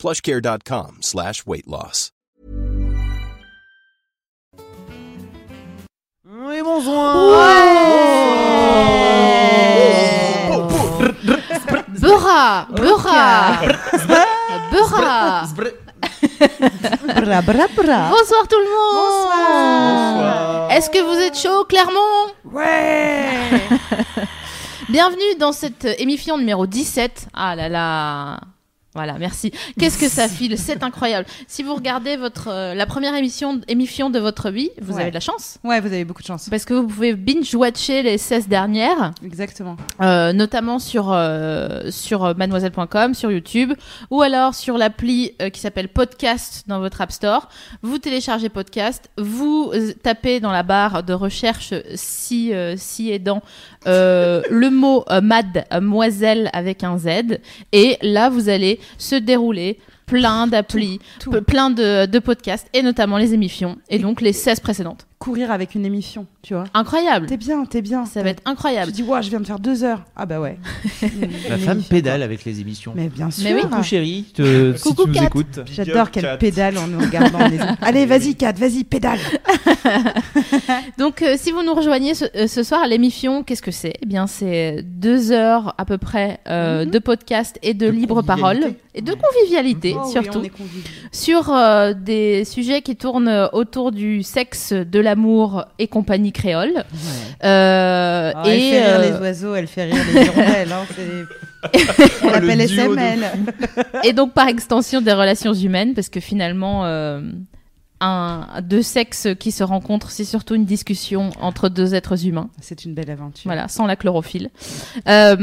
plushcare.com slash weight loss. Oui, bonsoir. Beurra Beurra Beurra Bra, bra, bra. Bonsoir tout le monde Bonsoir. Est-ce que vous êtes chaud, Clermont? Ouais. Bienvenue dans cette émission numéro 17. Ah là là voilà, merci. Qu'est-ce que ça file? C'est incroyable. Si vous regardez votre euh, la première émission émission de votre vie, vous Ouais. avez de la chance Ouais, vous avez beaucoup de chance. parce que vous pouvez binge-watcher les 16 dernières. Exactement. Euh, notamment sur euh, sur mademoiselle.com, sur YouTube, ou alors sur l'appli euh, qui s'appelle Podcast dans votre App Store. Vous téléchargez Podcast, vous euh, tapez dans la barre de recherche si euh, si aidant euh, le mot euh, mademoiselle avec un Z, et là vous allez se dérouler plein d'applis, plein de, de podcasts, et notamment les émissions, et donc les 16 précédentes. Courir avec une émission, tu vois. Incroyable. T'es bien, t'es bien. Ça va être Tu incroyable. dis, ouais, je viens de faire deux heures. Ah bah ouais. Ma femme pédale avec les émissions. Mais bien sûr. Mais oui. Coucou chérie, te- si Coucou, tu nous Kat. écoutes. J'adore qu'elle pédale en nous regardant. les- Allez, vas-y, Kat, vas-y, pédale. Donc, euh, si vous nous rejoignez ce, euh, ce soir à l'émission, qu'est-ce que c'est? Eh bien, c'est deux heures à peu près euh, Mhm. de podcast et de, De libre parole et de convivialité Oh oui, surtout on est conviviaux. sur euh, des sujets qui tournent autour du sexe, de l'amour et compagnie créole. Euh, Ah, elle et fait rire euh, les oiseaux, elle fait rire les hirondelles. Hein, on le l'appelle duo de SML. et donc par extension des relations humaines, parce que finalement, euh, un, deux sexes qui se rencontrent, c'est surtout une discussion entre deux êtres humains. C'est une belle aventure. Voilà, sans la chlorophylle. Euh,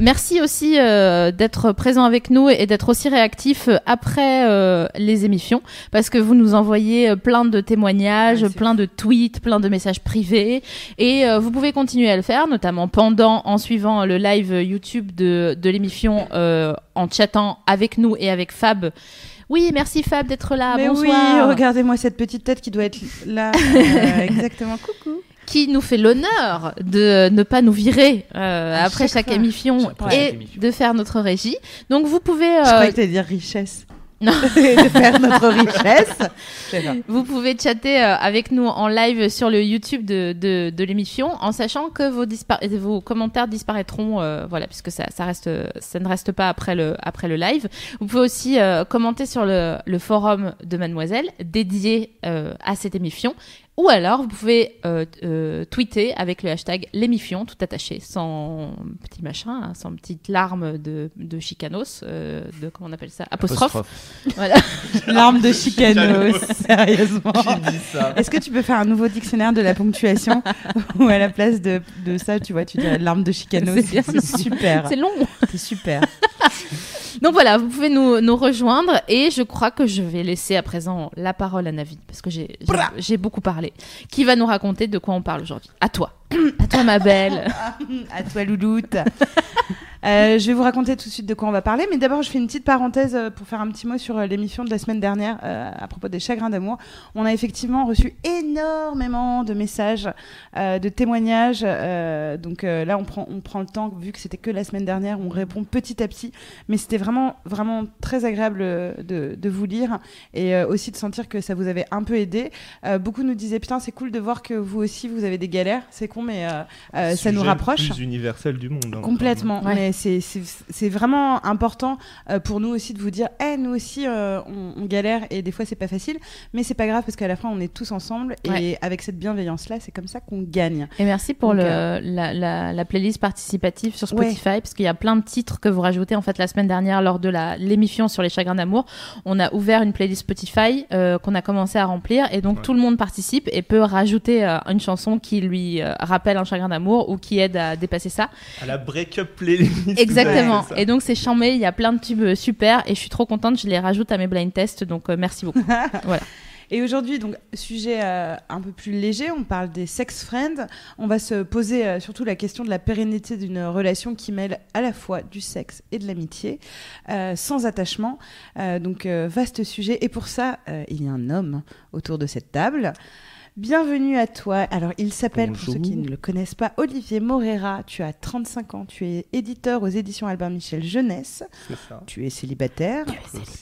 merci aussi euh, d'être présent avec nous et d'être aussi réactif euh, après euh, les émissions, parce que vous nous envoyez euh, plein de témoignages, Ouais, plein de tweets, plein de messages privés, et euh, vous pouvez continuer à le faire, notamment pendant, en suivant le live YouTube de, de l'émission, euh, en chattant avec nous et avec Fab. Oui, merci Fab d'être là. Mais oui, regardez-moi cette petite tête qui doit être là. Euh, exactement. Coucou. qui nous fait l'honneur de ne pas nous virer euh, après chaque émission et de faire notre régie. Donc vous pouvez Je euh, croyais que t'allais dire richesse. Non. de faire notre richesse. Vous pouvez chatter euh, avec nous en live sur le YouTube de, de, de l'émission en sachant que vos, vos commentaires disparaîtront euh, voilà puisque ça, ça reste ça ne reste pas après le après le live. Vous pouvez aussi euh, commenter sur le, le forum de Mademoiselle dédié euh, à cette émission ou alors vous pouvez euh, euh, tweeter avec le hashtag l'émission tout attaché sans petit machin hein, sans petite larme de, de chicanos euh, de comment on appelle ça apostrophe, voilà L'arme de chicanos, sérieusement. Est-ce que tu peux faire un nouveau dictionnaire de la ponctuation où à la place de, de ça, tu vois, tu dirais l'arme de chicanos. C'est super. c'est long C'est super. Donc voilà, vous pouvez nous, nous rejoindre et je crois que je vais laisser à présent la parole à Navid parce que j'ai beaucoup parlé. Qui va nous raconter de quoi on parle aujourd'hui? À toi. à toi ma belle. À toi, Louloute. Euh, je vais vous raconter tout de suite de quoi on va parler, mais d'abord je fais une petite parenthèse euh, pour faire un petit mot sur euh, l'émission de la semaine dernière euh, à propos des chagrins d'amour. On a effectivement reçu énormément de messages, euh, de témoignages. euh, donc euh, là, on prend, on prend le temps, vu que c'était que la semaine dernière, on répond petit à petit. Mais c'était vraiment, vraiment très agréable de, de vous lire et aussi de sentir que ça vous avait un peu aidé. Euh, beaucoup nous disaient putain, c'est cool de voir que vous aussi vous avez des galères. C'est con, mais ça nous rapproche. plus universel du monde. hein. Complètement, Ouais. mais c'est- vraiment important euh, pour nous aussi de vous dire, Eh, nous aussi euh, on, on galère et des fois c'est pas facile, mais c'est pas grave parce qu'à la fin on est tous ensemble et Ouais. avec cette bienveillance là, c'est comme ça qu'on gagne. Et merci pour Donc, le, euh, la, la, la playlist participative sur Ouais. Spotify parce qu'il y a plein de titres que vous rajoutez en fait la semaine dernière lors de la l'émission sur les chagrins d'amour. On a ouvert une playlist Spotify euh, qu'on a commencé à remplir et donc Ouais. tout le monde participe et peut rajouter euh, une chanson qui lui euh, rappelle un chagrin d'amour ou qui aide à dépasser ça. À la break-up playlist. Exactement. Et donc c'est chambé, il y a plein de tubes euh, super et je suis trop contente, je les rajoute à mes blind tests, donc euh, merci beaucoup. Et aujourd'hui, donc, sujet euh, un peu plus léger, on parle des sex friends. On va se poser euh, surtout la question de la pérennité d'une relation qui mêle à la fois du sexe et de l'amitié, euh, sans attachement. Donc, vaste sujet. Et pour ça, il y a un homme autour de cette table. Bienvenue à toi. Alors, il s'appelle, pour ceux qui ne le connaissent pas, Olivier Morera. Tu as 35 ans. Tu es éditeur aux éditions Albin Michel Jeunesse. C'est ça. Tu es célibataire. Aussi.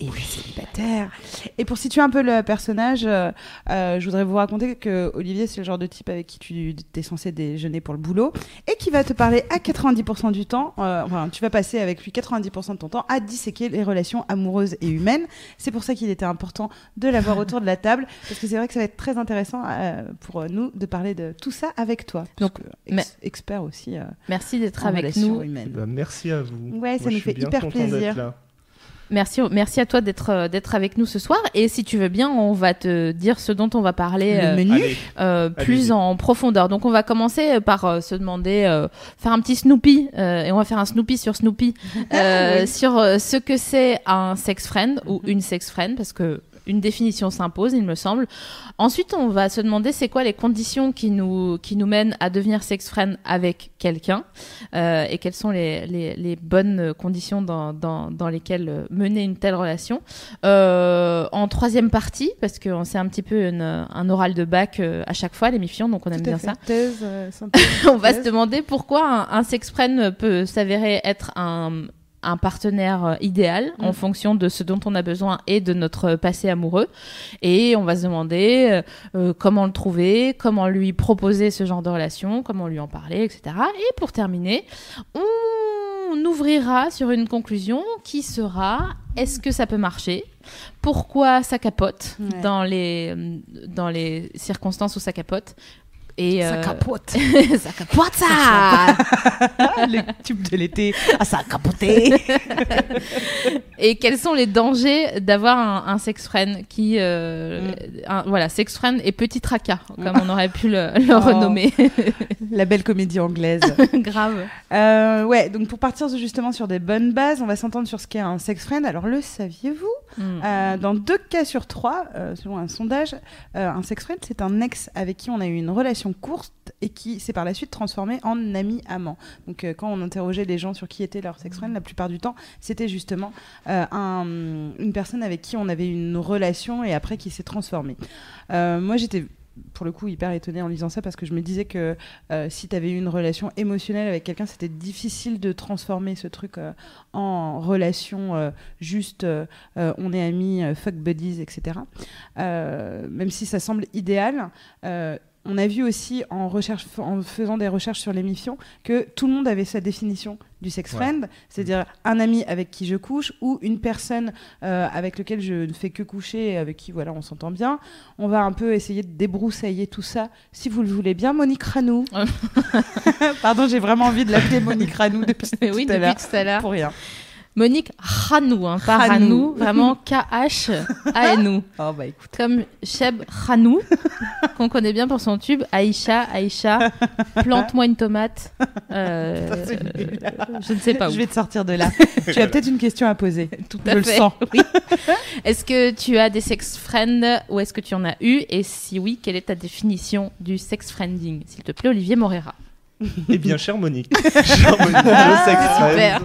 Et oui, célibataire. Et pour situer un peu le personnage, euh, euh, je voudrais vous raconter que Olivier, c'est le genre de type avec qui tu es censé déjeuner pour le boulot et qui va te parler à 90% du temps. euh, enfin, tu vas passer avec lui 90% de ton temps à disséquer les relations amoureuses et humaines. C'est pour ça qu'il était important de l'avoir autour de la table parce que c'est vrai que ça va être très intéressant euh, pour nous de parler de tout ça avec toi. Donc, ex- expert aussi euh, Merci d'être avec nous. humaines. Bah, merci à vous. Ouais, ça nous fait hyper plaisir. Merci, merci à toi d'être euh, d'être avec nous ce soir. Et si tu veux bien, on va te dire ce dont on va parler. Euh, menu. Allez, euh, plus en profondeur. Donc on va commencer par euh, se demander, euh, faire un petit Snoopy, euh, et on va faire un Snoopy sur Snoopy, euh, Oui. sur euh, ce que c'est un sex friend ou une sex friend, parce que une définition s'impose, il me semble. Ensuite, on va se demander c'est quoi les conditions qui nous, qui nous mènent à devenir sex friend avec quelqu'un euh, et quelles sont les, les, les bonnes conditions dans, dans, dans lesquelles mener une telle relation. Euh, en troisième partie, parce qu'on c'est un petit peu une- un oral de bac euh, à chaque fois, l'émission, donc on aime Tout bien fait. ça. Thèse, euh, synthèse, On va se demander pourquoi un, un sex friend peut s'avérer être un, un partenaire euh, idéal en Mm. fonction de ce dont on a besoin et de notre passé amoureux. Et on va se demander euh, euh, comment le trouver, comment lui proposer ce genre de relation, comment lui en parler, etc. Et pour terminer, on ouvrira sur une conclusion qui sera est-ce que ça peut marcher? Pourquoi ça capote Ouais. dans, les, dans les circonstances où ça capote? Et Ça euh, capote. ça capote ça le tube de l'été. Ah, ça a capoté. Et quels sont les dangers d'avoir un, un sex friend qui, euh, Mm. un- voilà, sex friend et petit tracas, comme on aurait pu le, le Oh. renommer. La belle comédie anglaise. Grave. Euh, ouais, donc pour partir justement sur des bonnes bases, on va s'entendre sur ce qu'est un sex friend. Alors, le saviez-vous? Mm. Euh, Dans deux cas sur trois, euh, selon un sondage, euh, un sex friend, c'est un ex avec qui on a eu une relation courte et qui s'est par la suite transformé en ami amant. Donc, quand on interrogeait les gens sur qui était leur sex friend, la plupart du temps, c'était justement un- une personne avec qui on avait une relation et après qui s'est transformée. Moi, j'étais pour le coup hyper étonnée en lisant ça parce que je me disais que euh, si tu avais eu une relation émotionnelle avec quelqu'un, c'était difficile de transformer ce truc euh, en relation euh, juste on est amis, fuck buddies, etc. Même si ça semble idéal. On a vu aussi en, recherche, en faisant des recherches sur l'émission que tout le monde avait sa définition du sex Ouais. friend, c'est-à-dire un ami avec qui je couche ou une personne euh, avec lequel je ne fais que coucher et avec qui voilà on s'entend bien. On va un peu essayer de débroussailler tout ça, si vous le voulez bien. Monique Ranou. Pardon, j'ai vraiment envie de l'appeler Monique Ranou depuis oui, tout à depuis l'heure. tout à l'heure. Pour rien. Monique Ranou, hein, pas. Ranou, vraiment K-H-A-N-O. Oh bah écoute. Comme Cheb Ranou, qu'on connaît bien pour son tube Aïcha, Aïcha, plante-moi une tomate. Euh, nul. je ne sais pas où. Je vais te sortir de là. tu as peut-être une question à poser. Tout Je à le fait. sens. Oui. Est-ce que tu as des sex friends ou est-ce que tu en as eu? Et si oui, quelle est ta définition du sex friending? S'il te plaît, Olivier Morera. Eh bien, chère Monique, chère Monique, le sex Super. friend.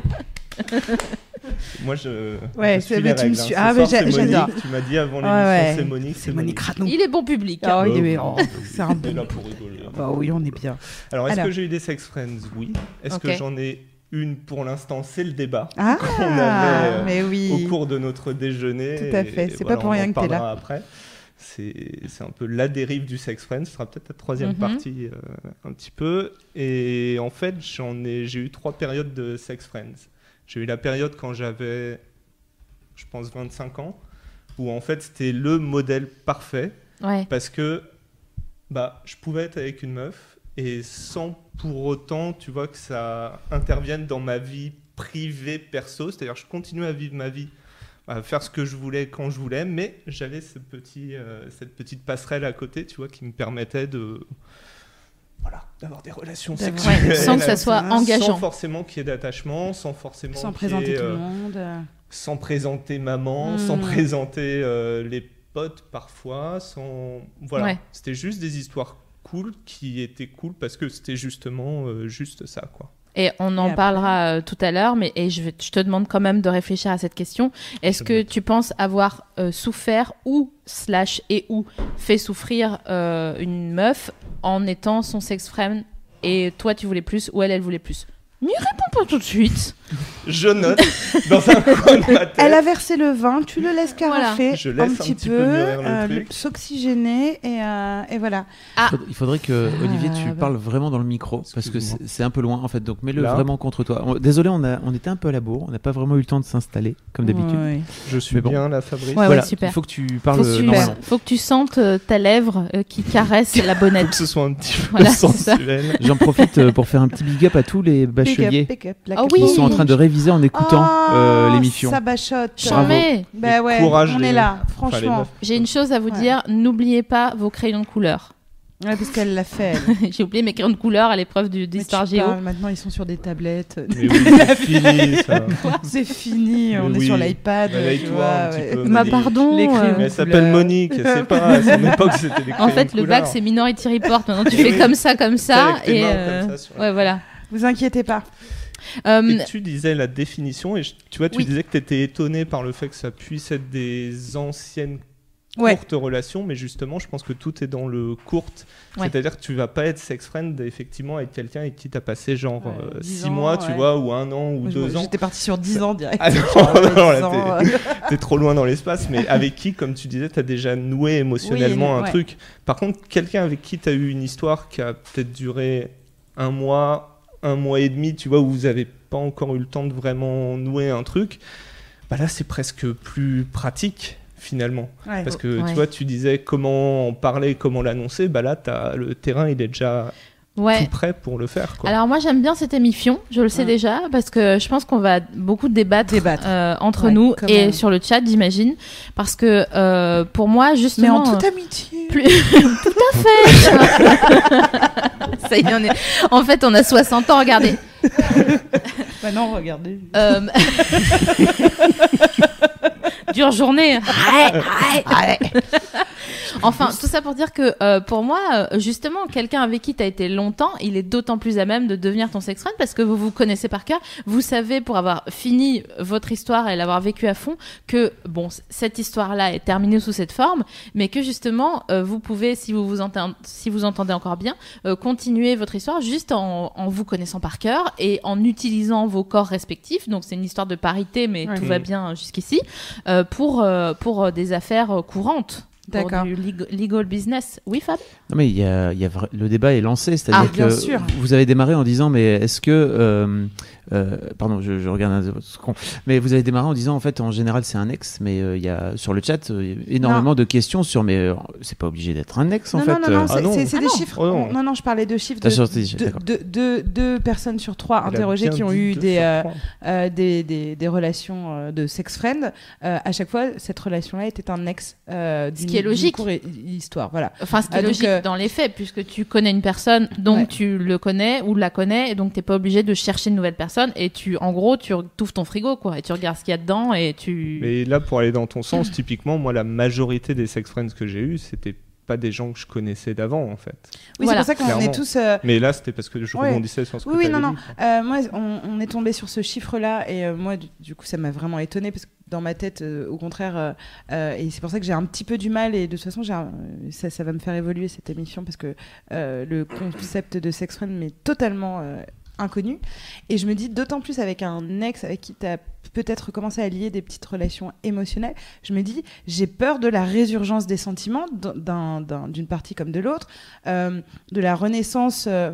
Moi, je, Ouais, je suis les tu me règles. hein. suis- ah, mais j'adore. Monique. Tu m'as dit avant l'émission, ouais. c'est Monique, C'est Monique Monique. Il est bon public. Ah Euh, mais bon. oh, c'est un On est bon. là pour rigoler. Bah oui, on est bien. Alors, est-ce Alors. que j'ai eu des sex friends? Oui. Est-ce que j'en ai une pour l'instant? C'est le débat Ah, qu'on avait euh, mais au cours de notre déjeuner. Tout à fait. C'est voilà, pas pour rien en que t'es là. Après. C'est c'est un peu la dérive du sex friend. Ce sera peut-être la troisième Mhm. partie euh, un petit peu. Et en fait, j'en ai, j'ai eu trois périodes de sex friends. J'ai eu la période quand j'avais, je pense, 25 ans, où en fait c'était le modèle parfait Ouais. parce que bah, je pouvais être avec une meuf et sans pour autant, tu vois, que ça intervienne dans ma vie privée, perso. C'est-à-dire, je continuais à vivre ma vie, à faire ce que je voulais quand je voulais, mais j'avais ce petit, euh, cette petite passerelle à côté, tu vois, qui me permettait de voilà, d'avoir des relations D'avoir- sexuelles. Ouais, sans que ça soit Sans engageant. Sans forcément qu'il y ait d'attachement, sans forcément Sans présenter ait, tout euh, le monde. euh. sans présenter maman, Hmm. sans présenter euh, les potes parfois, sans voilà. Ouais. C'était juste des histoires cool qui étaient cool parce que c'était justement euh, juste ça quoi. Et on en après parlera euh, tout à l'heure, mais et je, vais- je te demande quand même de réfléchir à cette question. Est-ce que tu penses avoir euh, souffert ou slash et ou fait souffrir euh, une meuf en étant son sex friend et toi tu voulais plus ou elle elle voulait plus? M'y réponds pas tout de suite. Je note dans un coin de ma tête. Elle a versé le vin, tu le laisses carafer un un petit petit peu, euh, s'oxygéner et, euh, et voilà. Faudrait- Il faudrait que Olivier tu bah. parles vraiment dans le micro parce que c'est un peu loin en fait donc mets-le vraiment contre toi. On- Désolé on a on était un peu à la bourre, on n'a pas vraiment eu le temps de s'installer comme d'habitude. Ouais. Je suis bon. bien là, Fabrice. Ouais, ouais, voilà, super. il faut que tu parles Faut normalement. faut que tu sentes euh, ta lèvre euh, qui caresse la Faut bonnette. que ce soit un petit peu Voilà, sensuel. J'en profite pour faire un petit big up à tous les up, bacheliers up, Ah capine. oui. qui sont en train de réviser en écoutant Oh, euh, l'émission. Ça bachote. Jamais. Bah Et ouais, courage, on les- est là, franchement. J'ai une chose à vous Ouais. dire, n'oubliez pas vos crayons de couleur. Ouais, parce qu'elle l'a fait. J'ai oublié mes crayons de couleur à l'épreuve d'histoire géo. parles, Maintenant, ils sont sur des tablettes. Mais oui, c'est fini ça. C'est fini, on est sur l'iPad. ouais. Monique. pardon. Les crayons euh, elle s'appelle. Monique, c'est pas à son époque c'était des En fait, de le bac, c'est Minority Report. Maintenant, tu fais oui. comme ça, comme ça. Et mains euh, comme ça ouais, voilà. Vous inquiétez pas. Euh, Et tu disais la définition, et je- tu vois, tu Oui. disais que tu étais étonné par le fait que ça puisse être des anciennes Ouais. courtes relations, mais justement, je pense que tout est dans le courte. Ouais. C'est-à-dire que tu vas pas être sex friend effectivement avec quelqu'un avec qui tu as passé genre Ouais, euh, 10 six ans, mois, tu vois, ou un an ou Moi, je- deux ans. J'étais parti sur 10 ans direct. Ah non, Genre, ouais, non, là, 10 ans, t'es- T'es trop loin dans l'espace, mais avec qui, comme tu disais, t'as déjà noué émotionnellement Oui, un ouais. truc. Par contre, quelqu'un avec qui t'as eu une histoire qui a peut-être duré un mois, un mois et demi, tu vois, où vous avez pas encore eu le temps de vraiment nouer un truc, bah là, c'est presque plus pratique finalement. ouais. Parce que Ouais. tu vois, tu disais comment en parler, comment l'annoncer, bah là, le terrain, il est déjà ouais. tout prêt pour le faire. Quoi. Alors moi j'aime bien cette émission, je le sais Ouais. déjà, parce que je pense qu'on va beaucoup débattre, Débattre. euh, entre Ouais, nous et sur le chat j'imagine, parce que euh, pour moi Mais justement... en toute euh, amitié. plus... Tout à fait Ça y est, on est... En fait on a 60 ans, regardez. Bah non, regardez. Euh, Dure journée. Ouais, ouais. Enfin, tout ça pour dire que euh, pour moi, euh, justement, quelqu'un avec qui tu as été longtemps, il est d'autant plus à même de devenir ton sex friend parce que vous vous connaissez par cœur. Vous savez, pour avoir fini votre histoire et l'avoir vécu à fond, que bon, cette histoire-là est terminée sous cette forme, mais que justement, euh, vous pouvez, si vous vous entendez, si vous entendez encore bien, euh, continuer votre histoire juste en, en vous connaissant par cœur et en utilisant vos corps respectifs. Donc, c'est une histoire de parité, mais tout va bien jusqu'ici, euh, pour, euh, pour euh, des affaires courantes. Pour D'accord. du leg- legal business. Oui, Fab? Non mais il y a, il y a le débat est lancé, c'est-à-dire Ah, bien que sûr. vous avez démarré en disant mais est-ce que euh, euh, pardon je, je regarde un second. mais vous avez démarré en disant en fait en général c'est un ex mais euh, il y a sur le chat euh, énormément de questions sur mais euh, c'est pas obligé d'être un ex en non, fait. non, non, non, euh. Ah c'est non. c'est- Ah des non. chiffres. Oh non. non, non, je parlais de chiffres de deux, personnes sur trois interrogées qui ont eu des, euh, euh, des, des, des relations euh, de sex friend. Euh, à chaque fois, cette relation-là était un ex euh, d'une qui est logique. histoire. Voilà. Enfin, ce qui est Ah, donc, logique euh, dans les faits, puisque tu connais une personne, donc Ouais. tu le connais ou la connais, et donc t'es pas obligé de chercher une nouvelle personne, et tu, en gros, tu ouvres ton frigo, quoi, et tu regardes ce qu'il y a dedans, et tu. Mais là, pour aller dans ton sens, typiquement, moi, la majorité des sex friends que j'ai eu, c'était pas des gens que je connaissais d'avant, en fait. Oui, Voilà. c'est pour ça qu'on est tous. euh, Mais là, c'était parce que je Ouais. rebondissais sur ce que Oui, oui, non, non. dit. Euh, moi, on, on est tombé sur ce chiffre-là et euh, moi, du, du coup, ça m'a vraiment étonné parce que dans ma tête, euh, au contraire, euh, euh, et c'est pour ça que j'ai un petit peu du mal et de toute façon, un- ça, ça va me faire évoluer cette émission parce que euh, le concept de sex friend m'est totalement euh, inconnu. Et je me dis d'autant plus avec un ex avec qui tu peut-être commencé à lier des petites relations émotionnelles, je me dis j'ai peur de la résurgence des sentiments d'un- d'un- d'une partie comme de l'autre, euh, de la renaissance, euh,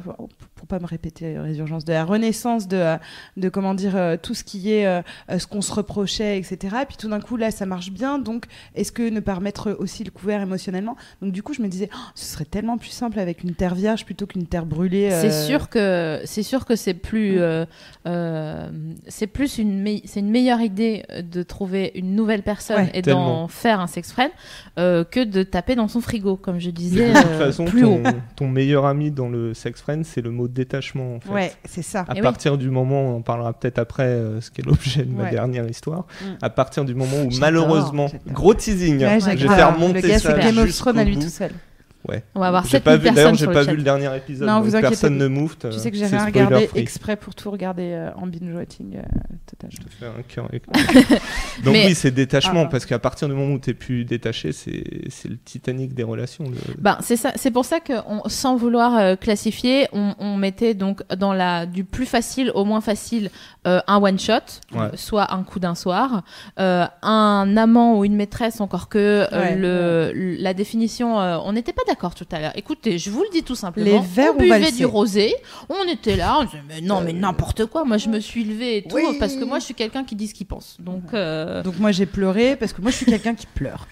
pour pas me répéter résurgence, de la renaissance de, euh, de comment dire euh, tout ce qui est euh, euh, ce qu'on se reprochait, etc. Et puis tout d'un coup là ça marche bien, donc est-ce que ne pas remettre aussi le couvert émotionnellement? Donc du coup je me disais Oh, ce serait tellement plus simple avec une terre vierge plutôt qu'une terre brûlée. C'est euh, sûr que c'est sûr que c'est plus euh, euh, c'est plus une c'est une meilleure idée euh, de trouver une nouvelle personne Ouais. et d'en faire un sex friend euh, que de taper dans son frigo, comme je De disais toute euh, façon, plus haut. ton, ton meilleur ami dans le sex friend, c'est le mot détachement. En fait. Ouais, c'est ça. À Eh oui. partir du moment, on en parlera peut-être après, euh, ce qui est l'objet de ma Ouais. dernière histoire, Mm. à partir du moment où malheureusement, gros teasing, Ouais, je vais faire Le monter gars, ça c'est Game of jusqu'au Thrones à lui bout. tout seul. Ouais. On va avoir J'ai 7000 pas vu, d'ailleurs, j'ai pas chat. vu le dernier épisode. Non, donc vous inquiétez personne ne move. Tu sais que j'ai rien regardé free. exprès pour tout regarder euh, en binge watching euh, total. Je te fais un cœur avec- Donc Mais- oui, c'est détachement, Ah. parce qu'à partir du moment où t'es plus détaché, c'est c'est le Titanic des relations. le- Ben, c'est ça, c'est pour ça que on- sans vouloir euh, classifier, on, on mettait donc dans la du plus facile au moins facile euh, un one shot, Ouais. euh, soit un coup d'un soir, euh, un amant ou une maîtresse, encore que euh, Ouais, le, la définition, euh, on n'était pas d'accord tout à l'heure. Écoutez, je vous le dis tout simplement. Les verres on buvait du rosé, on était là, on disait mais non mais n'importe quoi. Moi je me suis levée et tout Oui. parce que moi je suis quelqu'un qui dit ce qu'il pense. Donc euh, Donc moi j'ai pleuré parce que moi je suis quelqu'un qui pleure.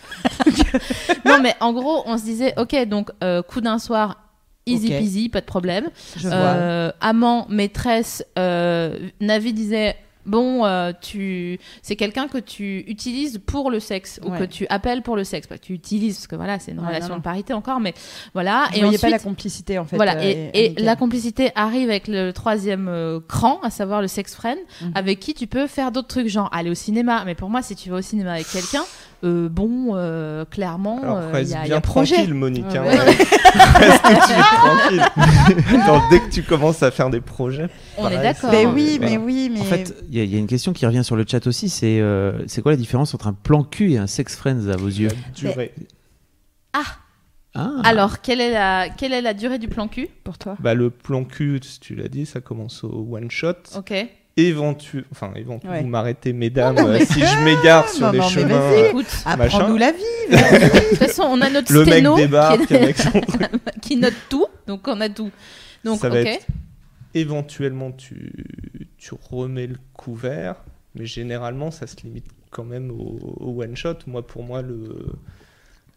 non mais en gros on se disait ok donc euh, coup d'un soir. Easy peasy, pas de problème. Je vois. Euh, amant, maîtresse, euh, Navi disait bon, euh, tu, c'est quelqu'un que tu utilises pour le sexe ou Ouais. que tu appelles pour le sexe, pas que tu utilises parce que voilà, c'est une Ouais, relation non, non. de parité encore, mais voilà. Je et ensuite, pas la complicité en fait. voilà, euh, et, la complicité arrive avec le troisième euh, cran, à savoir le sex friend, Mhm. avec qui tu peux faire d'autres trucs, genre aller au cinéma. Mais pour moi, si tu vas au cinéma avec quelqu'un, euh, bon, euh, clairement, euh, il reste y a, il y bien a projet. tranquille, Monique. Ouais, hein, ouais. ouais. reste tout de suite tranquille. Non, dès que tu commences à faire des projets, On est d'accord. Mais oui, voilà. mais oui, mais En fait, il y, y a une question qui revient sur le chat aussi, c'est euh, c'est quoi la différence entre un plan cul et un sex friends à vos yeux la durée. Ah. Alors, quelle est la quelle est la durée du plan cul? Pour toi. Bah, le plan cul, tu l'as dit, ça commence au one shot. Ok. Éventu... Enfin, éventu... Ouais. vous m'arrêtez, mesdames, euh, si je m'égare sur Non, les non, mais chemins. euh, Apprends-nous la vie. de toute façon, on a notre Le mec débarque qui, avec son qui note tout, donc on a tout. Donc, Ça ok. va être- éventuellement tu, tu remets le couvert, mais généralement ça se limite quand même au, au one shot. Moi, pour moi, le,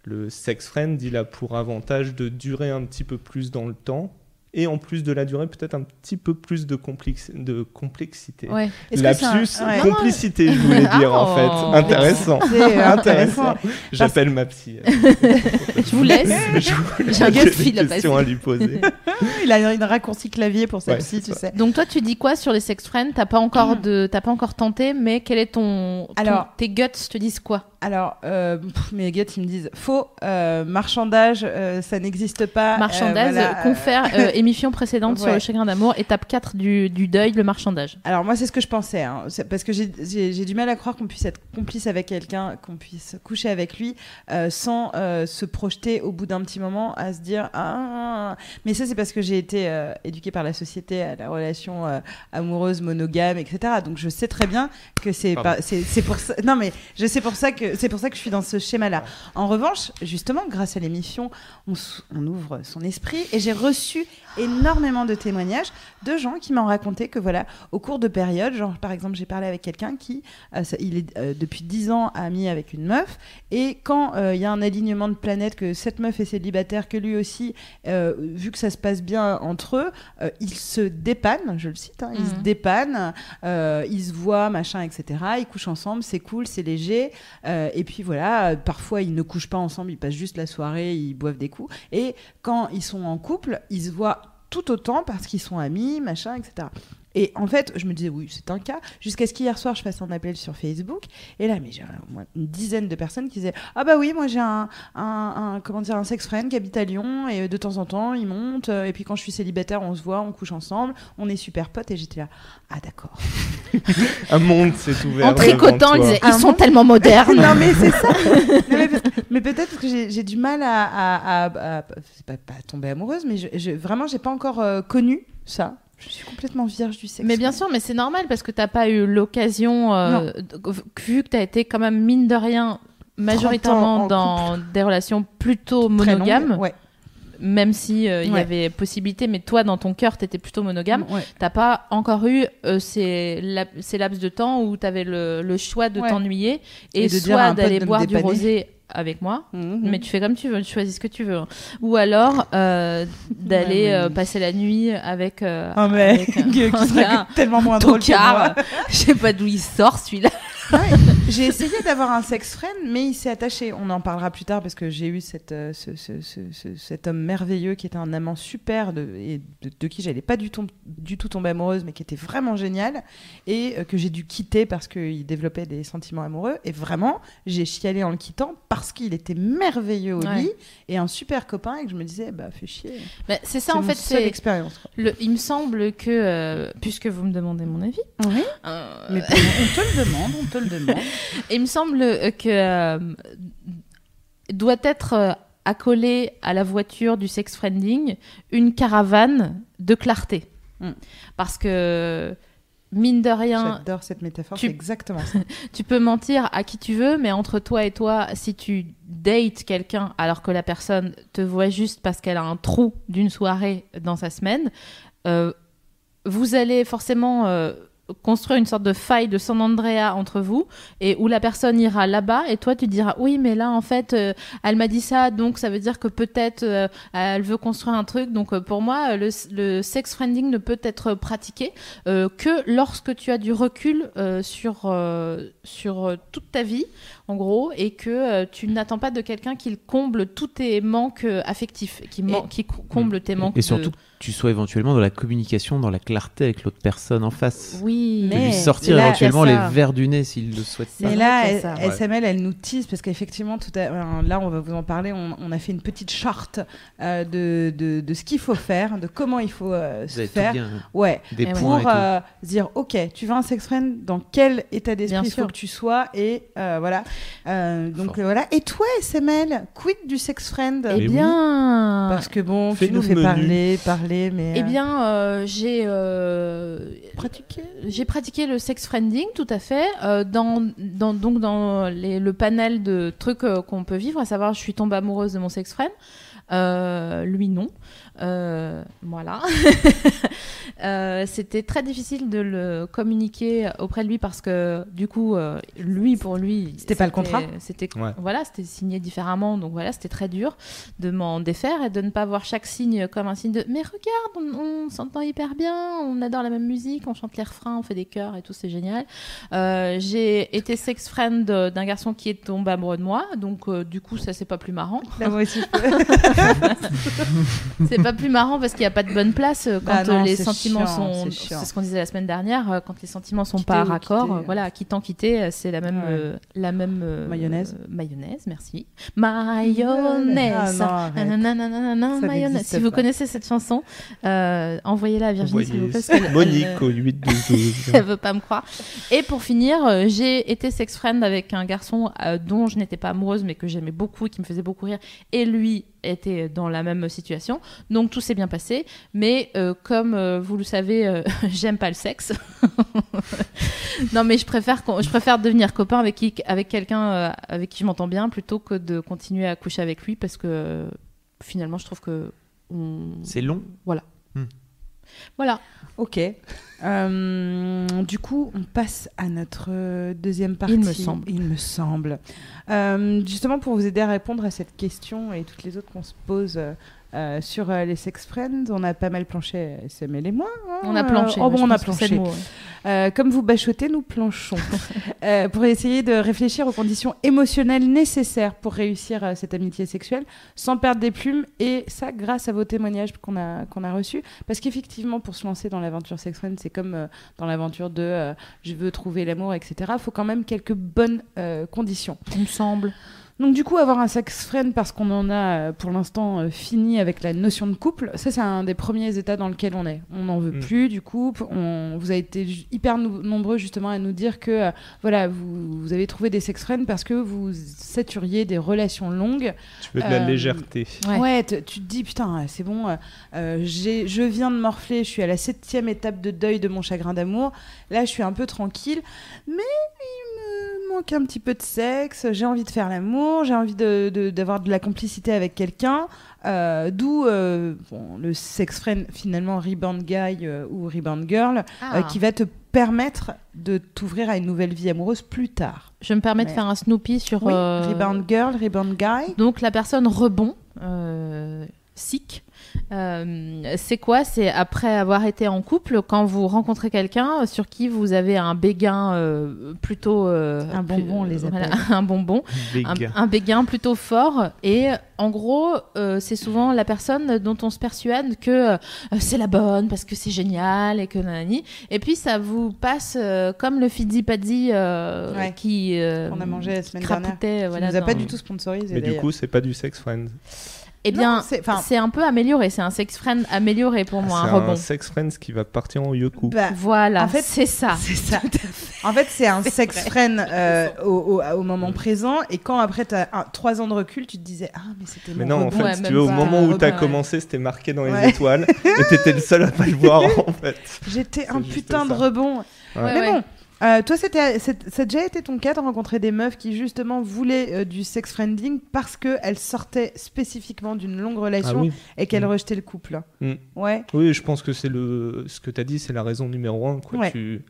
le sex friend, il a pour avantage de durer un petit peu plus dans le temps. Et en plus de la durée, peut-être un petit peu plus de, complex- de complexité. Ouais. Un- Lapsus, ouais. complicité, je voulais dire en Oh. fait. Intéressant. Euh, Intéressant. J'appelle ma psy. Je vous laisse. J'ai un j'ai coup de fil des à questions passer. à lui poser. Il a une raccourci clavier pour sa Ouais, psy, tu ça. sais. Donc toi, tu dis quoi sur les sex friends? T'as pas encore de, t'as pas encore tenté, mais quel est ton, ton- Alors- tes guts te disent quoi? Alors, euh, pff, mes gars, ils me disent faux, euh, marchandage, euh, ça n'existe pas. euh, Marchandage, voilà, confère euh, émission précédente sur le chagrin d'amour, étape 4 du, du deuil, le marchandage. Alors moi c'est ce que je pensais, hein. Parce que j'ai- du mal à croire qu'on puisse être complice avec quelqu'un, qu'on puisse coucher avec lui euh, sans euh, se projeter au bout d'un petit moment à se dire ah, ah, ah. mais ça c'est parce que j'ai été euh, éduquée par la société à la relation euh, amoureuse monogame etc. Donc je sais très bien que c'est Pardon. pas c'est c'est pour ça non mais je sais pour ça que c'est pour ça que je suis dans ce schéma là. En revanche justement grâce à l'émission on, ouvre son esprit et j'ai reçu énormément de témoignages de gens qui m'ont raconté que voilà au cours de périodes genre par exemple j'ai parlé avec quelqu'un qui euh, ça- il est euh, depuis 10 ans ami avec une meuf et quand euh, il y a un alignement de planètes que cette meuf est célibataire que lui aussi vu que ça se passe bien entre eux ils se dépannent je le cite hein, ils se Mhm. dépannent ils se voient machin etc ils couchent ensemble c'est cool c'est léger euh, et puis voilà parfois ils ne couchent pas ensemble ils passent juste la soirée ils boivent des coups et quand ils sont en couple ils se voient tout autant parce qu'ils sont amis, machin, etc. Et en fait, je me disais, oui, c'est un cas, jusqu'à ce qu'hier soir, je fasse un appel sur Facebook. Et là, mais j'ai au moins une dizaine de personnes qui disaient, ah bah oui, moi j'ai un, un, un- comment dire, un sex friend qui habite à Lyon, et de temps en temps, il monte, et puis quand je suis célibataire, on se voit, on couche ensemble, on est super potes, et j'étais là, ah d'accord. Un monde s'est ouvert. En tricotant, ils sont monde- tellement modernes. non mais c'est ça. Non, mais, peut-être que j'ai du mal à, à, à- à- c'est pas, pas tomber amoureuse, mais je, je- vraiment j'ai pas encore euh, connu ça. Je suis complètement vierge du sexe. Mais bien sûr, mais c'est normal parce que t'as pas eu l'occasion, euh, vu que t'as été quand même mine de rien majoritairement en dans des relations plutôt longue, monogames, Ouais. même si euh, il y avait possibilité, mais toi dans ton cœur t'étais plutôt monogame. Ouais. T'as pas encore eu euh, ces, lap- ces laps de temps où t'avais le, le choix de t'ennuyer et, Et de soit d'aller boire du rosé avec moi. Mhm. Mais tu fais comme tu veux, tu choisis ce que tu veux. hein. Ou alors euh, d'aller euh, passer la nuit avec, euh, Ah, mais avec un, qui serait tellement moins drôle sais pas d'où il sort celui-là. J'ai essayé d'avoir un sex friend, mais il s'est attaché. On en parlera plus tard parce que j'ai eu cette, euh, ce- ce- ce- ce- cet homme merveilleux qui était un amant super de, et de, de qui j'allais pas du tout, du tout tomber amoureuse, mais qui était vraiment génial et euh, que j'ai dû quitter parce qu'il développait des sentiments amoureux. Et vraiment, j'ai chialé en le quittant parce qu'il était merveilleux au Ouais. lit et un super copain et que je me disais, bah fais chier. Mais c'est ça en fait. C'est expérience. quoi. le. Il me semble que euh, puisque vous me demandez mon avis, Oui, mais on te le demande, on te le demande. il me semble que euh, doit être euh, accolé à la voiture du sex friending une caravane de clarté. Mm. Parce que mine de rien, J'adore cette métaphore, tu- c'est exactement ça. tu peux mentir à qui tu veux, mais entre toi et toi, si tu dates quelqu'un alors que la personne te voit juste parce qu'elle a un trou d'une soirée dans sa semaine, euh, vous allez forcément euh, construire une sorte de faille de San Andrea entre vous et où la personne ira là-bas et toi tu diras oui mais là en fait euh, elle m'a dit ça donc ça veut dire que peut-être euh, elle veut construire un truc. Donc euh, pour moi le, le sex friending ne peut être pratiqué que lorsque tu as du recul sur, sur toute ta vie, en gros, et que euh, tu n'attends pas de quelqu'un qui comble tous tes manques euh, affectifs, qui, man- qui co- comble tes manques. Et surtout de- que tu sois éventuellement dans la communication, dans la clarté avec l'autre personne en face. Oui, De Mais lui sortir là, éventuellement les verres du nez s'il le souhaite. Mais là, qu'il SML, elle nous tease parce qu'effectivement, tout à... là, on va vous en parler. On, on a fait une petite charte euh, de, de, de ce qu'il faut faire, de comment il faut euh, se faire. bien. Ouais, Des Et points et pour tout. euh, se dire, ok, tu veux un sex friend, dans quel état d'esprit il faut que tu sois et euh, voilà. Euh, donc Fort. euh, voilà. Et toi, SML, quid du sex friend Eh oui. bien, Parce que bon, tu nous fais menu. parler, parler, mais eh euh, bien, euh, j'ai euh, pratiquer. j'ai pratiqué le sex friending, tout à fait, euh, dans, dans donc dans les- le panel de trucs euh, qu'on peut vivre, à savoir, je suis tombée amoureuse de mon sex friend. Euh, lui non. Euh, voilà. Euh, C'était très difficile de le communiquer auprès de lui parce que du coup, euh, lui pour lui, C'était pas le contrat C'était Ouais. voilà, c'était signé différemment, donc voilà, c'était très dur de m'en défaire et de ne pas voir chaque signe comme un signe de mais regarde, on, on s'entend hyper bien, on adore la même musique, on chante les refrains, on fait des chœurs et tout, c'est génial. Euh, J'ai été sex friend d'un garçon qui est tombé amoureux de moi, donc euh, du coup ça c'est pas plus marrant. Là, moi aussi. C'est pas plus marrant parce qu'il n'y a pas de bonne place euh, quand Bah non, euh, les sentiments chiant, sont. c'est ce qu'on disait la semaine dernière. euh, Quand les sentiments sont Quitter pas ou raccord, quitter, voilà, quittant quitter, c'est la même, Ouais. euh, la même euh, Mayonnaise. euh, mayonnaise, merci. Mayonnaise. Ah non, Ça mayonnaise. Si vous connaissez cette chanson, envoyez-la à Virginie s'il vous plaît. Monique au 8 12 elle veut pas me croire. Et pour finir, j'ai été sex friend avec un garçon dont je n'étais pas amoureuse, mais que j'aimais beaucoup et qui me faisait beaucoup rire. Et lui était dans la même situation. Donc tout s'est bien passé. Mais euh, comme euh, vous le savez, euh, j'aime pas le sexe. non, mais je préfère, je préfère devenir copain avec, qui- avec quelqu'un avec qui je m'entends bien plutôt que de continuer à coucher avec lui parce que finalement, je trouve que. on- C'est long. Voilà. Voilà. Ok. Euh, du coup, on passe à notre euh, deuxième partie. Il me semble. Il me semble. Euh, justement, pour vous aider à répondre à cette question et toutes les autres qu'on se pose euh, sur euh, les sex friends, on a pas mal planché, SML et moi. hein. On a planché. Oh, bon, on a planché. le mot, ouais. Euh, comme vous bachotez, nous planchons. Pour essayer de réfléchir aux conditions émotionnelles nécessaires pour réussir cette amitié sexuelle sans perdre des plumes. Et ça, grâce à vos témoignages qu'on a, qu'on a reçus. Parce qu'effectivement, pour se lancer dans l'aventure sex friend, c'est comme dans l'aventure de je veux trouver l'amour, etc. Il faut quand même quelques bonnes conditions. Il me semble. Donc du coup, avoir un sex friend parce qu'on en a euh, pour l'instant euh, fini avec la notion de couple, ça c'est un des premiers états dans lequel on est. On n'en veut Mm. plus du couple. On, vous avez été hyper nombreux justement à nous dire que euh, voilà, vous, vous avez trouvé des sex friends parce que vous saturiez des relations longues. Tu veux de la Euh, légèreté. Ouais. Ouais, te- tu te dis putain, c'est bon, euh, j'ai- je viens de morfler, je suis à la septième étape de deuil de mon chagrin d'amour. Là, je suis un peu tranquille, mais manque un petit peu de sexe, j'ai envie de faire l'amour, j'ai envie d'avoir de, d'avoir de la complicité avec quelqu'un. Euh, D'où euh, bon, le sex friend, finalement, rebound guy euh, ou rebound girl, Ah. qui va te permettre de t'ouvrir à une nouvelle vie amoureuse plus tard. Je me permets de faire un Snoopy sur. Oui, rebound girl, rebound guy. Donc la personne rebond, sick. Euh, c'est quoi? C'est après avoir été en couple, quand vous rencontrez quelqu'un sur qui vous avez un béguin euh, plutôt... euh, Un bonbon, on les voilà, appelle. un bonbon. un, Béguin. un béguin plutôt fort. Et en gros, euh, c'est souvent la personne dont on se persuade que euh, c'est la bonne parce que c'est génial et que nanani. Et puis ça vous passe euh, comme le fidzi padzi euh, Ouais. qui euh, On a mangé la semaine dernière. Voilà, nous a pas du tout sponsorisé. Mais du coup, c'est pas du sex friend. Eh bien, c'est- enfin- c'est un peu amélioré. C'est un sex friend amélioré pour moi, c'est un rebond. un sex friend qui va partir en yoku. Bah, Voilà, En fait, c'est ça. C'est ça. En fait, c'est un sex friend euh, au, au- au moment présent. Et quand après, tu as trois ans de recul, tu te disais Ah, mais c'était Mais non, en fait, Ouais, si tu veux, au moment où t'as Ouais. commencé, c'était marqué dans les Ouais. étoiles. et t'étais le seul à pas le voir, en fait. J'étais un putain de rebond. Ouais. Ouais, mais ouais. bon. Euh, toi, c'était, ça a déjà été ton cas de rencontrer des meufs qui justement voulaient euh, du sex friending parce qu'elles sortaient spécifiquement d'une longue Ah relation oui. et qu'elles Mm. rejetaient le couple. Mm. Ouais. Oui, je pense que c'est le ce que tu as dit, c'est la raison numéro un. Quoi. Ouais. Tu...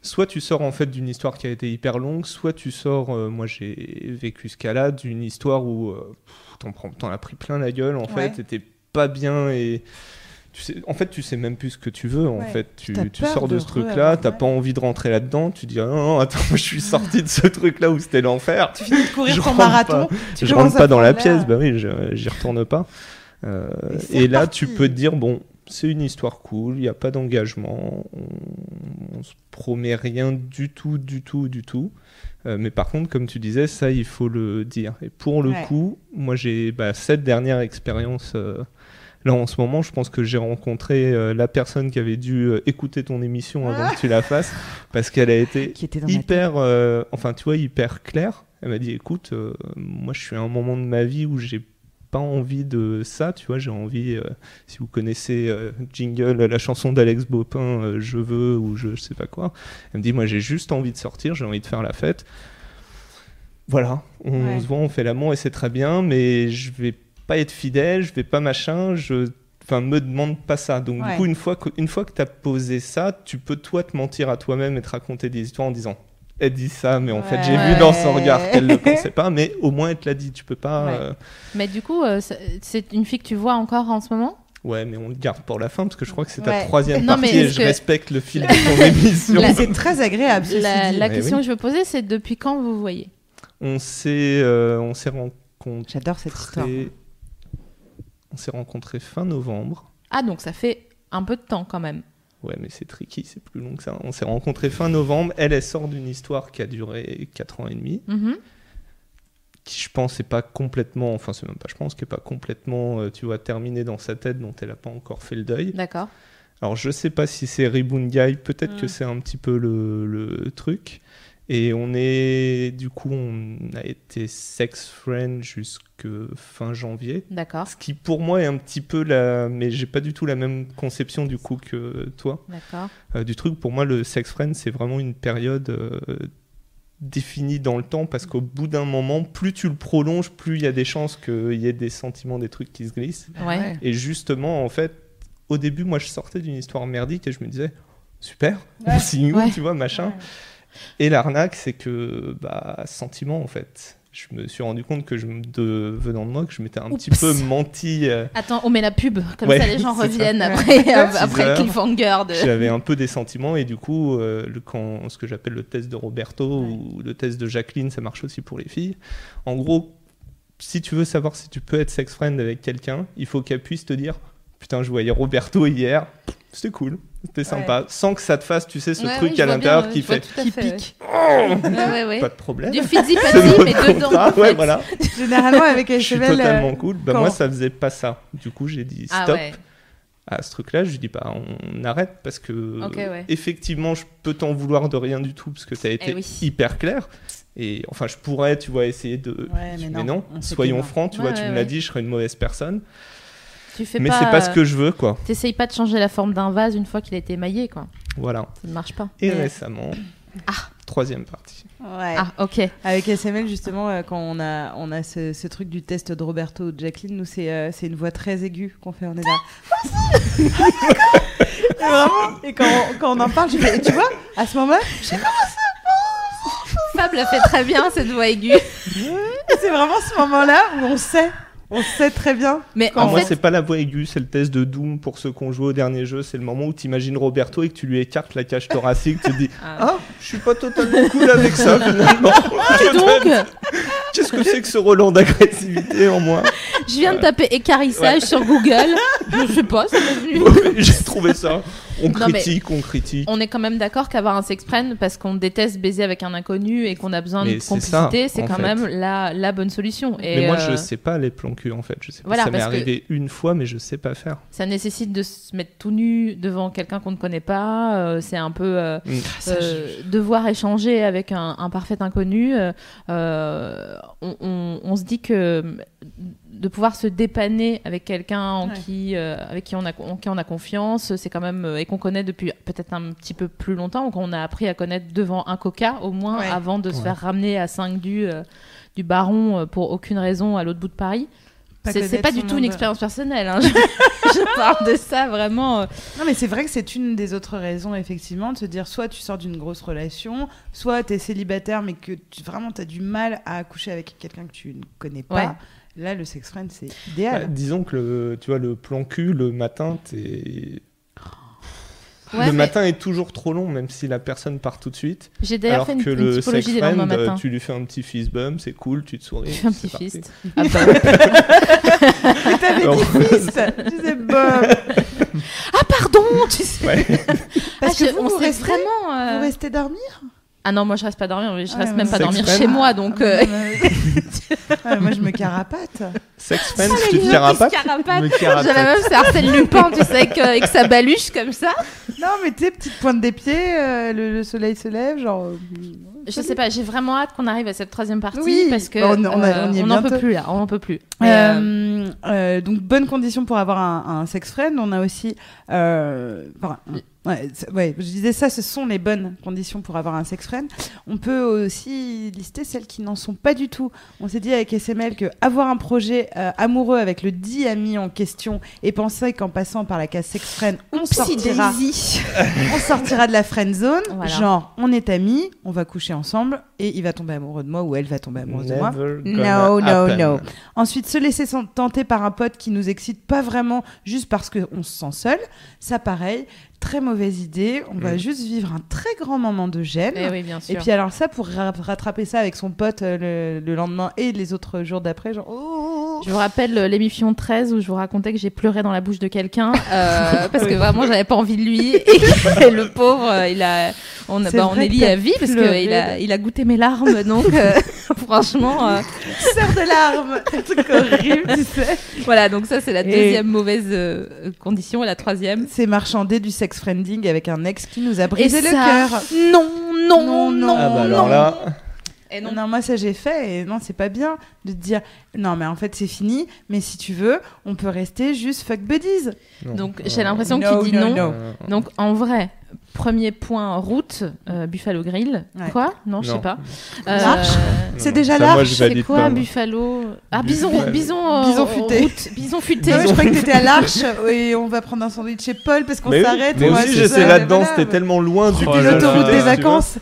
Soit tu sors en fait d'une histoire qui a été hyper longue, soit tu sors. euh, moi, j'ai vécu ce cas-là d'une histoire où t'en as pris plein la gueule. En Ouais. fait, t'étais pas bien et tu sais, en fait, tu sais même plus ce que tu veux. En Ouais. fait, tu, tu sors de de ce truc-là, t'as mal. pas envie de rentrer là-dedans. Tu dis ah non, non, attends, je suis sorti de ce truc-là où c'était l'enfer. Tu finis de courir Je ton marathon. tu je rentre pas dans la pièce, bah oui, j'y retourne pas. Euh, Et là, tu peux te dire, bon, c'est une histoire cool, il n'y a pas d'engagement, on, on se promet rien du tout, du tout, du tout. Euh, mais par contre, comme tu disais, ça, il faut le dire. Et pour le Ouais. coup, moi, j'ai bah, cette dernière expérience. euh, Là, en ce moment, je pense que j'ai rencontré euh, la personne qui avait dû euh, écouter ton émission avant Ah. que tu la fasses, parce qu'elle a été Qui était hyper, euh, enfin tu vois, hyper clair. Elle m'a dit, écoute, moi je suis à un moment de ma vie où j'ai pas envie de ça, tu vois, j'ai envie, si vous connaissez Jingle, la chanson d'Alex Bopin, Je veux ou je, je sais pas quoi, elle me dit, moi j'ai juste envie de sortir, j'ai envie de faire la fête. Voilà, on Ouais. se voit, on fait l'amour et c'est très bien, mais je vais pas être fidèle, je vais pas machin, je enfin me demande pas ça. Donc Ouais. du coup une fois que une fois que tu as posé ça, tu peux toi te mentir à toi-même et te raconter des histoires en disant elle dit ça mais en fait j'ai vu dans son regard qu'elle ne pensait pas mais au moins elle te l'a dit, tu peux pas Ouais. euh, Mais du coup, euh, c'est une fille que tu vois encore en ce moment? Ouais mais on le garde pour la fin parce que je crois que c'est ta Ouais. troisième Non, mais partie et je que- respecte le fil de ton émission. La- C'est très agréable. ceci La, dit. la question oui. que je veux poser, c'est depuis quand vous voyez? On s'est euh, on s'est rencontrés J'adore cette histoire. On s'est rencontrés fin novembre. Ah, donc ça fait un peu de temps quand même. Ouais, mais c'est tricky, c'est plus long que ça. On s'est rencontrés fin novembre. Elle, elle sort d'une histoire qui a duré 4 ans et demi, Mhm. qui je pense n'est pas complètement, enfin c'est même pas je pense, qui est pas complètement, euh, tu vois, terminée dans sa tête, dont elle a pas encore fait le deuil. D'accord. Alors je sais pas si c'est Guy, peut-être que Mm. c'est un petit peu le, le truc. Et on est, du coup, on a été sex friend jusque fin janvier. D'accord. Ce qui pour moi est un petit peu la, mais j'ai pas du tout la même conception du coup que toi. D'accord. Euh, du truc. Pour moi, le sex friend, c'est vraiment une période euh, définie dans le temps parce qu'au bout d'un moment, plus tu le prolonges, plus il y a des chances qu'il y ait des sentiments, des trucs qui se glissent. Ouais. Et justement, en fait, au début, moi, je sortais d'une histoire merdique et je me disais, super, Ouais. signe où, Ouais. tu vois, machin. Et l'arnaque, c'est que, bah, sentiment, en fait. Je me suis rendu compte que je me de venant de moi, que je m'étais un petit peu menti. euh, Attends, on met la pub, comme Ouais, ça les gens ça. reviennent après, après heures. le cliffhanger. De... J'avais un peu des sentiments et du coup, euh, le, quand, ce que j'appelle le test de Roberto ou le test de Jacqueline, ça marche aussi pour les filles. En gros, si tu veux savoir si tu peux être sex friend avec quelqu'un, il faut qu'elle puisse te dire Putain, je voyais Roberto hier, c'était cool, c'était sympa, sans que ça te fasse, tu sais, ce Ouais, truc oui, à l'intérieur qui fait qui fait, ouais. pique. Ouais, ouais. Pas de problème. Du notre mais dedans. en ouais, fait. voilà. Généralement, avec HML, euh, totalement cool. Bah, quand- moi, ça faisait pas ça. Du coup, j'ai dit Ah stop ouais. à ce truc-là. Je lui dis, bah, on arrête parce que, ouais. effectivement, je peux t'en vouloir de rien du tout parce que tu as été Eh oui. hyper clair. Et enfin, je pourrais, tu vois, essayer de. Ouais, mais mais non, soyons francs, tu Ouais, vois, tu me l'as dit, je serais une mauvaise personne. Tu fais mais c'est pas ce que je veux, quoi. T'essayes pas de changer la forme d'un vase une fois qu'il a été émaillé, quoi. Voilà. Ça ne marche pas. Et Mais- récemment, troisième partie. Ouais. Ah, ok. Avec SML, justement, euh, quand on a, on a ce, ce truc du test de Roberto ou de Jacqueline, nous, c'est euh, c'est une voix très aiguë qu'on fait. On est là. Et vraiment, et quand on, quand on en parle, je fais, et tu vois, à ce moment-là, je sais Fab l'a fait très bien, cette voix aiguë. c'est vraiment ce moment-là où on sait. On sait très bien. Mais en moi, fait, c'est pas la voix aiguë, c'est le test de Doom pour ceux qui ont joué au dernier jeu. C'est le moment où tu imagines Roberto et que tu lui écartes la cage thoracique. tu te dis, Ah. ah, je suis pas totalement cool avec ça finalement. donc, Qu'est-ce que c'est que ce Roland d'agressivité en moi je viens de taper écarissage sur Google. Je sais pas, ça m'est venu. J'ai trouvé ça. On critique, on critique. On est quand même d'accord qu'avoir un sex friend parce qu'on déteste baiser avec un inconnu et qu'on a besoin Mais de complicité, c'est quand fait. même la, la bonne solution. Et mais moi, euh, je sais pas les plans cul en fait. Je sais pas. Voilà, ça m'est arrivé une fois, mais je sais pas faire. ça nécessite de se mettre tout nu devant quelqu'un qu'on ne connaît pas. euh, c'est un peu euh, Mm. euh, devoir échanger avec un, un parfait inconnu. on, on- on se dit que de pouvoir se dépanner avec quelqu'un en Ouais. qui, euh, avec qui on a, en qui on a confiance, c'est quand même euh, et qu'on connaît depuis peut-être un petit peu plus longtemps, ou qu'on a appris à connaître devant un coca au moins Ouais. avant de se faire ramener à 5 du euh, du baron euh, pour aucune raison à l'autre bout de Paris. C'est pas du tout une expérience personnelle. hein. Je, je parle de ça vraiment. Non, mais c'est vrai que c'est une des autres raisons, effectivement, de se dire soit tu sors d'une grosse relation, soit tu es célibataire, mais que tu, vraiment tu as du mal à accoucher avec quelqu'un que tu ne connais pas. Là, le sex friend, c'est Bah, idéal. disons que le, tu vois, le plan cul, le matin, t'es. Ouais, le mais matin est toujours trop long, même si la personne part tout de suite. J'ai d'ailleurs fait une, que une le sex typologie des lendemains friend, matin. tu lui fais un petit fist bump, c'est cool, tu te souris. Tu fais un petit fist. Ah bah, Mais t'avais Alors, dit fist Tu sais, Bob ah pardon, tu sais. ouais. Parce Ah, que je- vous, on vous s'est restez vraiment. euh, Vous restez dormir? Ah non, moi je reste pas dormir, je Ah, reste ouais, même pas dormir friend. chez moi, donc. Ah, euh, Ah, Moi, je me carapate. Sex friend, les tu te carapates J'ai carapate. la même, c'est Arsène Lupin, tu sais, avec, euh, avec sa baluche comme ça. Non, mais tu sais, petite pointe des pieds, euh, le, le soleil se lève, genre. Je sais pas, j'ai vraiment hâte qu'on arrive à cette troisième partie Oui, parce que bah, on- on a- euh, on peut plus là, on n'en peut plus. Euh, Euh, euh, donc bonne condition pour avoir un, un sex friend. On a aussi, euh, enfin, ouais, c'est- ouais, je disais ça, ce sont les bonnes conditions pour avoir un sex friend. On peut aussi lister celles qui n'en sont pas du tout. On s'est dit avec SML que avoir un projet euh, amoureux avec le dit ami en question et penser qu'en passant par la case sex friend, on sortira, on sortira de la friend zone. Voilà. Genre, on est amis, on va coucher ensemble et il va tomber amoureux de moi ou elle va tomber amoureuse de moi. No, no, no. Ensuite, se laisser tenter par un pote qui nous excite pas vraiment juste parce qu'on se sent seul, ça pareil, très mauvaise idée. On va Mm. juste vivre un très grand moment de gêne. eh oui, bien sûr. Et puis alors ça, pour ra- rattraper ça avec son pote euh, le, le lendemain et les autres jours d'après, genre... oh. Je vous rappelle euh, l'émission 13 où je vous racontais que j'ai pleuré dans la bouche de quelqu'un euh, parce que vraiment j'avais pas envie de lui et, le pauvre il a on, C'est bah, on est lié à vie parce qu'il a, il a goûté mes larmes donc franchement Serre de larmes Un truc horrible, tu sais. voilà donc ça c'est la Et- deuxième mauvaise condition et la troisième C'est marchander du sex friending avec un ex qui nous a brisé Et le ça, cœur. non non Non, non non. Ah bah alors non. là, et Non. non moi ça j'ai fait et non c'est pas bien de te dire non mais en fait c'est fini mais si tu veux on peut rester juste fuck buddies non. donc Euh, j'ai l'impression No, qu'il dit no, non no. euh, donc en vrai premier point route euh, Buffalo Grill Ouais. quoi? Non je sais pas L'arche Non, C'est déjà je C'est quoi pas. Buffalo? Ah bison, Buffalo. bison, euh, Bison futé. route. Bison futé. Non, mais je croyais que t'étais à l'arche et on va prendre un sandwich chez Paul parce qu'on Mais oui, s'arrête. mais va aussi j'étais là-dedans, c'était tellement loin du l'autoroute des vacances.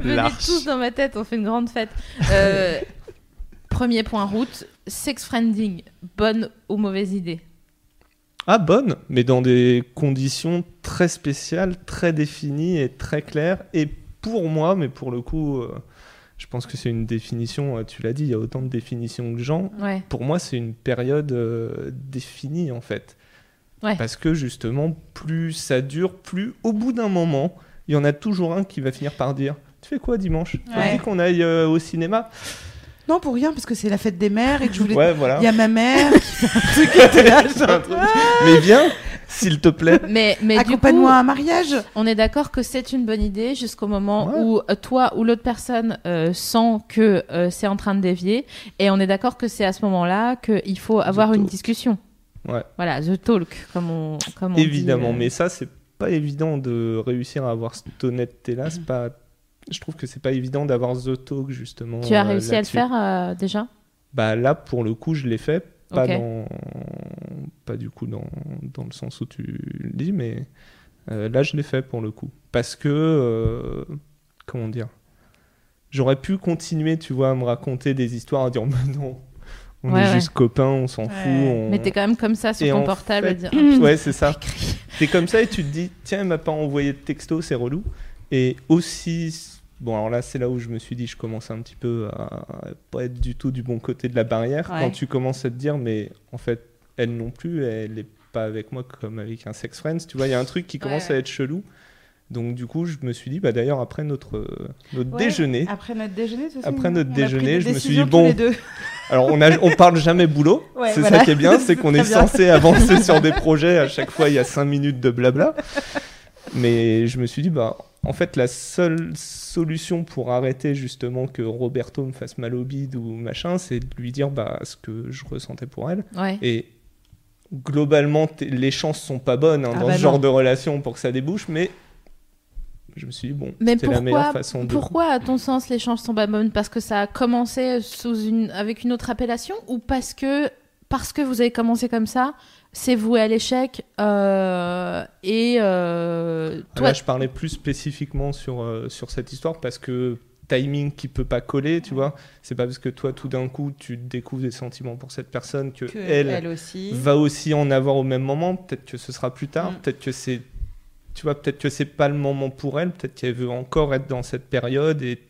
Venez tous dans ma tête, on fait une grande fête. Euh, premier point route, sex friending, bonne ou mauvaise idée Ah, bonne, mais dans des conditions très spéciales, très définies et très claires. Et pour moi, mais pour le coup, euh, je pense que c'est une définition, euh, tu l'as dit, il y a autant de définitions que gens. Ouais. Pour moi, c'est une période euh, définie, en fait. Ouais. Parce que justement, plus ça dure, plus au bout d'un moment, il y en a toujours un qui va finir par dire Tu fais quoi dimanche Tu Ouais. dit qu'on aille euh, au cinéma Non, pour rien, parce que c'est la fête des mères et que je voulais. Ouais, voilà. Il y a ma mère qui fait un truc qui était là, genre, Mais viens, s'il te plaît. Mais, mais du coup, Accompagne-moi à un mariage. on est d'accord que c'est une bonne idée jusqu'au moment Ouais. où euh, toi ou l'autre personne euh, sent que euh, c'est en train de dévier. Et on est d'accord que c'est à ce moment-là qu'il faut avoir une talk. discussion. Ouais. Voilà, the talk, comme on, comme on Évidemment, dit, euh. mais ça, c'est pas évident de réussir à avoir cette honnêteté-là. C'est pas je trouve que c'est pas évident d'avoir The Talk justement. Tu as euh, réussi à le faire euh, déjà? Bah là, pour le coup, je l'ai fait. Pas, Ok. dans... pas du coup dans... dans le sens où tu le dis, mais euh, là, je l'ai fait pour le coup. Parce que, euh, comment dire, j'aurais pu continuer, tu vois, à me raconter des histoires, à dire, mais non, on Ouais, est ouais. juste copains, on s'en Ouais. fout. on- Mais t'es quand même comme ça sur Et ton portable. fait- à dire, Ah, putain, Ouais, c'est ça. T'es comme ça et tu te dis, tiens, elle m'a pas envoyé de texto, c'est relou. Et aussi, bon, alors là, c'est là où je me suis dit, je commence un petit peu à pas être du tout du bon côté de la barrière. Ouais. Quand tu commences à te dire, mais en fait, elle non plus, elle est pas avec moi comme avec un sex friends. Tu vois, il y a un truc qui commence Ouais. à être chelou. Donc, du coup, je me suis dit, bah d'ailleurs, après notre, euh, notre Ouais, déjeuner, Après notre déjeuner, Après notre déjeuner, je me suis dit, bon, alors on, a, on parle jamais boulot. Ouais, c'est voilà. ça qui est bien, c'est qu'on est bien. censé avancer sur des projets. À chaque fois, il y a cinq minutes de blabla. Mais je me suis dit, bah, en fait, la seule solution pour arrêter justement que Roberto me fasse mal au bide ou machin, c'est de lui dire bah, ce que je ressentais pour elle. Ouais. Et globalement, les chances sont pas bonnes hein, Ah dans bah ce genre de relation pour que ça débouche, mais je me suis dit, bon, c'est la meilleure pourquoi, façon de. pourquoi, à ton sens, les chances sont pas bonnes? Parce que ça a commencé sous une, avec une autre appellation ou parce que, parce que vous avez commencé comme ça, c'est voué à l'échec euh, et euh, Ah, toi, Là, je parlais plus spécifiquement sur, euh, sur cette histoire parce que timing qui peut pas coller, tu vois. C'est pas parce que toi, tout d'un coup, tu découvres des sentiments pour cette personne que, Que elle, elle aussi. va aussi en avoir au même moment. Peut-être que ce sera plus tard. Mm. Peut-être que c'est, tu vois, peut-être que c'est pas le moment pour elle. Peut-être qu'elle veut encore être dans cette période et,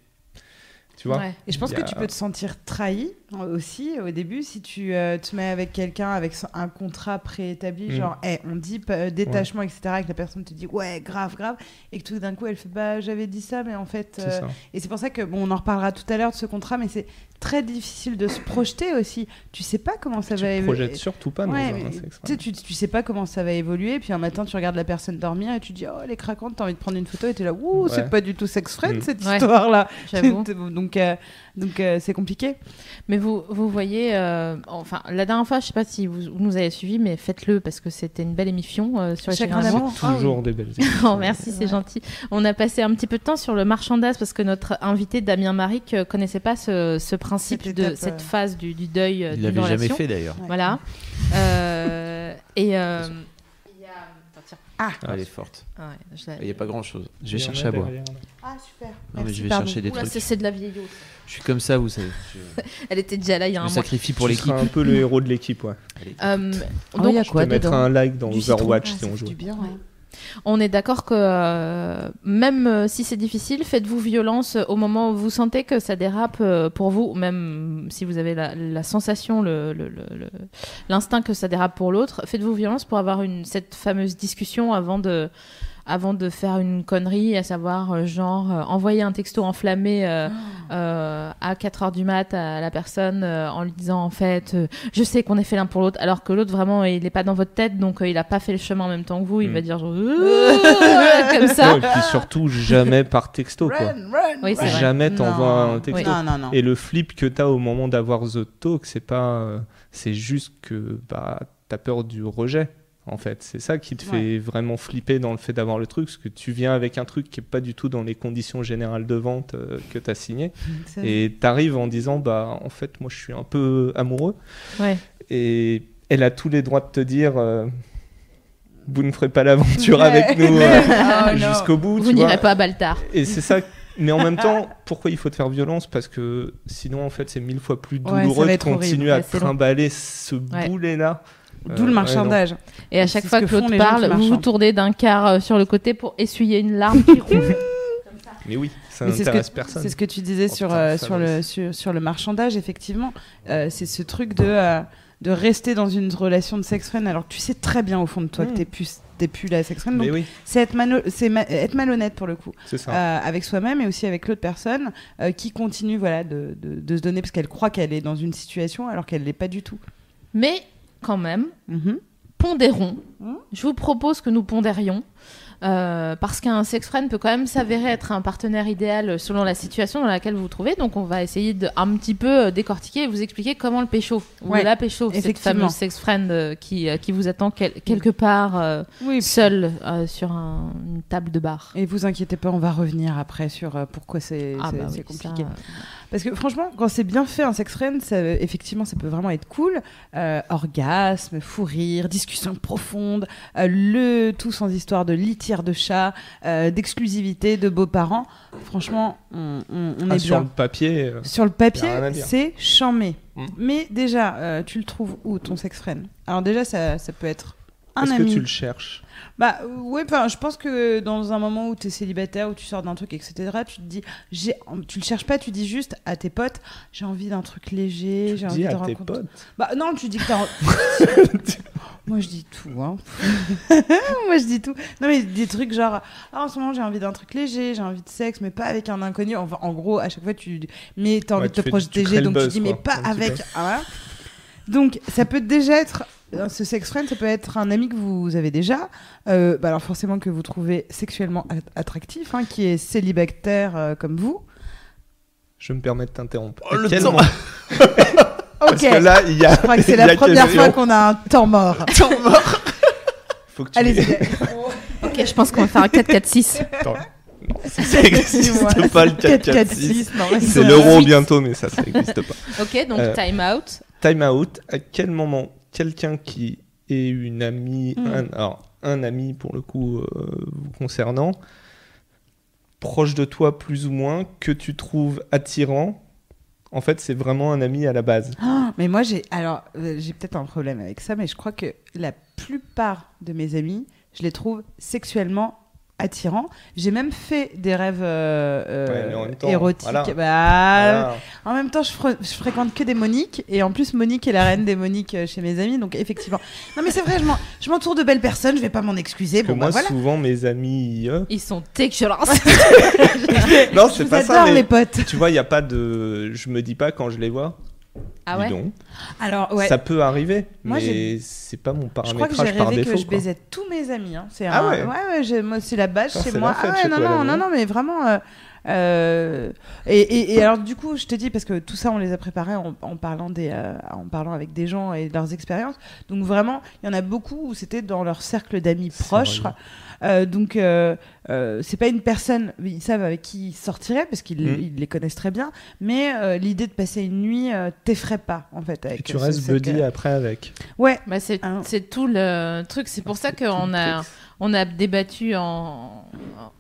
tu vois. Ouais. Et je pense que tu peux te sentir trahi aussi au début si tu euh, te mets avec quelqu'un avec un contrat préétabli, Mm. genre on dit euh, détachement, etc., et que la personne te dit ouais, grave, grave, et que tout d'un coup elle fait bah j'avais dit ça, mais en fait. Euh. Et c'est pour ça que, bon, on en reparlera tout à l'heure de ce contrat, mais c'est très difficile de se projeter aussi. Tu sais pas comment ça Tu va évoluer. projettes surtout pas dans Ouais, un sexe. tu sais, tu, tu sais pas comment ça va évoluer, puis un matin tu regardes la personne dormir et tu dis oh elle est craquante, t'as envie de prendre une photo et t'es là ouh Ouais. c'est pas du tout sex friend Mm. cette Ouais. histoire là. j'avoue. donc euh, donc euh, c'est compliqué. Mais vous, vous voyez, euh, enfin, la dernière fois, je sais pas si vous, vous nous avez suivis, mais faites-le parce que c'était une belle émission euh, sur les Chagrin chagrins d'amour. Toujours des belles Oh, merci, c'est gentil. On a passé un petit peu de temps sur le marchandage parce que notre invité Damien Maric euh, connaissait pas ce, ce principe Cette de étape, cette euh. phase du, du deuil Il d'une l'avait jamais fait d'ailleurs. Voilà. Euh, et euh, il y a- attends, tiens. Ah, Ah, elle est forte. Ah ouais, je l'ai- Il n'y a pas grand chose. Je vais chercher à boire. ah super. Non, mais Merci, je vais pardon. chercher des Oula, trucs. c'est- c'est de la vieillotte. Je suis comme ça, vous savez. Je, Elle était déjà là il y je a me un mois. sacrifie pour Tu l'équipe. seras un peu le héros de l'équipe, ouais. Euh, donc, il y a Je quoi mettrai dedans un like dans Du citron. Overwatch Ah, si ça on joue. du bien, ouais. On est d'accord que euh, même euh, si c'est difficile, faites-vous violence au moment où vous sentez que ça dérape euh, pour vous, même si vous avez la, sensation, l'instinct que ça dérape pour l'autre. Faites-vous violence pour avoir cette fameuse discussion avant de, avant de faire une connerie, à savoir euh, genre euh, envoyer un texto enflammé euh, euh, à 4 heures du mat à la personne euh, en lui disant en fait euh, je sais qu'on est fait l'un pour l'autre alors que l'autre vraiment il n'est pas dans votre tête donc euh, il a pas fait le chemin en même temps que vous il Mm. va dire genre comme ça Non, et puis surtout, jamais par texto, quoi. Run, run, Oui. Jamais t'envoies un texto. Non, non, non. Et le flip que t'as au moment d'avoir The Talk, c'est pas. euh, c'est juste que bah, t'as peur du rejet, en fait. C'est ça qui te fait vraiment flipper dans le fait d'avoir le truc, parce que tu viens avec un truc qui est pas du tout dans les conditions générales de vente euh, que t'as signé. C'est- Et t'arrives en disant, bah, en fait, moi, je suis un peu amoureux. ouais. Et elle a tous les droits de te dire. euh, vous ne ferez pas l'aventure Ouais. avec nous euh, Oh, jusqu'au bout. vous tu n'irez pas à Baltar Et c'est ça. Mais en même temps, pourquoi il faut te faire violence? Parce que sinon, en fait, c'est mille fois plus douloureux de horrible. continuer à Ouais, c'est long. trimballer ce Ouais. boulet-là. D'où Euh, le ouais, marchandage. et à chaque fois que l'autre parle vous vous tournez d'un quart euh, sur le côté pour essuyer une larme qui roule. Mais oui, ça Mais c'est ce n'intéresse que personne. C'est ce que tu disais Oh, sur, putain, euh, sur, le, sur, sur le marchandage, effectivement. Euh, c'est ce truc de, euh, de rester dans une relation de sex friend alors que tu sais très bien au fond de toi que t'es plus, t'es plus la sex friend. Donc oui, c'est être, mano- c'est ma- être malhonnête pour le coup. c'est ça. Euh, avec soi-même et aussi avec l'autre personne euh, qui continue voilà, de, de, de se donner parce qu'elle croit qu'elle est dans une situation alors qu'elle l'est pas du tout. mais quand même Mhm. pondérons Hmm. je vous propose que nous pondérions euh, parce qu'un sex friend peut quand même s'avérer être un partenaire idéal selon la situation dans laquelle vous vous trouvez. Donc on va essayer de un petit peu euh, décortiquer et vous expliquer comment le pécho ou Ouais, la pécho, cette fameuse sex friend euh, qui, qui vous attend quel- quelque part euh, Oui, seul euh, sur un- une table de bar. Et vous inquiétez pas, on va revenir après sur pourquoi c'est Ah bah oui, compliqué. ça, Parce que franchement, quand c'est bien fait, un sex friend, ça, effectivement, ça peut vraiment être cool. Euh, orgasme, fou rire, discussion profonde, euh, le tout sans histoire de litière de chat, euh, d'exclusivité, de beaux-parents. Franchement, on, on- on Ah, est sur bien. le papier. euh, Sur le papier, c'est chamé. Mm. Mais déjà, euh, tu le trouves où ton sex friend? Alors déjà, ça, ça peut être Est-ce que tu le cherches? Bah ouais, je pense que dans un moment où tu es célibataire, où tu sors d'un truc, etc., tu te dis, j'ai, tu le cherches pas, tu dis juste à tes potes, j'ai envie d'un truc léger, j'ai envie Dis de à tes potes? Bah non, tu dis que t'as. en- Moi je dis tout, hein. Moi je dis tout. Non mais des trucs genre, ah, en ce moment j'ai envie d'un truc léger, j'ai envie de sexe, mais pas avec un inconnu. Enfin, en gros, à chaque fois tu. Mais t'as envie Ouais, de te protéger, donc tu dis, mais pas avec. Donc ça peut déjà être. Euh, Ce sex friend, ça peut être un ami que vous avez déjà, euh, bah alors forcément que vous trouvez sexuellement a- attractif, hein, qui est célibataire euh, comme vous. Je me permets de t'interrompre. Oh, À le quel temps. moment- Parce Ok. que là, il y a. Je crois que c'est la première question. fois qu'on a un temps mort. Faut que tu Allez, Ok, je pense qu'on va faire un 4-4-6. Attends. Ça n'existe pas le 4-4-6. non, mais C'est l'euro bientôt, mais ça, ça n'existe pas. ok, donc Euh, time out. Time out. À quel moment quelqu'un qui est une amie, Mm. un, alors, un ami pour le coup euh, vous concernant, proche de toi plus ou moins, que tu trouves attirant, en fait, c'est vraiment un ami à la base. Ah, mais moi, j'ai alors euh, j'ai peut-être un problème avec ça, mais je crois que la plupart de mes amis, je les trouve sexuellement attirants. J'ai même fait des rêves euh, euh, Ouais, mais en même temps, érotiques. voilà. Bah, Voilà. En même temps, je, fre- je fréquente que des Moniques, et en plus, Monique est la reine des Moniques euh, chez mes amis, donc effectivement. Non, mais c'est vrai, je m'en- je m'entoure de belles personnes, je vais pas m'en excuser. que Bon, moi, bah, voilà. souvent, mes amis. euh, Ils sont dégueulasses. Non, c'est pas ça. adore, mais les potes. Tu vois, il y a pas de. Je me dis pas quand je les vois. Ah ouais donc. Alors, ouais. Ça peut arriver, Moi, mais c'est pas mon Je crois que j'ai paramétrage par rêvé défaut. que je quoi. baisais tous mes amis. hein. C'est Ah un- ouais ouais, moi c'est la base Putain, chez moi. ah ouais, non, toi, non, non, non mais vraiment. euh, euh, et, et- et alors du coup, je te dis parce que tout ça, on les a préparés en, en parlant des, euh, en parlant avec des gens et de leurs expériences. Donc vraiment, il y en a beaucoup où c'était dans leur cercle d'amis proches. Euh, donc euh, euh, c'est pas une personne, ils savent avec qui ils sortiraient parce qu'ils Mm. ils les connaissent très bien. Mais euh, l'idée de passer une nuit euh, t'effraie pas en fait. Et Avec tu ce- restes buddy après avec. Ouais. Bah, c'est c'est tout le truc. C'est pour ça qu'on a, on a débattu en,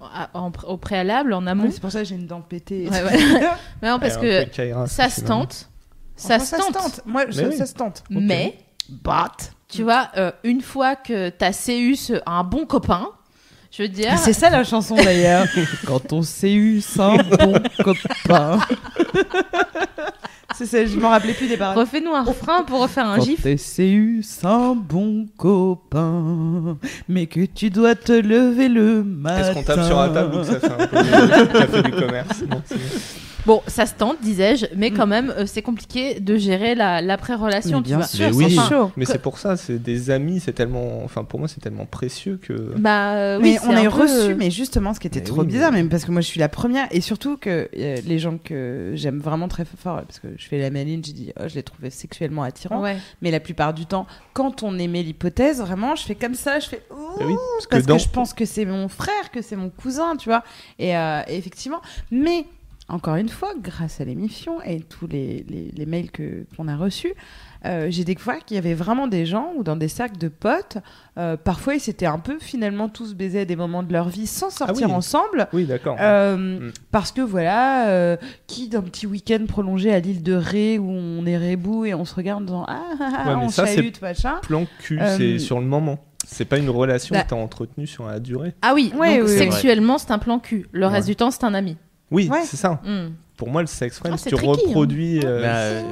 en- en- au préalable, en amont. C'est pour ça que j'ai une dent pétée. Ouais, ouais. Mais non, parce que ça se tente. Ça se tente. Moi, Mais ça, oui. ça se tente. Mais, But. tu vois, euh, une fois que t'as CU un bon copain, je veux dire. C'est ça la chanson d'ailleurs. Quand on s'est eu sans bon copain. c'est ça, je m'en rappelais plus des paroles. Refais-nous un refrain pour refaire un Quand gif. t'es eu sans bon copain, mais que tu dois te lever le matin. Est-ce qu'on tape sur la table ou que ça fait un peu café du commerce? Non, bon. Ça se tente, disais-je, mais quand même, euh, c'est compliqué de gérer la- l'après-relation. Mais tu bien vois. sûr, Mais oui. c'est chaud. Mais Que- c'est pour ça, c'est des amis, c'est tellement. Enfin, pour moi, c'est tellement précieux que. Bah euh, mais oui, on c'est a un peu, reçu, euh, mais justement, ce qui était Mais trop oui, bizarre, mais- même parce que moi je suis la première, et surtout que euh, les gens que j'aime vraiment très fort, parce que je fais la maline, j'ai dit, oh, je les trouvais sexuellement attirants, Ouais. mais la plupart du temps, quand on émet l'hypothèse, vraiment, je fais comme ça, je fais, ouh, Eh oui, parce que parce que, dans. je pense que c'est mon frère, que c'est mon cousin, tu vois, et, euh, et effectivement, mais encore une fois, grâce à l'émission et tous les, les, les mails que qu'on a reçus, euh, j'ai découvert qu'il y avait vraiment des gens ou dans des cercles de potes, euh, parfois ils s'étaient un peu finalement tous baisés à des moments de leur vie sans sortir Ah oui. ensemble. Oui, d'accord. Euh, Mm. Parce que voilà, euh, qui d'un petit week-end prolongé à l'île de Ré où on est rebou et on se regarde dans ah, ah, ah, Ouais, on ça, chahute, machin. Plan cul, Euh, c'est sur le moment. C'est pas une relation bah- que t'as entretenue sur la durée. Ah oui, Ouais, donc oui, oui. sexuellement, c'est un plan cul. Le reste Ouais. du temps, c'est un ami. Oui, Ouais. c'est ça. Hmm. Pour moi, le sex friend, Ah, c'est tu tricky, hein. reproduis. euh, Bah, euh,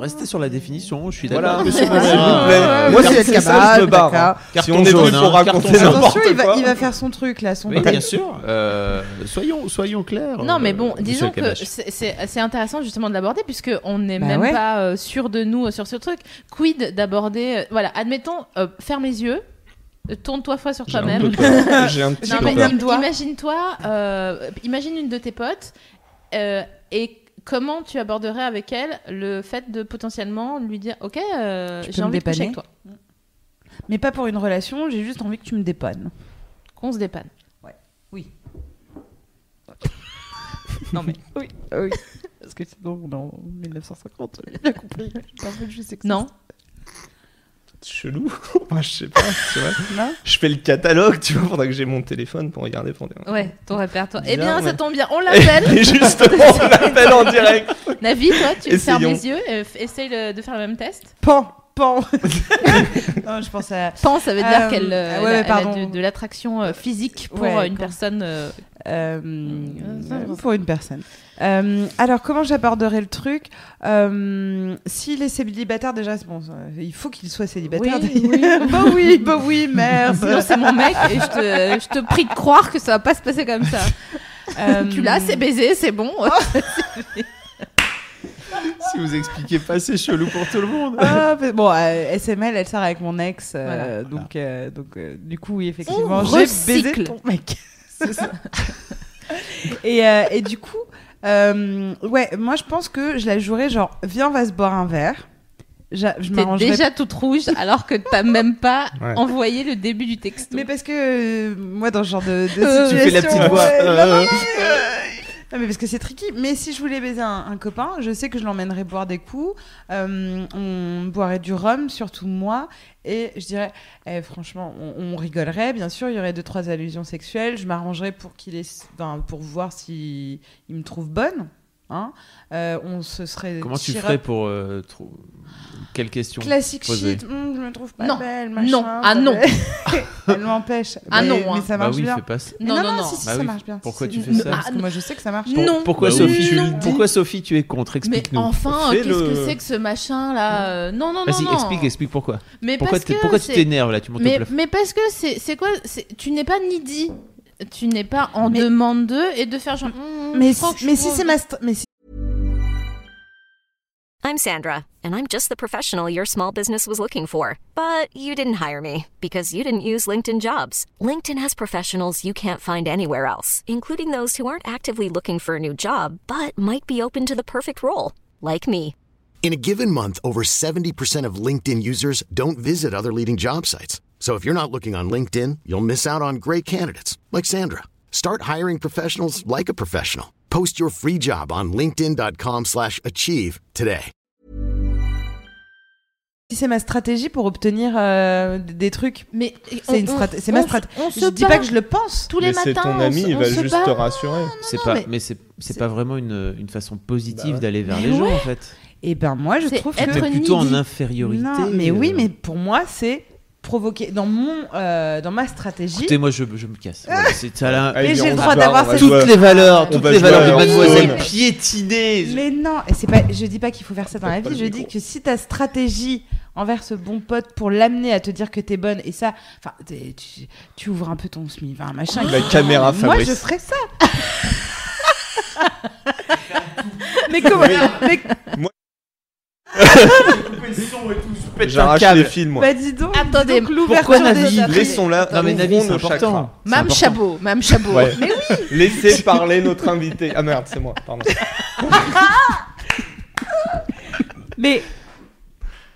restez sur la définition, je suis d'accord. Voilà, monsieur s'il vous Montserrat. plaît. ouais, Moi, si c'est ça, je me barre. hein. Si on est deux hein, pour raconter n'importe Attention, il va, il va faire son truc là, son Oui, bien sûr. Euh, soyons, soyons clairs. Non, mais bon, disons que c'est- intéressant justement de l'aborder puisque on n'est Bah même ouais. pas euh, sûr de nous euh, sur ce truc. Quid d'aborder, euh, voilà, admettons, euh, ferme les yeux Tourne-toi fois sur toi-même. J'ai un petit Non, peu mais peur. Imagine-toi, euh, imagine une de tes potes euh, et comment tu aborderais avec elle le fait de potentiellement lui dire Ok, euh, j'ai me envie de coucher dépanner avec toi. Mais pas pour une relation, j'ai juste envie que tu me dépannes. Qu'on se dépanne. Non mais oui, oui. Parce que sinon on est en 1950, j'ai bien compris. C'est un peu juste sexiste. Non Chelou. Moi, je sais pas. tu vois. Non Je fais le catalogue, tu vois, faudra que j'ai mon téléphone pour regarder pour. Ouais, ton répertoire. Eh Bien, ça tombe bien. On l'appelle. Et justement, on l'appelle en direct. Navi, toi, tu fermes les yeux essaye le- de faire le même test. Pan, pan. non, je pense à. Pense, ça veut dire Euh, qu'elle euh, ouais, a- de, de l'attraction euh, physique pour Ouais, euh, une quand- personne. euh, euh, euh, pour une personne. Euh, alors, comment j'aborderai le truc? Euh, S'il est célibataire, déjà, c'est bon, il faut qu'il soit célibataire. Oui, d'ailleurs. bah oui, bah oui, merde. Sinon, c'est mon mec et je te, je te prie de croire que ça va pas se passer comme ça. Euh, Tu l'as, c'est baisé, c'est bon. Si vous expliquez pas, c'est chelou pour tout le monde. Ah, mais bon, euh, SML, elle sort avec mon ex, euh, Voilà. donc, euh, donc euh, du coup, oui, effectivement, j'ai baisé ton mec. C'est ça. et, euh, et du coup, euh, ouais, moi je pense que je la jouerais genre, viens, on va se boire un verre. J'a- Je T'es m'arrangerais. déjà toute rouge alors que t'as même pas Ouais. envoyé le début du texto. Mais parce que euh, moi, dans ce genre de, de situation, tu fais la petite voix. ouais, Euh, non, non, non, euh, non, mais parce que c'est tricky. Mais si je voulais baiser un, copain, je sais que je l'emmènerais boire des coups. Euh, on boirait du rhum, surtout moi. Et je dirais, eh, franchement, on, rigolerait. Bien sûr, il y aurait deux trois allusions sexuelles. Je m'arrangerais pour qu'il enfin, pour voir si il me trouve bonne. Hein. Euh, on se serait. Comment tu ferais pour euh, trou- quelle question Classique shit, hum, je me trouve pas Non. belle, Non. machin. Ah non. Elle m'empêche. Ah Mais- non, Mais hein. ça Bah marche oui, bien. fais pas ça. Mais Non, non, non, non, non. si, si, Bah ça oui. marche bien. Pourquoi Si, tu fais ça Parce que moi, je sais que ça marche. Non. Pourquoi Bah oui, Sophie tu. Pourquoi Sophie tu es contre? Mais Explique-nous. enfin, euh, Fais-le. qu'est-ce que c'est que ce machin là euh, Non, non, non, Vas-y, non. explique, explique pourquoi. Mais Pourquoi, tu t'énerves là? Tu mais, plafond. mais parce que c'est c'est quoi? Tu n'es pas needy. Tu n'es pas en Mais- demande d'eux et de faire genre. Hum, Mais, si- mais si c'est ma. Mais si I'm Sandra, and I'm just the professional your small business was looking for. But you didn't hire me because you didn't use LinkedIn jobs. LinkedIn has professionals you can't find anywhere else, including those who aren't actively looking for a new job but might be open to the perfect role, like me. In a given month, over 70% of LinkedIn users don't visit other leading job sites. So if you're not looking on LinkedIn, you'll miss out on great candidates like Sandra. Start hiring professionals like a professional. Post your free job on linkedin.com/achieve slash achieve today. si c'est ma stratégie pour obtenir euh, des trucs. Mais C'est une c'est ma on stratégie. On se Je dis pas que je le pense. tous les Mais c'est matins. ton on ami, se- il on va juste bat. te rassurer. C'est non, pas, mais- mais c'est pas vraiment une, une façon positive Bah ouais. d'aller vers Mais les gens ouais. en fait. Et ben moi, je trouve être que. Mais plutôt en infériorité. Non, mais oui, euh. mais pour moi, c'est provoquer dans mon euh, dans ma stratégie. Écoutez, moi je, je me casse. C'est ça là. Mais j'ai le on droit d'avoir cette- Toutes les valeurs, toutes les valeurs de mademoiselle piétinées. Mais non, et c'est pas. Je dis pas qu'il faut faire ça dans la vie. Je dis que si ta stratégie envers ce bon pote pour l'amener à te dire que t'es bonne et ça, enfin, tu, tu ouvres un peu ton smi, enfin, machin. La caméra Moi, Fabrice. je ferais ça. mais comment mais, J'arrache les fils, moi. Bah dis donc. Attendez, dis donc, l'ouverture pourquoi des Navi. Laissons-la. Non mais Navi, c'est important. important. Chabot, Mme Chabot. Ouais. Mais oui, Laissez parler notre invité. Ah merde, c'est moi, pardon. Mais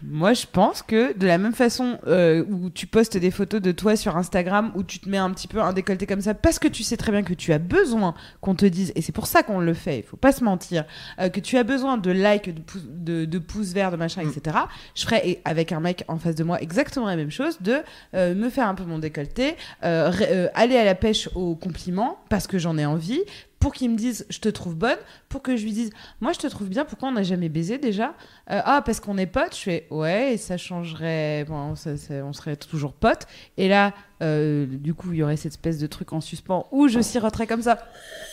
moi, je pense que de la même façon euh, où tu postes des photos de toi sur Instagram, où tu te mets un petit peu un décolleté comme ça, parce que tu sais très bien que tu as besoin qu'on te dise, et c'est pour ça qu'on le fait, il faut pas se mentir, euh, que tu as besoin de likes, de, pouces- de, de pouces verts, de machin, etc. Je ferais avec un mec en face de moi exactement la même chose, de euh, me faire un peu mon décolleté, aller à la pêche aux compliments, parce que j'en ai envie, pour qu'il me dise je te trouve bonne, pour que je lui dise moi je te trouve bien, pourquoi on n'a jamais baisé déjà Euh, Ah parce qu'on est potes, je fais ouais et ça changerait, bon, on serait toujours potes. Et là euh, du coup, il y aurait cette espèce de truc en suspens où je siroterais comme ça,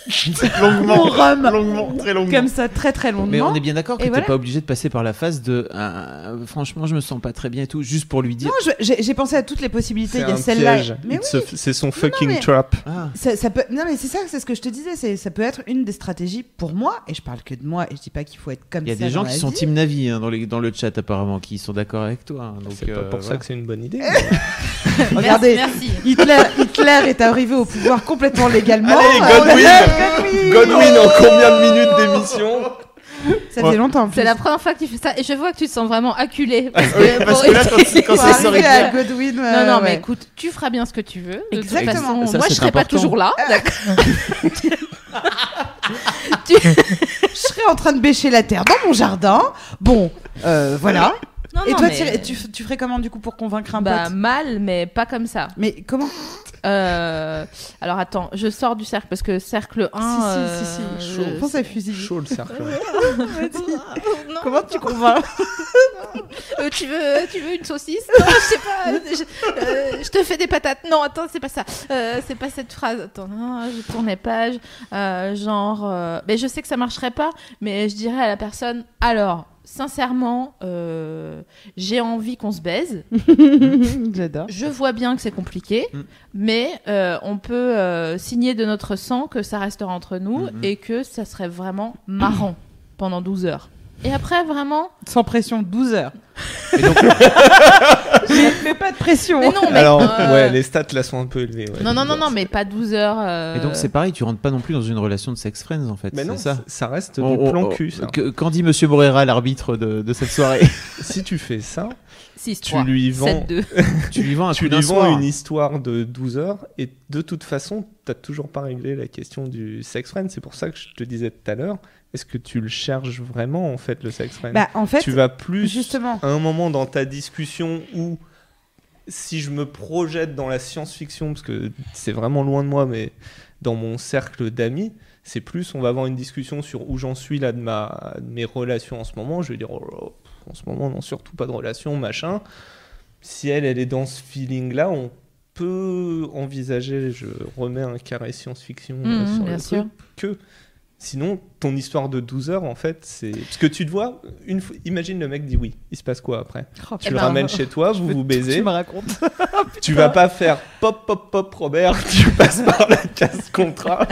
longuement, Mon rhum. longuement, très longuement. comme ça, très très longuement. Mais on est bien d'accord que t'es voilà. pas obligé de passer par la phase de euh, franchement je me sens pas très bien et tout juste pour lui dire Non, j'ai pensé à toutes les possibilités. Il y a celle-là. oui, C'est son fucking mais- trap. ah ça, ça peut. Non, mais c'est ça, c'est ce que je te disais. Ça peut être une des stratégies pour moi. Et je parle que de moi. Et je dis pas qu'il faut être comme il y a ça des gens qui sont team Navi hein, dans, les, dans le chat apparemment qui sont d'accord avec toi hein, C'est pas euh, pour ça voilà. que c'est une bonne idée. Regardez, Merci. Hitler, Hitler est arrivé au pouvoir complètement légalement. Allez, Euh, Godwin Godwin Godwin, en combien de minutes d'émission Ça fait longtemps. C'est la première fois que tu fais ça et je vois que tu te sens vraiment acculé. Parce que, Oui, parce que là, quand, quand à Godwin. Non, euh, non, ouais. mais écoute, tu feras bien ce que tu veux. De Exactement. toute façon, Ça, moi, je serai pas toujours là. D'accord. Je serais en train de bêcher la terre dans mon jardin. Bon, euh, voilà. Non, Et non, toi, mais- tu, tu ferais comment du coup pour convaincre un Bah, pote? mal, mais pas comme ça. Mais comment? Euh, alors attends, je sors du cercle parce que cercle 1. Si, si, si, euh, si. Je pense à fusil. Chaud le cercle. Non. Comment tu convaincs? Euh, tu veux, tu veux une saucisse? Non, je sais pas. Je, euh, je te fais des patates. Non, attends, c'est pas ça. Euh, c'est pas cette phrase. Attends, non, je tournais page. Euh, genre, euh, mais je sais que ça marcherait pas, mais je dirais à la personne. Alors, sincèrement, euh, j'ai envie qu'on se baise. J'adore. Je vois bien que c'est compliqué, Mm. mais euh, on peut euh, signer de notre sang que ça restera entre nous Mhm. et que ça serait vraiment marrant pendant 12 heures. Et après, vraiment. Sans pression, 12 heures. Et donc- mais, mais pas de pression. Mais non, mais. Alors, euh, ouais, les stats là sont un peu élevées. ouais. Non, non, non, non, mais pas 12 heures. euh, et donc c'est pareil tu rentres pas non plus dans une relation de sex friends en fait Mais non, ça reste du plan cul, ça. que- Qu'en dit Monsieur Morera, l'arbitre de, de cette soirée Si tu fais ça, 6, tu 3, lui vends, 7, 2. Tu lui vends un tu lui vends soir. une histoire de 12 heures et de toute façon, t'as toujours pas réglé la question du sex friend. C'est pour ça que je te disais tout à l'heure, est-ce que tu le cherches vraiment en fait le sex friend Bah, en fait, Tu vas plus justement. à un moment dans ta discussion où si je me projette dans la science-fiction, parce que c'est vraiment loin de moi, mais dans mon cercle d'amis, c'est plus on va avoir une discussion sur où j'en suis là de, ma, de mes relations en ce moment. Je vais dire, oh là là, pff, en ce moment, non, surtout pas de relation, machin. Si elle, elle est dans ce feeling-là, on peut envisager, je remets un carré science-fiction euh, Mhm, sur le truc, que sinon, ton histoire de 12 heures, en fait, c'est... Parce que tu te vois, une fois... imagine le mec dit oui, il se passe quoi après? Oh, Tu le ben, ramènes chez toi, vous vous baisez. Tu me racontes. Tu vas pas faire pop pop pop Robert, tu passes par la case contrat.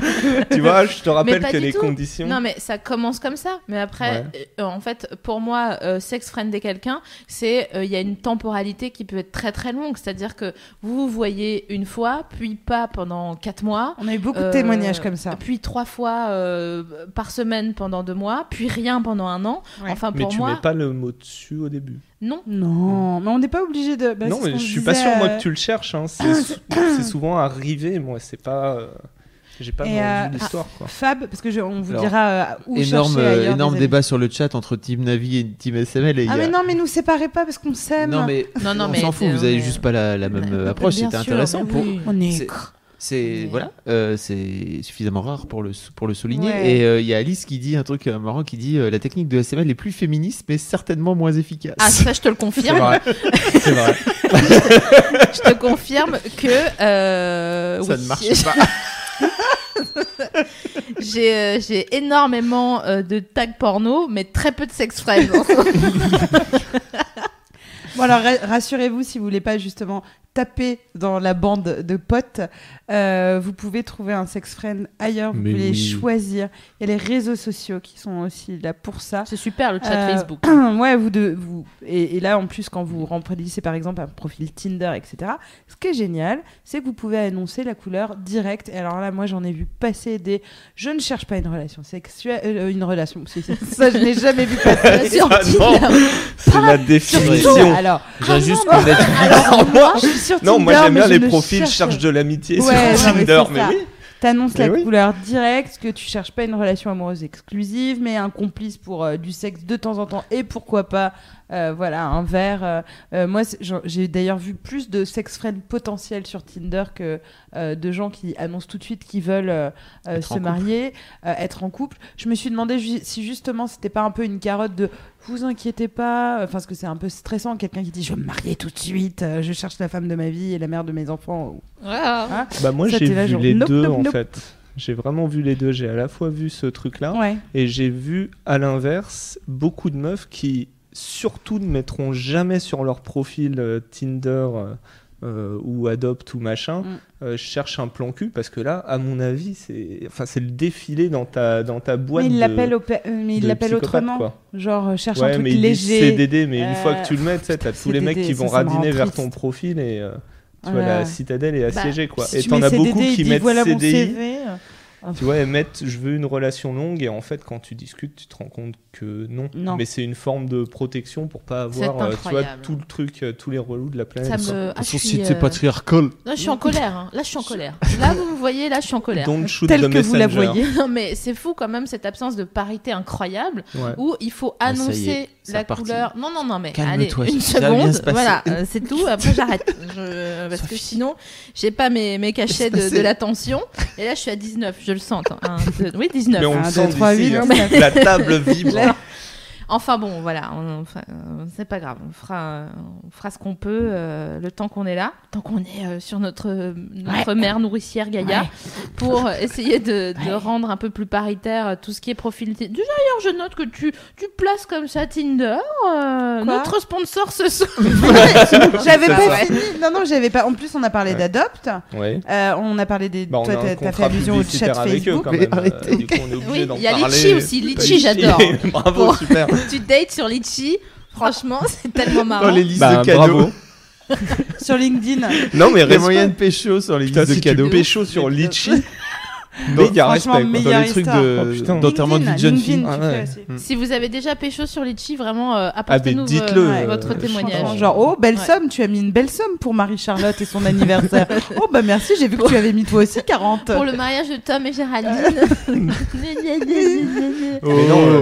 tu vois, je te rappelle que les tout. conditions. Non, mais ça commence comme ça. Mais après, euh, en fait, pour moi, euh, sex friender quelqu'un, c'est euh, il y a une temporalité qui peut être très très longue. C'est-à-dire que vous vous voyez une fois, puis pas pendant quatre mois. On a eu beaucoup de euh, témoignages comme ça. Puis trois fois euh, par semaine pendant deux mois, puis rien pendant un an. Ouais. Enfin, mais pour tu moi, mets pas le mot dessus au début. non. Non, mais on n'est pas obligé de. bah, non, mais je suis disait, pas sûr moi euh, que tu le cherches. hein. C'est sou- c'est souvent arrivé. Moi, c'est pas. euh, J'ai pas euh, l'histoire quoi. Fab, parce que je- on vous Alors, dira euh, où énorme chercher ailleurs énorme débat sur le chat entre Team Navi et Team SML et. Ah a- mais non, mais nous séparez pas parce qu'on s'aime. Non, mais Non, non, on mais s'en fout, vous avez mais- juste pas la, la même approche, c'était mais intéressant pour. On est. C'est Mais- voilà, euh, c'est suffisamment rare pour le pour le souligner. Ouais. Et euh, il y a Alice qui dit un truc euh, marrant qui dit euh, la technique de SML est plus féministe mais certainement moins efficace. Ah, ça, je te le confirme. C'est vrai. je te confirme que. euh, Ça oui. ne marche pas. J'ai euh, j'ai énormément euh, de tags porno, mais très peu de sex friends. Bon alors ra- rassurez-vous si vous voulez pas justement taper dans la bande de potes, euh, vous pouvez trouver un sex friend ailleurs, vous Mais pouvez oui. choisir. Il y a les réseaux sociaux qui sont aussi là pour ça. C'est super le chat Euh, Facebook. ouais, vous de vous et, et là en plus quand vous remplissez par exemple un profil Tinder, etc. Ce qui est génial, c'est que vous pouvez annoncer la couleur directe. Et alors là, moi j'en ai vu passer des. Je ne cherche pas une relation sexuelle, euh, une relation. Ça, je n'ai jamais vu passer. Sur Ah non, Tinder. c'est la Sur définition. Alors, J'ai juste qu'on Non, moi j'aime bien les profils cherche- cherche de l'amitié Ouais, sur mais Tinder, mais oui. T'annonces la oui. couleur directe, que tu cherches pas une relation amoureuse exclusive, mais un complice pour euh, du sexe de temps en temps et pourquoi pas euh, voilà, un verre. euh, euh, moi, j'ai d'ailleurs vu plus de sex friends potentiels sur Tinder que euh, de gens qui annoncent tout de suite qu'ils veulent se marier, euh, être en couple. Je me suis demandé ju- si justement c'était pas un peu une carotte de vous inquiétez pas, enfin parce que c'est un peu stressant, quelqu'un qui dit je veux me marier tout de suite, euh, je cherche la femme de ma vie et la mère de mes enfants. Hein Bah moi j'ai vu genre, les nope, deux nope, en nope. fait. J'ai vraiment vu les deux. J'ai à la fois vu ce truc-là Ouais. et j'ai vu à l'inverse beaucoup de meufs qui surtout ne mettront jamais sur leur profil euh, Tinder euh, euh, ou Adopt ou machin Mm. euh, cherchent un plan cul parce que là à mon avis c'est enfin c'est le défilé dans ta dans ta boîte Mais il l'appelle euh, mais il l'appelle autrement. quoi. Genre euh, cherche un truc mais léger. CDD, mais une fois Euh, que tu le mets, tu t'as tous les mecs qui vont ça, ça radiner vers ton profil et euh, tu Voilà. vois, la citadelle est Bah, assiégée, quoi. Si et t'en as beaucoup qui mettent voilà CDI. CV. Tu vois, elles mettent je veux une relation longue et en fait, quand tu discutes, tu te rends compte que non. Non. Mais c'est une forme de protection pour pas avoir, euh, tu vois, incroyable. tout le truc, euh, tous les relous de la planète. Ça me. Ah, c'est euh, patriarcal. Non, je suis en colère. hein. Là, je suis en colère. Là, vous me voyez, là, je suis en colère. Don't shoot Telle the que vous la voyez. Non, mais c'est fou quand même cette absence de parité incroyable Ouais. où il faut Ah, annoncer est, la couleur. Non, non, non, mais allez, une seconde. se. Voilà, euh, c'est tout. Après, j'arrête. Je- Parce que sinon, j'ai pas mes, mes cachets de, de l'attention. Et là, je suis à 19. Je le sens. hein. Un, deux- Oui, 19. Mais on Un, le deux, sent trois, d'ici, huit, hein. neuf. La table vibre. Enfin bon, voilà, on- euh, c'est pas grave, on fera, on fera ce qu'on peut euh, le temps qu'on est là, tant qu'on est euh, sur notre, notre mère nourricière Gaïa, pour essayer de, de rendre un peu plus paritaire tout ce qui est profil. D'ailleurs, je note que tu, tu places comme ça Tinder, euh, notre sponsor ce soir. J'avais pas ça. fini. Non, non, j'avais pas. En plus, on a parlé Ouais. d'Adopt. Ouais. Euh, on a parlé des. Bah, on toi, t'as- t'as fait allusion au chat avec eux Facebook. quand Mais même. euh, arrêtez. du coup, on est obligé Oui, d'en il y a. Litchi aussi, Litchi, j'adore. Bravo, super. Tu dates sur Litchi, franchement, c'est tellement marrant. Dans les listes Bah, de cadeaux. bravo. Sur LinkedIn. Non, mais Les moyens de pécho sur les listes de si cadeaux. tu pécho sur Litchi, Mais méga franchement, respect. quoi. Dans les trucs de- Oh, d'enterrement de vie de jeune fille. Ah ouais. aussi. Si vous avez déjà pécho sur Litchi, vraiment, euh, apportez-nous mais dites-le, vo- euh, votre euh, témoignage. Genre, oh, belle Ouais. somme, tu as mis une belle somme pour Marie-Charlotte et son anniversaire. oh, bah merci, j'ai vu que tu avais mis toi aussi 40. Pour le mariage de Tom et Géraldine. Mais non, euh,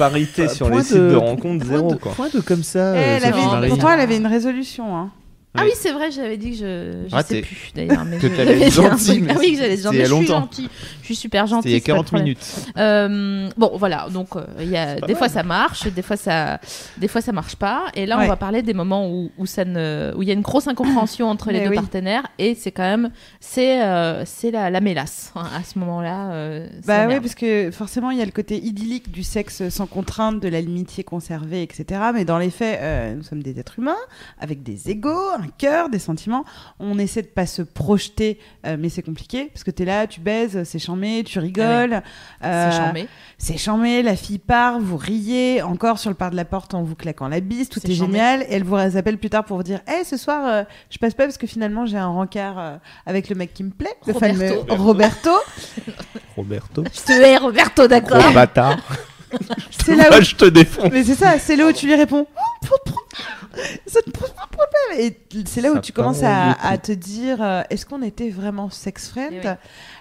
parité Bah, sur les sites de- de rencontres, zéro de, quoi. point de comme ça. Eh, euh, elle avait- Marie. pourtant, elle avait une résolution. Hein. Ah oui, c'est vrai, j'avais dit que je. Je Raté. sais plus d'ailleurs. mais Que je- t'allais être truc. mais Ah oui, que j'allais être c'était gentille. il y a Je suis gentille. Je suis super C'était gentille. il y a c'est pas le 40 problème. minutes. Euh, bon, voilà. Donc, euh, il y a des fois ça marche, des fois ça, des fois ça marche pas. Et là, Ouais. on va parler des moments où, où ça ne, où il y a une grosse incompréhension entre les Mais deux oui. partenaires. Et c'est quand même, c'est, euh, c'est la, la mélasse hein, à ce moment-là. euh, Bah oui, parce que forcément, il y a le côté idyllique du sexe sans contrainte, de l'amitié conservée, etc. Mais dans les faits, nous sommes des êtres humains avec des égaux, un cœur, des sentiments. On essaie de pas se projeter, euh, mais c'est compliqué parce que tu es là, tu baises, c'est chambé, tu rigoles. euh, c'est chambé. C'est chambé, la fille part, vous riez, encore sur le pas de la porte en vous claquant la bise, tout est, génial. Et elle vous appelle plus tard pour vous dire Hey, ce soir, euh, je passe pas parce que finalement j'ai un rencard euh, avec le mec qui me plaît, le Roberto. fameux Roberto. Roberto. Je te hais, Roberto, d'accord. Bâtard. C'est là où Moi, je te défonce. Mais c'est ça, c'est là où tu lui réponds Oh, Ça te pose pas de problème. Et c'est là où tu commences à, te dire euh, est-ce qu'on était vraiment sex friend Eh oui.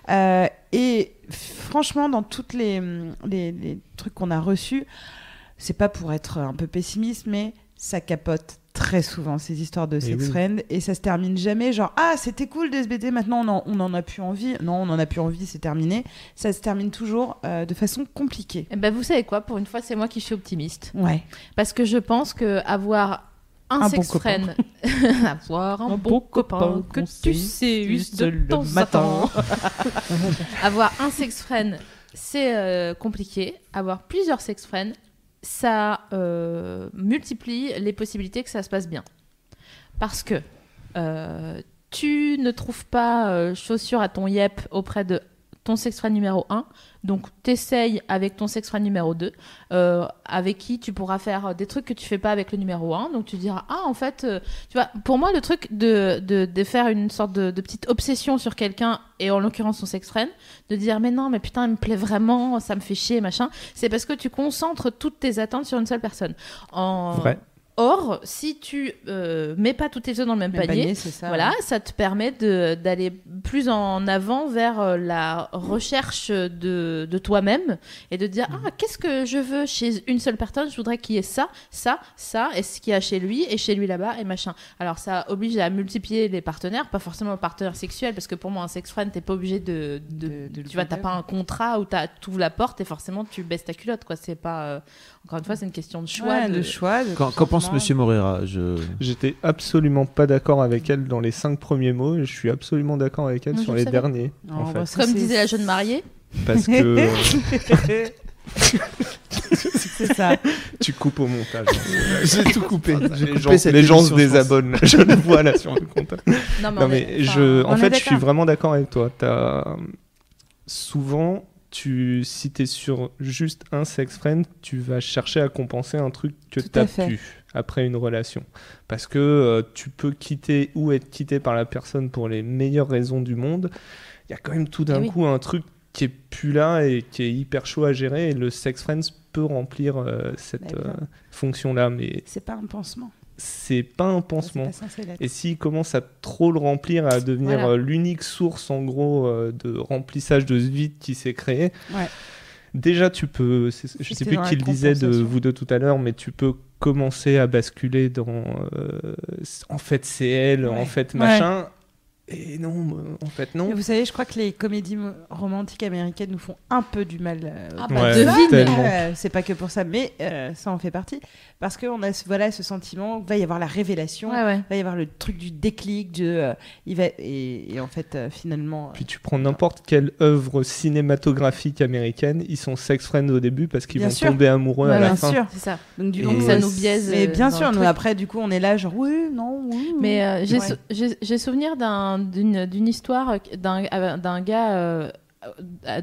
Euh, Et franchement, dans toutes les, les, les trucs qu'on a reçus, c'est pas pour être un peu pessimiste, mais ça capote très souvent ces histoires de sex oui. friend et ça se termine jamais genre ah c'était cool de SBT maintenant on en, on en a plus envie non on en a plus envie c'est terminé ça se termine toujours euh, de façon compliquée Eh ben, vous savez quoi? Pour une fois, c'est moi qui suis optimiste. ouais Parce que je pense que avoir un, Un sex bon friend, avoir un, bon copain que tu sais de le temps matin. avoir un sex friend, c'est euh, compliqué. Avoir plusieurs sex friends, ça euh, multiplie les possibilités que ça se passe bien. Parce que euh, tu ne trouves pas euh, chaussure à ton yep auprès de ton numéro 1, donc t'essayes avec ton sex friend numéro 2, euh, avec qui tu pourras faire des trucs que tu fais pas avec le numéro 1, donc tu diras, ah en fait, euh, tu vois, pour moi le truc de, de, faire une sorte de, petite obsession sur quelqu'un, et en l'occurrence son sex friend, de dire, mais non, mais putain, il me plaît vraiment, ça me fait chier, machin, c'est parce que tu concentres toutes tes attentes sur une seule personne. En... Vrai. Or, si tu euh, mets pas tous tes œufs dans le même, Même panier, ça. voilà, ça te permet d'aller plus en avant vers euh, la recherche de, de toi-même et de dire Mhm. ah qu'est-ce que je veux chez une seule personne? Je voudrais qu'il y ait ça ça ça et ce qu'il y a chez lui et chez lui là-bas et machin alors ça oblige à multiplier les partenaires pas forcément les partenaires sexuels parce que pour moi un sex friend t'es pas obligé de, de, De- le tu vois t'as pas un contrat où t'as- t'ouvres la porte et forcément tu baisses ta culotte quoi c'est pas euh, encore une fois c'est une question de choix Ouais, de choix. de Qu'en pense. Monsieur Morera je... J'étais absolument pas d'accord avec elle dans les cinq premiers mots, et je suis absolument d'accord avec elle Non, sur les savais. derniers. Non, en bah, fait. comme disait la jeune mariée Parce que c'est ça. tu coupes au montage. J'ai tout coupé. les gens, les gens se désabonnent, je le vois là sur le compte. non mais, Non on mais est- je, en fait, je suis vraiment d'accord avec toi. T'as souvent, tu, si t'es sur juste un sex friend, tu vas chercher à compenser un truc que t'as fait. pu après une relation, parce que euh, tu peux quitter ou être quitté par la personne pour les meilleures raisons du monde. Il y a quand même tout d'un oui. coup un truc qui est plus là et qui est hyper chaud à gérer. Et le sex friends peut remplir euh, cette Bah, euh, fonction-là, mais C'est pas un pansement. C'est pas un C'est pansement. pas. Et s'il commence à trop le remplir, à devenir Voilà. euh, l'unique source en gros euh, de remplissage de ce vide qui s'est créé, Ouais. déjà tu peux, je sais plus qui le disait de vous deux tout à l'heure, mais tu peux commencer à basculer dans euh, en fait c'est elle, Ouais. en fait Ouais. Et non, euh, en fait non. Mais vous savez, je crois que les comédies romantiques américaines nous font un peu du mal. euh, Ah bah, tellement. Euh, c'est pas que pour ça, mais euh, ça en fait partie. Parce qu'on a ce, voilà, ce sentiment, va y avoir la révélation, ouais ouais va y avoir le truc du déclic, de, euh, il va, et, et en fait, euh, finalement. Puis tu prends n'importe quelle œuvre cinématographique américaine, ils sont sex friends au début parce qu'ils Bien vont sûr. tomber amoureux Ouais, à la bien fin. sûr. c'est ça Donc, du coup, ça nous biaise Mais bien sûr, nous après, du coup, on est là, genre, oui, non, oui. Mais euh, j'ai Ouais. sou- j'ai j'ai souvenir d'un- d'une histoire d'un gars euh,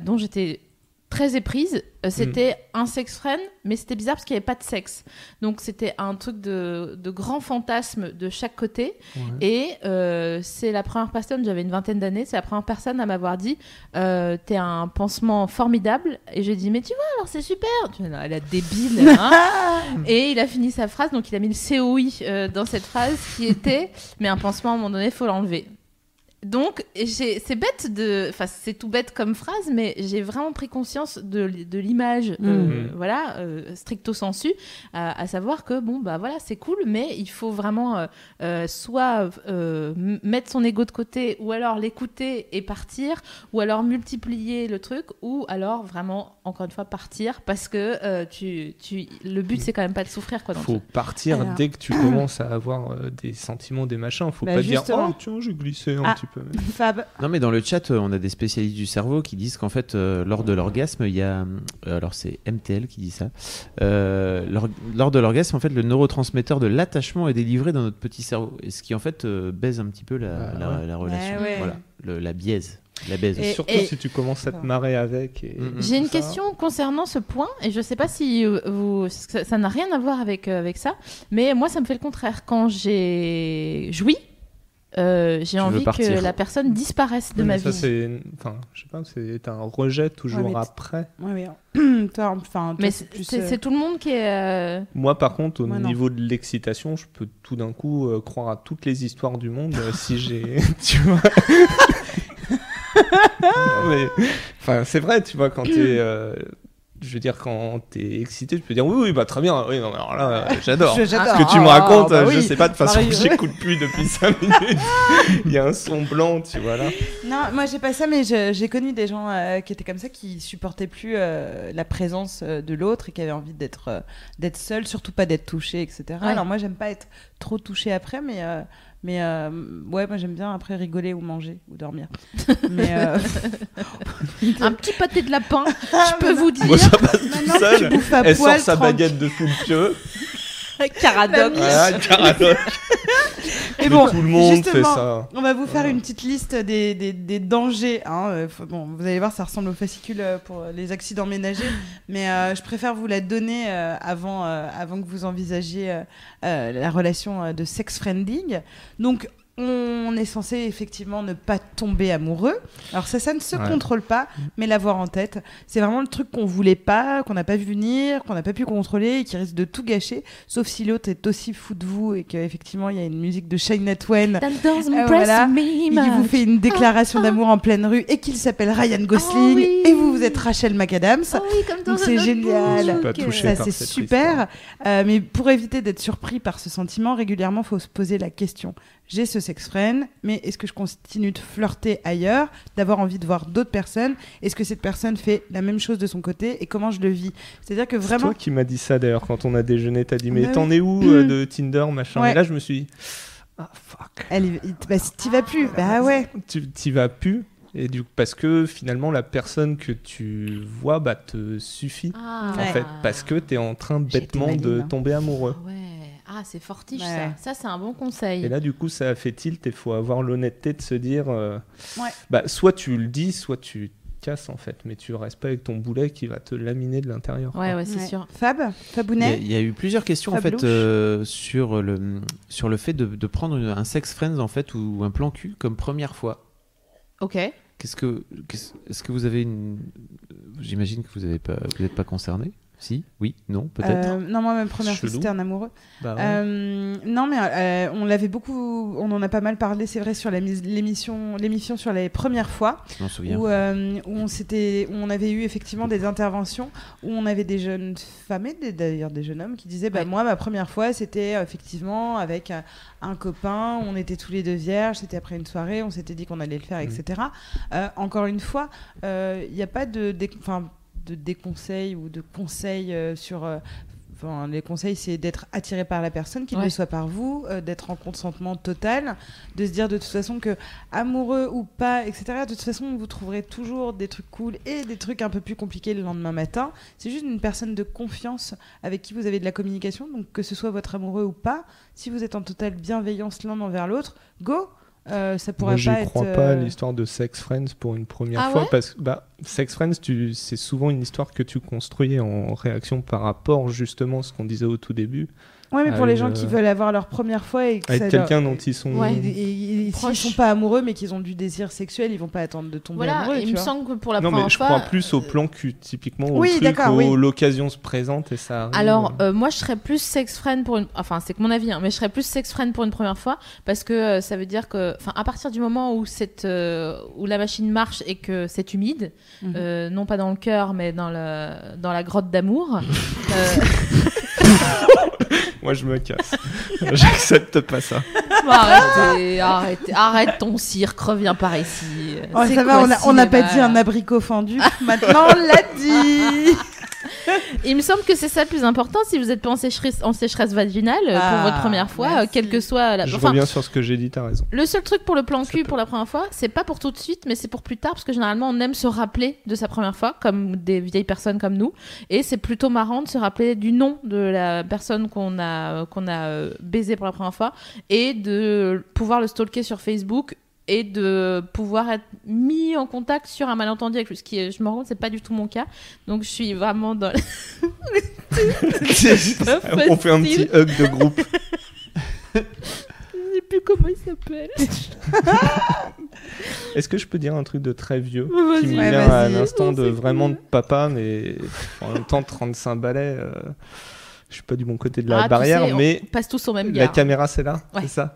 dont j'étais très éprise. Euh, C'était un sex friend, mais c'était bizarre parce qu'il n'y avait pas de sexe. Donc c'était un truc de, de grand fantasme de chaque côté. Et euh, c'est la première personne, j'avais une vingtaine d'années, c'est la première personne à m'avoir dit euh, T'es un pansement formidable. Et j'ai dit Mais tu vois, alors c'est super. Tu vois, non, elle est débile. hein. Et il a fini sa phrase, donc il a mis le COI euh, dans cette phrase qui était Mais un pansement, à un moment donné, faut l'enlever. Donc, c'est bête de. Enfin, c'est tout bête comme phrase, mais j'ai vraiment pris conscience de, de l'image, euh, Mhm. voilà, euh, stricto sensu, à, à savoir que, bon, bah voilà, c'est cool, mais il faut vraiment euh, euh, soit euh, mettre son ego de côté, ou alors l'écouter et partir, ou alors multiplier le truc, ou alors vraiment, encore une fois, partir, parce que euh, tu, tu, le but, c'est quand même pas de souffrir, quoi. Le faut partir Alors. dès que tu commences à avoir euh, des sentiments, des machins. Faut Bah, pas dire justement. oh tiens j'ai glissé un Ah. petit peu. Fab, Non, mais dans le chat, euh, on a des spécialistes du cerveau qui disent qu'en fait, euh, lors de l'orgasme, il y a. euh, alors, c'est MTL qui dit ça. Euh, lors, lors de l'orgasme, en fait, le neurotransmetteur de l'attachement est délivré dans notre petit cerveau. Et ce qui, en fait, euh, baise un petit peu la, la- ouais. la relation. Ouais, ouais. Voilà, le- la biaise. La baise. Et- Surtout et- si tu commences à te marrer avec. et Mhm. tout J'ai une ça. question concernant ce point, et je sais pas si vous, ça ça n'a rien à voir avec, euh, avec ça, mais moi ça me fait le contraire. Quand j'ai joui, euh, j'ai envie partir. que la personne disparaisse de Oui, ma ça, vie. c'est, enfin, je sais pas, c'est un rejet toujours Ouais, mais t- après. ouais, mais, toi, enfin, Mais c'est euh, c'est tout le monde qui est. euh, Moi, par contre, au Moi, niveau de l'excitation, je peux tout d'un coup euh, croire à toutes les histoires du monde euh, si j'ai, tu vois. Non, mais, enfin, c'est vrai, tu vois, quand t'es, euh, je veux dire, quand t'es excité, tu peux dire oui, oui, bah très bien, oui, non, alors là, j'adore. Ce que tu me Ah, racontes, bah euh, je oui. sais pas, de toute façon, j'écoute plus depuis 5 minutes. Il y a un son blanc, tu vois là. Non, moi j'ai pas ça, mais j'ai connu des gens euh, qui étaient comme ça, qui supportaient plus euh, la présence euh, de l'autre et qui avaient envie d'être euh, d'être seul, surtout pas d'être touché, etc. Ouais. Alors moi j'aime pas être trop touché après, mais euh, mais euh, ouais, moi j'aime bien après rigoler ou manger ou dormir. mais euh, Un petit pâté de lapin, Ah, je peux vous dire. Moi, ça passe tout seul. Elle sort sa tranquille. baguette de sous le pieu. Caradoc. Voilà, caradoc. Et Mais bon, tout le monde fait ça. On va vous faire une petite liste des, des, des dangers. Hein. euh, bon, vous allez voir, ça ressemble au fascicule euh, pour les accidents ménagers, mais euh, je préfère vous la donner euh, avant, euh, avant que vous envisagiez la relation de sex friending. Donc, on est censé effectivement ne pas tomber amoureux. Alors ça, ça ne se Ouais. contrôle pas, mais l'avoir en tête, c'est vraiment le truc qu'on voulait pas, qu'on n'a pas vu venir, qu'on n'a pas pu contrôler et qui risque de tout gâcher, sauf si l'autre est aussi fou de vous et qu'effectivement il y a une musique de Shania Twain Euh, voilà. et qui vous fait une déclaration d'amour en pleine rue et qu'il s'appelle Ryan Gosling Oh oui. et vous vous êtes Rachel McAdams. Oh oui, comme Donc c'est génial. Ça c'est super. Euh, mais pour éviter d'être surpris par ce sentiment, régulièrement faut se poser la question j'ai ce sex friend, mais est-ce que je continue de flirter ailleurs, d'avoir envie de voir d'autres personnes? Est-ce que cette personne fait la même chose de son côté et comment je le vis? C'est-à-dire que C'est vraiment, toi qui m'as dit ça d'ailleurs quand on a déjeuné. T'as dit, mais Bah t'en oui. es où euh, de Tinder, machin? Ouais. Et là, je me suis dit, ah fuck. elle, bah, si t'y vas plus, bah ouais. Tu t'y vas plus. Et du parce que finalement, la personne que tu vois bah, te suffit. Ah. En fait, parce que t'es en train bêtement de hein. tomber amoureux. Ah ouais. Ah, c'est fortiche Ouais. ça. Ça, c'est un bon conseil. Et là, du coup, ça a fait tilt et faut avoir l'honnêteté de se dire euh, Ouais. bah, soit tu le dis, soit tu casses en fait, mais tu restes pas avec ton boulet qui va te laminer de l'intérieur. Ouais, quoi. ouais, c'est Ouais. sûr. Fab, Fabounet, il y a eu plusieurs questions en fait euh, sur le sur le fait de, de prendre un sex friends en fait ou un plan cul comme première fois. Ok. Qu'est-ce que qu'est-ce- est-ce que vous avez une j'imagine que vous avez pas vous n'êtes pas concerné Si Oui Non Peut-être Euh, non, moi, ma première fois, c'était un amoureux. Bah ouais. Euh, non, mais euh, on l'avait beaucoup, on en a pas mal parlé, c'est vrai, sur l'émission, l'émission sur les premières fois, Je m'en souviens. où, euh, où on s'était, où on avait eu effectivement des interventions où on avait des jeunes femmes et d'ailleurs des jeunes hommes qui disaient, bah Ouais. moi, ma première fois, c'était effectivement avec un copain, on était tous les deux vierges, c'était après une soirée, on s'était dit qu'on allait le faire, etc. Euh, encore une fois, il n'y a pas de, enfin, de déconseils ou de conseils euh, sur. euh, Enfin, les conseils, c'est d'être attiré par la personne, qu'il Ouais. le soit par vous, euh, d'être en consentement total, de se dire de toute façon que amoureux ou pas, etc. De toute façon, vous trouverez toujours des trucs cool et des trucs un peu plus compliqués le lendemain matin. C'est juste une personne de confiance avec qui vous avez de la communication, donc que ce soit votre amoureux ou pas, si vous êtes en totale bienveillance l'un envers l'autre, go. Euh, ça pourrait Moi, pas être. crois pas à euh, l'histoire de Sex Friends pour une première Ah fois ouais parce que bah, Sex Friends, tu... c'est souvent une histoire que tu construis en réaction par rapport justement à ce qu'on disait au tout début, Ouais, mais pour avec, les gens euh, qui veulent avoir leur première fois et que avec quelqu'un leur- dont ils sont. Ouais. Et, et- et Proche. s'ils sont pas amoureux mais qu'ils ont du désir sexuel, ils vont pas attendre de tomber Voilà, amoureux. il tu me vois. semble que pour la non, première mais je fois. crois plus au plan cul, typiquement au Oui, truc où oui. l'occasion se présente et ça arrive. Alors, euh, moi, je serais plus sex friend pour une. Enfin, c'est que mon avis, hein, mais je serais plus sex friend pour une première fois parce que euh, ça veut dire que, enfin, à partir du moment où cette, euh, où la machine marche et que c'est humide, Mhm. euh, non pas dans le cœur, mais dans le, dans la grotte d'amour. Moi, je me casse. J'accepte pas ça. bon, arrêtez, arrêtez, arrête ton cirque, reviens par ici. Oh, ça va, quoi on n'a pas dit un abricot fendu. Maintenant, on l'a dit. Il me semble que c'est ça le plus important si vous êtes pas en sécheresse, en sécheresse vaginale euh, Ah, pour votre première fois, euh, merci. quelle que soit la. Je enfin, reviens sur ce que j'ai dit, t'as raison. Le seul truc pour le plan cul pour la première fois, c'est pas pour tout de suite, mais c'est pour plus tard, parce que généralement on aime se rappeler de sa première fois, comme des vieilles personnes comme nous, et c'est plutôt marrant de se rappeler du nom de la personne qu'on a qu'on a euh, baisé pour la première fois, et de pouvoir le stalker sur Facebook et de pouvoir être mis en contact sur un malentendu avec lui, ce qui est, je me rends compte c'est pas du tout mon cas, donc je suis vraiment dans. On fait un petit hug de groupe. Je sais plus comment il s'appelle. Est-ce que je peux dire un truc de très vieux qui me Ouais, vient à vas-y. l'instant de vraiment de papa, mais en même temps 35 balais. euh, je suis pas du bon côté de la Ah, tu barrière, sais, on mais passe tous au même la gars. caméra c'est là, Ouais. c'est ça.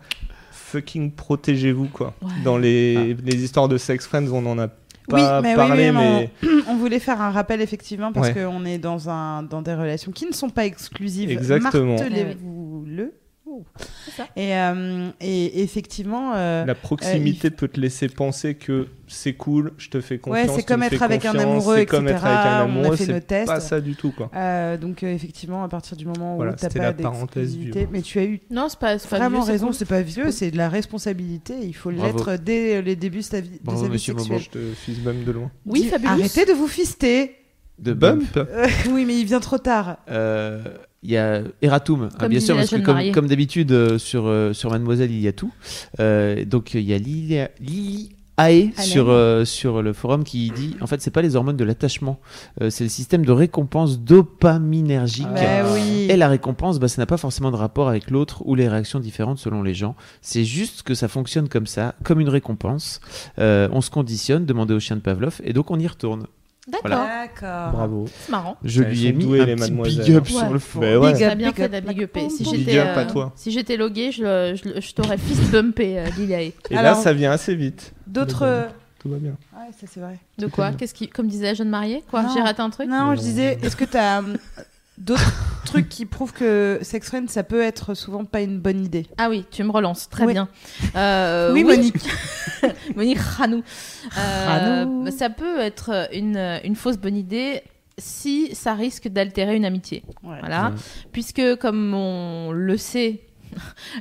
Fucking protégez-vous quoi. Ouais. Dans les, les histoires de sex friends, on en a Oui, pas mais parlé, oui, mais On voulait faire un rappel effectivement parce Ouais. qu'on est dans, un, dans des relations qui ne sont pas exclusives. Exactement. Martelez-vous-le. Ça. Et, euh, et effectivement, euh, la proximité peut te laisser penser que c'est cool, je te fais confiance. ouais, c'est comme me être avec un confiance, amoureux, c'est etc. comme être avec un On a amoureux, fait nos c'est tests. pas ça du tout quoi. euh, donc euh, effectivement, à partir du moment où Voilà, t'as pas d'exclusivité, mais tu as eu Non, c'est pas, c'est pas vraiment vieux, c'est raison, c'est pas vieux, c'est de la responsabilité. Il faut l'être dès les débuts de sa vie, de Bravo, sa vie monsieur sexuelle. Je te fils bum de loin. Oui, Dis- Fabulous. Arrêtez de vous fister. De Bump Euh, oui, mais il vient trop tard. Euh, Il y a Eratum, Ah, Comme bien sûr, parce que comme, d'habitude euh, sur, euh, sur Mademoiselle, il y a tout. Euh, donc il y a Lilia, Lily Ae sur, sur le forum qui dit en fait c'est pas les hormones de l'attachement. C'est le système de récompense dopaminergique. Bah oui. et la récompense bah, ça n'a pas forcément de rapport avec l'autre ou les réactions différentes selon les gens. C'est juste que ça fonctionne comme ça comme une récompense. On se conditionne demandez au chien de Pavlov et donc on y retourne D'accord, Voilà. Bravo. c'est marrant. je lui ai mis un les petit mademoiselles. big up Ouais. sur le forum Mais ouais. Ça a Big bien up, fait de la big big up. upper. Si Big j'étais up à euh, toi. si j'étais logué, je, t'aurais fist bumpé, euh, Lilia. Et Alors- là, ça vient assez vite. D'autres. Euh, Tout va bien. Ouais, ça c'est vrai. De quoi Qu'est-ce qui, comme disait la jeune mariée, quoi. J'ai raté un truc Non, je disais, est-ce que tu as d'autres trucs qui prouvent que Sex Friend, ça peut être souvent pas une bonne idée Ah oui, tu me relances, très Oui. bien. Euh, Oui, Monique. Monique Ranou. Euh. Ça peut être une, une fausse bonne idée si ça risque d'altérer une amitié. Voilà. Ouais. Puisque, comme on le sait,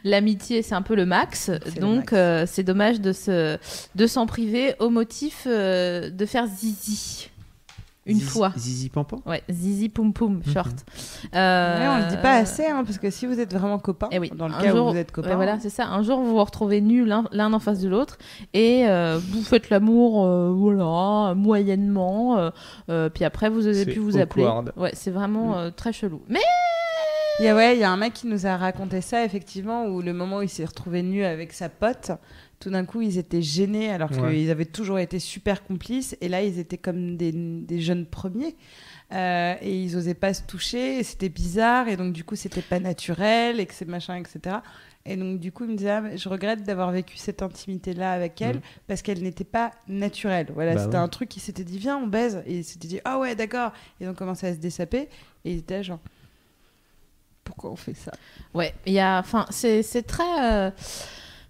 l'amitié, c'est un peu le max. Donc, euh, c'est dommage de se de s'en priver au motif euh, de faire zizi. Une Zizi- fois. Zizi Pampan Ouais, zizi poum poum, short. Ouais, on le dit pas assez, hein, parce que si vous êtes vraiment copains, Eh oui. dans le Un cas jour- où vous êtes copains, Ouais, voilà, c'est ça. Un jour, vous vous retrouvez nus l'un en face de l'autre et euh, vous faites l'amour, euh, voilà, moyennement. euh, euh, puis après, vous C'est plus vous appeler. awkward. Ouais, c'est vraiment euh, très chelou. Mais Il y a, ouais, il y a un mec qui nous a raconté ça, effectivement, où le moment où il s'est retrouvé nu avec sa pote, tout d'un coup, ils étaient gênés alors Ouais. qu'ils avaient toujours été super complices. Et là, ils étaient comme des, des jeunes premiers. Euh, et ils osaient pas se toucher. et C'était bizarre. Et donc, du coup, c'était pas naturel. Et que c'est machin, etc. Et donc, du coup, il me disait, ah, je regrette d'avoir vécu cette intimité-là avec elle Mm. parce qu'elle n'était pas naturelle. Voilà, Bah c'était ouais. un truc qui s'était dit, viens, on baise. Et il s'était dit, ah ouais, d'accord. Et donc, commençait à se dessaper. Et il était genre, pourquoi on fait ça? Ouais, il y a, enfin, c'est c'est très. euh,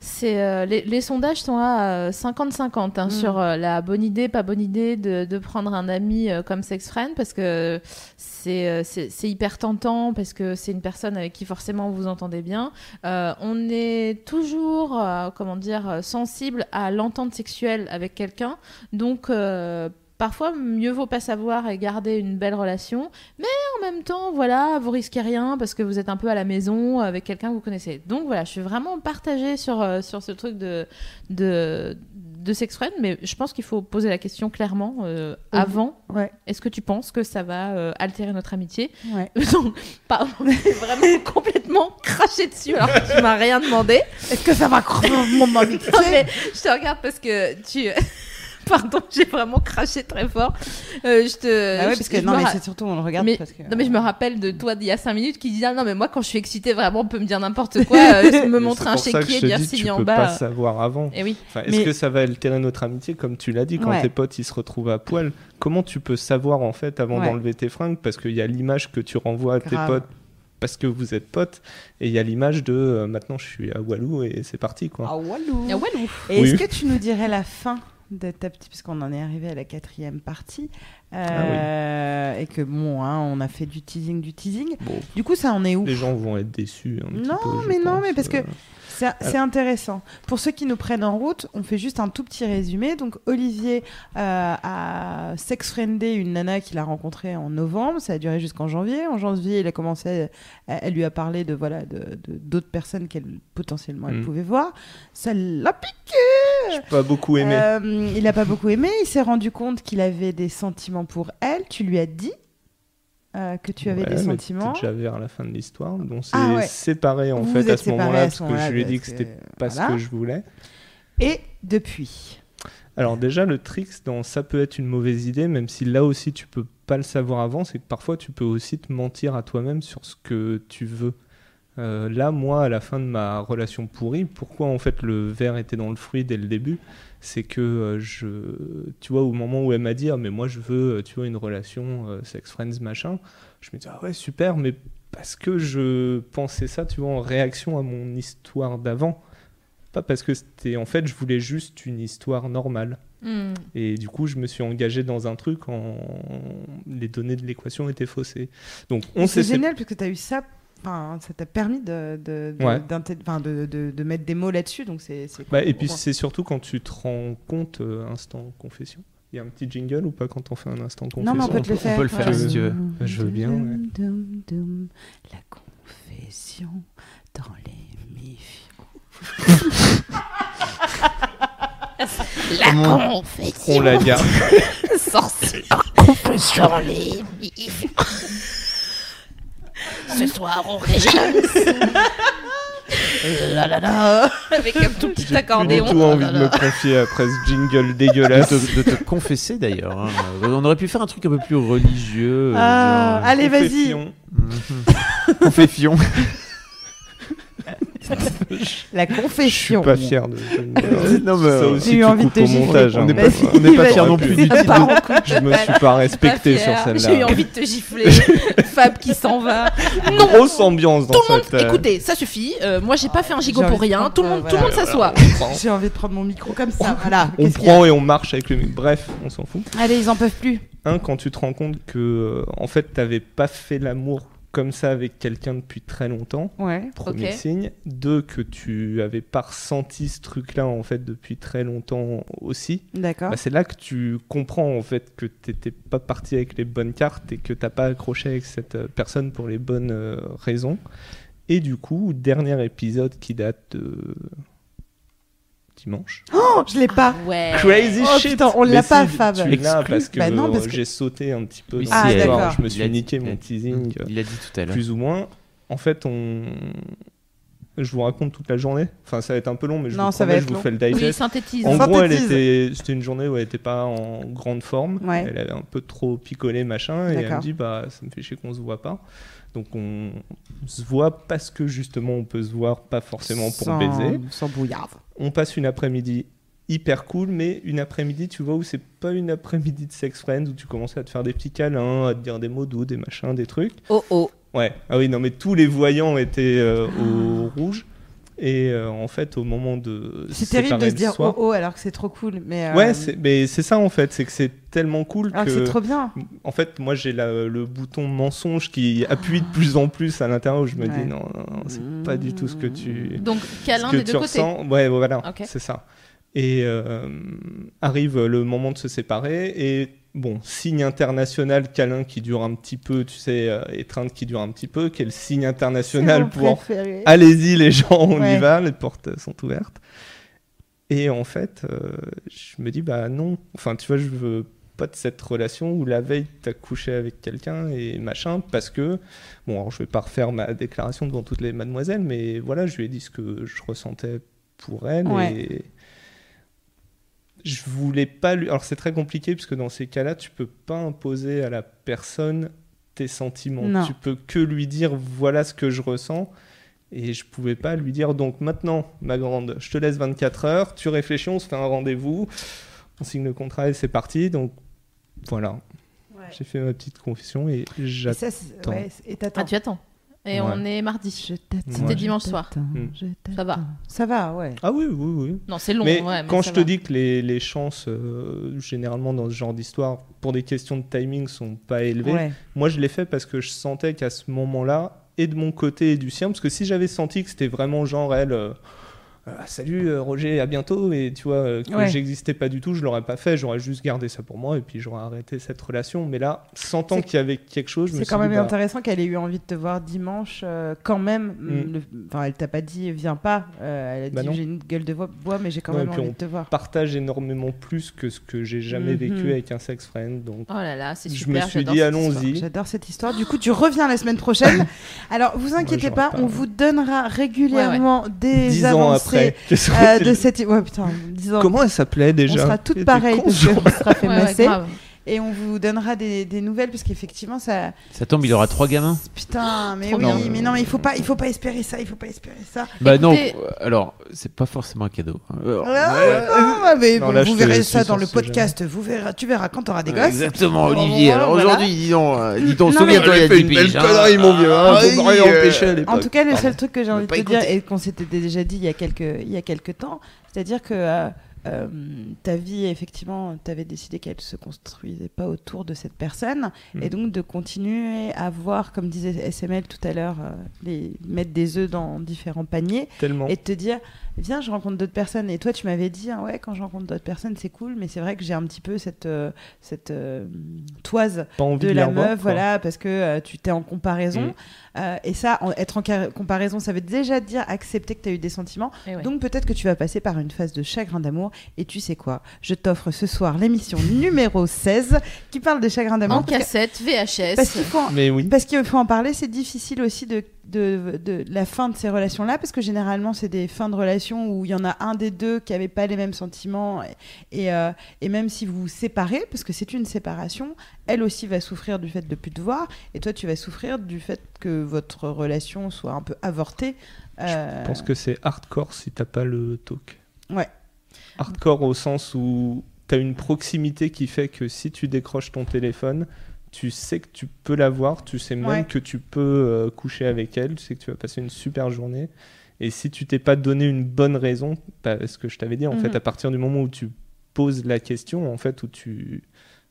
c'est euh, les, les sondages sont à euh, 50-50 hein, Mm. sur euh, la bonne idée, pas bonne idée de, de prendre un ami euh, comme sex friend parce que c'est euh, hyper tentant parce que c'est une personne avec qui forcément vous entendez bien. Euh, on est toujours, euh, comment dire, euh, sensible à l'entente sexuelle avec quelqu'un, donc euh, parfois mieux vaut pas savoir et garder une belle relation, mais en même temps, voilà, vous risquez rien parce que vous êtes un peu à la maison avec quelqu'un que vous connaissez. Donc voilà, je suis vraiment partagée sur euh, sur ce truc de de de sex friend, mais je pense qu'il faut poser la question clairement euh, avant. Ouais, Est-ce que tu penses que ça va euh, altérer notre amitié? Ouais. Donc, pardon, vraiment complètement craché dessus alors que tu m'as rien demandé. Est-ce que ça va mon amitié? Non, mais je te regarde parce que tu. Pardon, j'ai vraiment craché très fort. Euh, je te. Bah ouais, je- parce que non, mais ra- c'est surtout on le regarde mais, parce que. non mais je me rappelle de toi d'il y a 5 minutes qui disait ah non mais moi quand je suis excitée vraiment on peut me dire n'importe quoi euh, me montrer un chéquier je te dire signe tu en peux bas pas savoir avant. et oui Enfin, Est-ce Mais- que ça va altérer notre amitié, comme tu l'as dit, quand Ouais. tes potes ils se retrouvent à poil? Comment tu peux savoir en fait avant Ouais. d'enlever tes fringues? Parce qu'il y a l'image que tu renvoies à tes Grave. potes parce que vous êtes potes, et il y a l'image de euh, maintenant je suis à Walou et c'est parti quoi. Ah walou. Ah, walou. Et Oui. est-ce que tu nous dirais la fin de ta petite, puisqu'on en est arrivé à la quatrième partie, euh, et que bon, hein, on a fait du teasing, du teasing. Bon, Du coup, ça en est où? Les gens vont être déçus. Un petit Non, peu, mais non, mais parce que euh. C'est intéressant. Pour ceux qui nous prennent en route, on fait juste un tout petit résumé. Donc, Olivier euh, a sex-friendé une nana qu'il a rencontrée en novembre. Ça a duré jusqu'en janvier. En janvier, il a commencé, à- elle lui a parlé de voilà de de- d'autres personnes qu'elle potentiellement elle Mm. pouvait voir. Ça l'a piqué. J'ai pas beaucoup aimé. Euh, il n'a pas beaucoup aimé. Il s'est rendu compte qu'il avait des sentiments pour elle. Tu lui as dit euh, que tu avais Ouais, des sentiments. déjà vers la fin de l'histoire. Donc on s'est Ah ouais. séparés en Vous fait vous à ce moment-là parce ce que je lui ai dit que c'était pas voilà. ce que je voulais. Et depuis? Alors déjà le trick dans ça peut être une mauvaise idée, même si là aussi tu peux pas le savoir avant, c'est que parfois tu peux aussi te mentir à toi-même sur ce que tu veux. Euh, là, moi, à la fin de ma relation pourrie, pourquoi en fait le verre était dans le fruit dès le début? C'est que euh, je, tu vois, au moment où elle m'a dit, ah, mais moi je veux, euh, tu vois, une relation euh, sex friends machin, je me dis ah ouais super, mais parce que je pensais ça, tu vois, en réaction à mon histoire d'avant, pas parce que c'était, en fait, je voulais juste une histoire normale. Hmm. Et du coup, je me suis engagé dans un truc en les données de l'équation étaient faussées. Donc on C'est génial parce que tu as eu ça. Enfin, ça t'a permis de, de, de, Ouais. d'inté- enfin, de, de, de mettre des mots là-dessus. Donc c'est. Bah, cool et puis c'est surtout quand tu te rends compte, euh, instant confession. Il y a un petit jingle ou pas quand on fait un instant confession Non, mais on peut te le on faire. peut le faire, si tu veux. Je veux bien, ouais. La confession dans l'émission. comment on la garde. Ce soir, on Avec un tout petit J'ai accordéon. du tout envie de me confier après ce jingle de dégueulasse. te, de te confesser d'ailleurs. hein. On aurait pu faire un truc un peu plus religieux. euh, Ah, genre, allez, vas-y. Confession. Confession. La Je suis confession. pas fier de. Non, mais, Ça euh, aussi, J'ai eu tu envie de te montage. hein. On n'est pas, fiers non plus du titre. Je me suis pas respecté sur J'ai eu celle-là. envie de te gifler. Fab qui s'en va. Non. Grosse ambiance dans Tout le monde, euh, écoutez, ça suffit. Euh, moi, j'ai pas fait un gigot pour rien. Tout le monde, tout le monde s'assoit. J'ai envie de prendre mon micro comme ça. Voilà. On prend et on marche avec le micro. Bref, on s'en fout. Allez, ils en peuvent plus. Un, quand tu te rends compte que, en fait, t'avais pas fait l'amour comme ça avec quelqu'un depuis très longtemps. Ouais. Premier signe. Deux, que tu avais pas ressenti ce truc-là, en fait, depuis très longtemps aussi. D'accord. Bah, c'est là que tu comprends, en fait, que t'étais pas parti avec les bonnes cartes et que t'as pas accroché avec cette euh, personne pour les bonnes euh, raisons. Et du coup, dernier épisode qui date de dimanche. Oh, je l'ai pas. Ouais. Crazy Oh, shit putain, on Mais l'a pas, si, Fab. Tu l'as Exclu. parce que, Bah non, parce que- j'ai sauté un petit peu Oui, dans Ah, si, l'histoire. d'accord. Je me Il suis a niqué mon teasing, euh, Il a dit tout à l'heure. plus ou moins. En fait, on... Je vous raconte toute la journée. Enfin, ça va être un peu long, mais je Non, vous ça promets, va je vous long. fais le Oui, digest. synthétise. En gros, elle synthétise. était, c'était une journée où elle était pas en grande forme. Ouais. Elle avait un peu trop picolé, machin. Et elle D'accord. me dit, bah, ça me fait chier qu'on se voit pas. Donc on se voit parce que justement on peut se voir pas forcément pour Sans- baiser. Sans bouillarde. On passe une après-midi hyper cool, mais une après-midi, tu vois, où c'est pas une après-midi de sex friends, où tu commences à te faire des petits câlins, à te dire des mots doux, des machins, des trucs. Oh oh. Ouais, ah oui, non, mais tous les voyants étaient euh, au rouge. Et euh, en fait, au moment de. C'est terrible de se dire soir- oh oh alors que c'est trop cool. Mais euh, Ouais, c'est- mais c'est ça en fait, c'est que c'est tellement cool alors que que. c'est trop bien. En fait, moi j'ai le bouton mensonge qui appuie de plus en plus à l'intérieur où je me Ouais. dis non, non, non, c'est pas du tout ce que tu. Donc, câlin que des tu deux côtés. ressens. Ouais, voilà, c'est ça. Et euh, arrive le moment de se séparer et bon, signe international câlin qui dure un petit peu, tu sais, euh, étreinte qui dure un petit peu, quel signe international pour allez-y les gens, on Ouais. y va, les portes sont ouvertes. Et en fait, euh, je me dis bah non, enfin tu vois, je veux pas de cette relation où la veille t'as couché avec quelqu'un et machin parce que bon, alors je vais pas refaire ma déclaration devant toutes les mademoiselles, mais voilà, je lui ai dit ce que je ressentais pour elle Ouais. et je voulais pas lui. Alors c'est très compliqué parce que dans ces cas-là, tu peux pas imposer à la personne tes sentiments. Non. Tu peux que lui dire voilà ce que je ressens. Et je pouvais pas lui dire donc maintenant, ma grande, je te laisse 24 heures, tu réfléchis, on se fait un rendez-vous, on signe le contrat et c'est parti. Donc voilà, Ouais. j'ai fait ma petite confession et Et j'attends. ça, ouais, et t'attends. Ah, tu attends. Et Ouais. on est mardi. C'était dimanche soir. Mm. je Ça va. Ça va, ouais. Ah oui, oui, oui. Non, c'est long. mais ouais, mais quand je te va. dis que les, les chances, euh, généralement dans ce genre d'histoire, pour des questions de timing, sont pas élevées, Ouais. Moi, je l'ai fait parce que je sentais qu'à ce moment-là, et de mon côté et du sien, parce que si j'avais senti que c'était vraiment genre elle, euh, euh, salut euh, Roger, à bientôt, et tu vois, euh, que Ouais. j'existais pas du tout, je l'aurais pas fait, j'aurais juste gardé ça pour moi et puis j'aurais arrêté cette relation. Mais là, sentant qu'il y avait quelque chose, je me C'est quand même dit, bah, intéressant qu'elle ait eu envie de te voir dimanche, euh, quand même. Mm. le- Enfin, elle t'a pas dit viens pas. euh, elle a Bah dit j'ai une gueule de bois, mais j'ai quand Ouais, même envie on de te voir. partage énormément plus que ce que j'ai jamais Mhm. vécu avec un sex friend. Donc, Oh là là, c'est je super. me suis j'adore dit, cette allons-y. histoire. J'adore cette histoire. Du coup, tu reviens la semaine prochaine. Alors, vous inquiétez pas, pas- on vous donnera régulièrement des avancées euh, de cette. Ouais, putain, dix ans. Comment elle s'appelait déjà on sera toutes pareilles parce fait masser. Et on vous donnera des, des nouvelles parce qu'effectivement, ça. Ça tombe, il aura trois gamins. Putain, mais oui, mais non, mais il faut pas, il faut pas espérer ça, il faut pas espérer ça. Bah non, Écoutez- euh, alors, c'est pas forcément un cadeau. Alors, mais Non, là, vous verrez ça dans le podcast. Vous verras, tu verras quand t'auras des euh, gosses. Exactement, Olivier. Alors voilà. aujourd'hui, dis donc, euh, dis donc, mais- souviens-toi, il y a fait 10 une belle hein. connerie, mon vieux, hein, Ah, euh. En tout cas, le Pardon. seul truc que j'ai envie de te dire et qu'on s'était déjà dit il y a quelques, il y a quelques temps, c'est-à-dire que euh, ta vie, effectivement, tu avais décidé qu'elle se construisait pas autour de cette personne Mm. et donc de continuer à voir, comme disait SML tout à l'heure, euh, les, mettre des œufs dans différents paniers Tellement. et de te dire viens, je rencontre d'autres personnes. Et toi, tu m'avais dit, ah ouais, quand je rencontre d'autres personnes, c'est cool, mais c'est vrai que j'ai un petit peu cette, euh, cette euh, toise de de, la meuf, voilà, parce que euh, tu t'es en comparaison. Mm. Euh, et ça, en- être en comparaison, ça veut déjà dire accepter que tu as eu des sentiments. Ouais. Donc peut-être que tu vas passer par une phase de chagrin d'amour. Et tu sais quoi? Je t'offre ce soir l'émission numéro 16 qui parle de chagrin d'amour. en cassette, VHS. Parce qu'il faut, Mais oui. parce qu'il faut en parler, c'est difficile aussi de, de, de la fin de ces relations-là, parce que généralement, c'est des fins de relations où il y en a un des deux qui n'avait pas les mêmes sentiments, et, et, euh, et même si vous vous séparez, parce que c'est une séparation, elle aussi va souffrir du fait de plus te voir, et toi, tu vas souffrir du fait que votre relation soit un peu avortée. Euh, Je pense que c'est hardcore si t'as pas le talk. Ouais. Hardcore au sens où t'as une proximité qui fait que si tu décroches ton téléphone, tu sais que tu peux la voir, tu sais même Ouais. que tu peux euh, coucher avec elle, tu sais que tu vas passer une super journée. Et si tu t'es pas donné une bonne raison, bah, ce que je t'avais dit, en Mhm. fait, à partir du moment où tu poses la question, en fait, où tu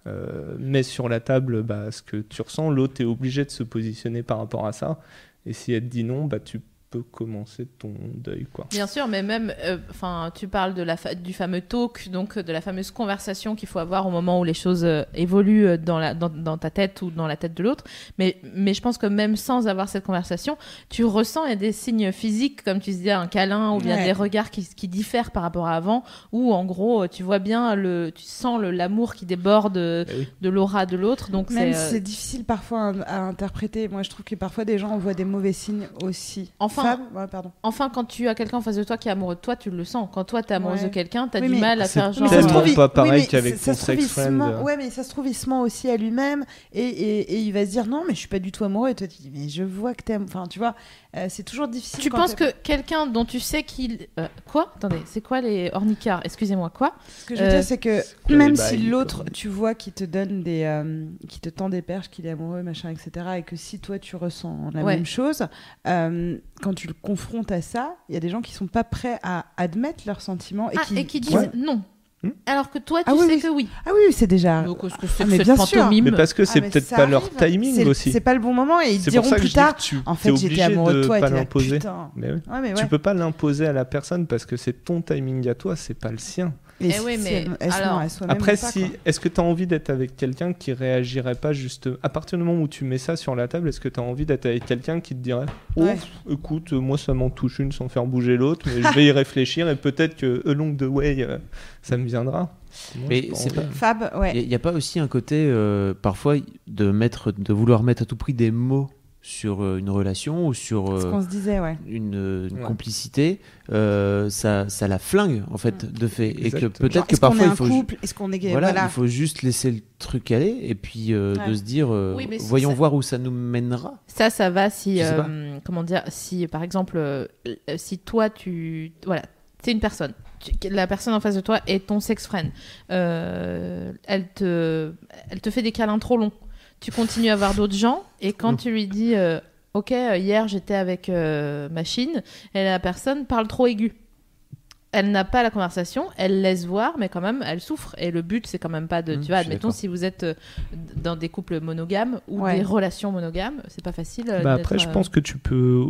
euh, mets sur la table bah, ce que tu ressens, l'autre est obligé de se positionner par rapport à ça. Et si elle te dit non, bah, tu peux commencer ton deuil. Quoi. Bien sûr, mais même, euh, enfin, tu parles de la fa- du fameux talk, donc euh, de la fameuse conversation qu'il faut avoir au moment où les choses euh, évoluent dans, la, dans, dans ta tête ou dans la tête de l'autre. Mais, mais je pense que même sans avoir cette conversation, tu ressens il y a des signes physiques, comme tu disais, un câlin ou bien Ouais. des regards qui, qui diffèrent par rapport à avant, où en gros, tu vois bien, le, tu sens le- l'amour qui déborde oui. de l'aura de l'autre. Donc Même c'est. si euh, c'est difficile parfois à, à interpréter, moi je trouve que parfois des gens voient des mauvais signes aussi. Enfin- Fab Ouais, pardon. Enfin, quand tu as quelqu'un en face de toi qui est amoureux de toi, tu le sens. Quand toi, t'es amoureuse Ouais. de quelqu'un, t'as Oui, du mal à C'est faire genre. ça se trouve, il- pas pareil mais qu'avec ça ton se trouve, il se sex-friend. ment- Ouais, mais ça se trouve, il se ment aussi à lui-même et, et- et il va se dire non, mais je suis pas du tout amoureux. Et toi, tu dis, mais je vois que t'aimes. Enfin, tu vois, euh, c'est toujours difficile. Tu quand penses que quelqu'un dont tu sais qu'il. euh, quoi? Attendez, c'est quoi les ornicards? Excusez-moi, quoi? Ce que je veux euh, dire, c'est que quoi même si bails, l'autre, quoi tu vois, qui te donne des. euh, qui te tend des perches, qu'il est amoureux, machin, etc. Et que si toi, tu ressens la Ouais. même chose, euh, quand tu le confrontes à ça, il y a des gens qui sont pas prêts à admettre leurs sentiments et, Ah, qui, et qui disent Ouais. non. Hmm Alors que toi, tu Ah oui, sais oui. que oui. Ah oui, c'est déjà. Donc, est-ce que c'est Ah, mais bien sûr. Mais parce que c'est Ah, mais peut-être pas leur timing C'est- aussi. C'est pas le bon moment et ils C'est diront pour ça que plus tard. que tu En fait, j'étais obligé amoureux de de toi et pas là, l'imposer. putain. Mais oui. Ouais, mais Tu peux pas l'imposer à la personne parce que c'est ton timing à toi, c'est pas le sien. Et Eh oui, si mais elle- alors, Après, pas, si, est-ce que tu as envie d'être avec quelqu'un qui réagirait pas juste à partir du moment où tu mets ça sur la table Est-ce que tu as envie d'être avec quelqu'un qui te dirait Oh, Ouais. écoute, moi ça m'en touche une sans faire bouger l'autre, mais je vais y réfléchir et peut-être que along the way, euh, ça me viendra. Moi, Mais c'est pas- Fab, ouais. Il n'y a, pas aussi un côté, euh, parfois, de, mettre, de vouloir mettre à tout prix des mots sur euh, une relation ou sur Ce euh, qu'on se disait, ouais. une, une Ouais. complicité, euh, ça, ça la flingue, en fait, de fait. Et que peut-être que parfois, il un faut, couple? Est-ce qu'on est voilà, voilà. il faut juste laisser le truc aller et puis euh, Ouais. de se dire, euh, Oui, voyons voir où ça nous mènera. Ça, ça va si, euh, comment dire, si par exemple, euh, si toi tu, voilà, c'est une personne, la personne en face de toi est ton sex friend, Euh, elle te, elle te fait des câlins trop longs. Tu continues à voir d'autres gens et quand tu lui dis, euh, ok, euh, hier j'étais avec euh, machine, et la personne parle trop aigu. Elle n'a pas la conversation, elle laisse voir, mais quand même, elle souffre. Et le but, c'est quand même pas de. Mm, tu vois, admettons, si vous êtes euh, dans des couples monogames ou Ouais. des relations monogames, c'est pas facile. Bah après, je euh, pense que tu peux,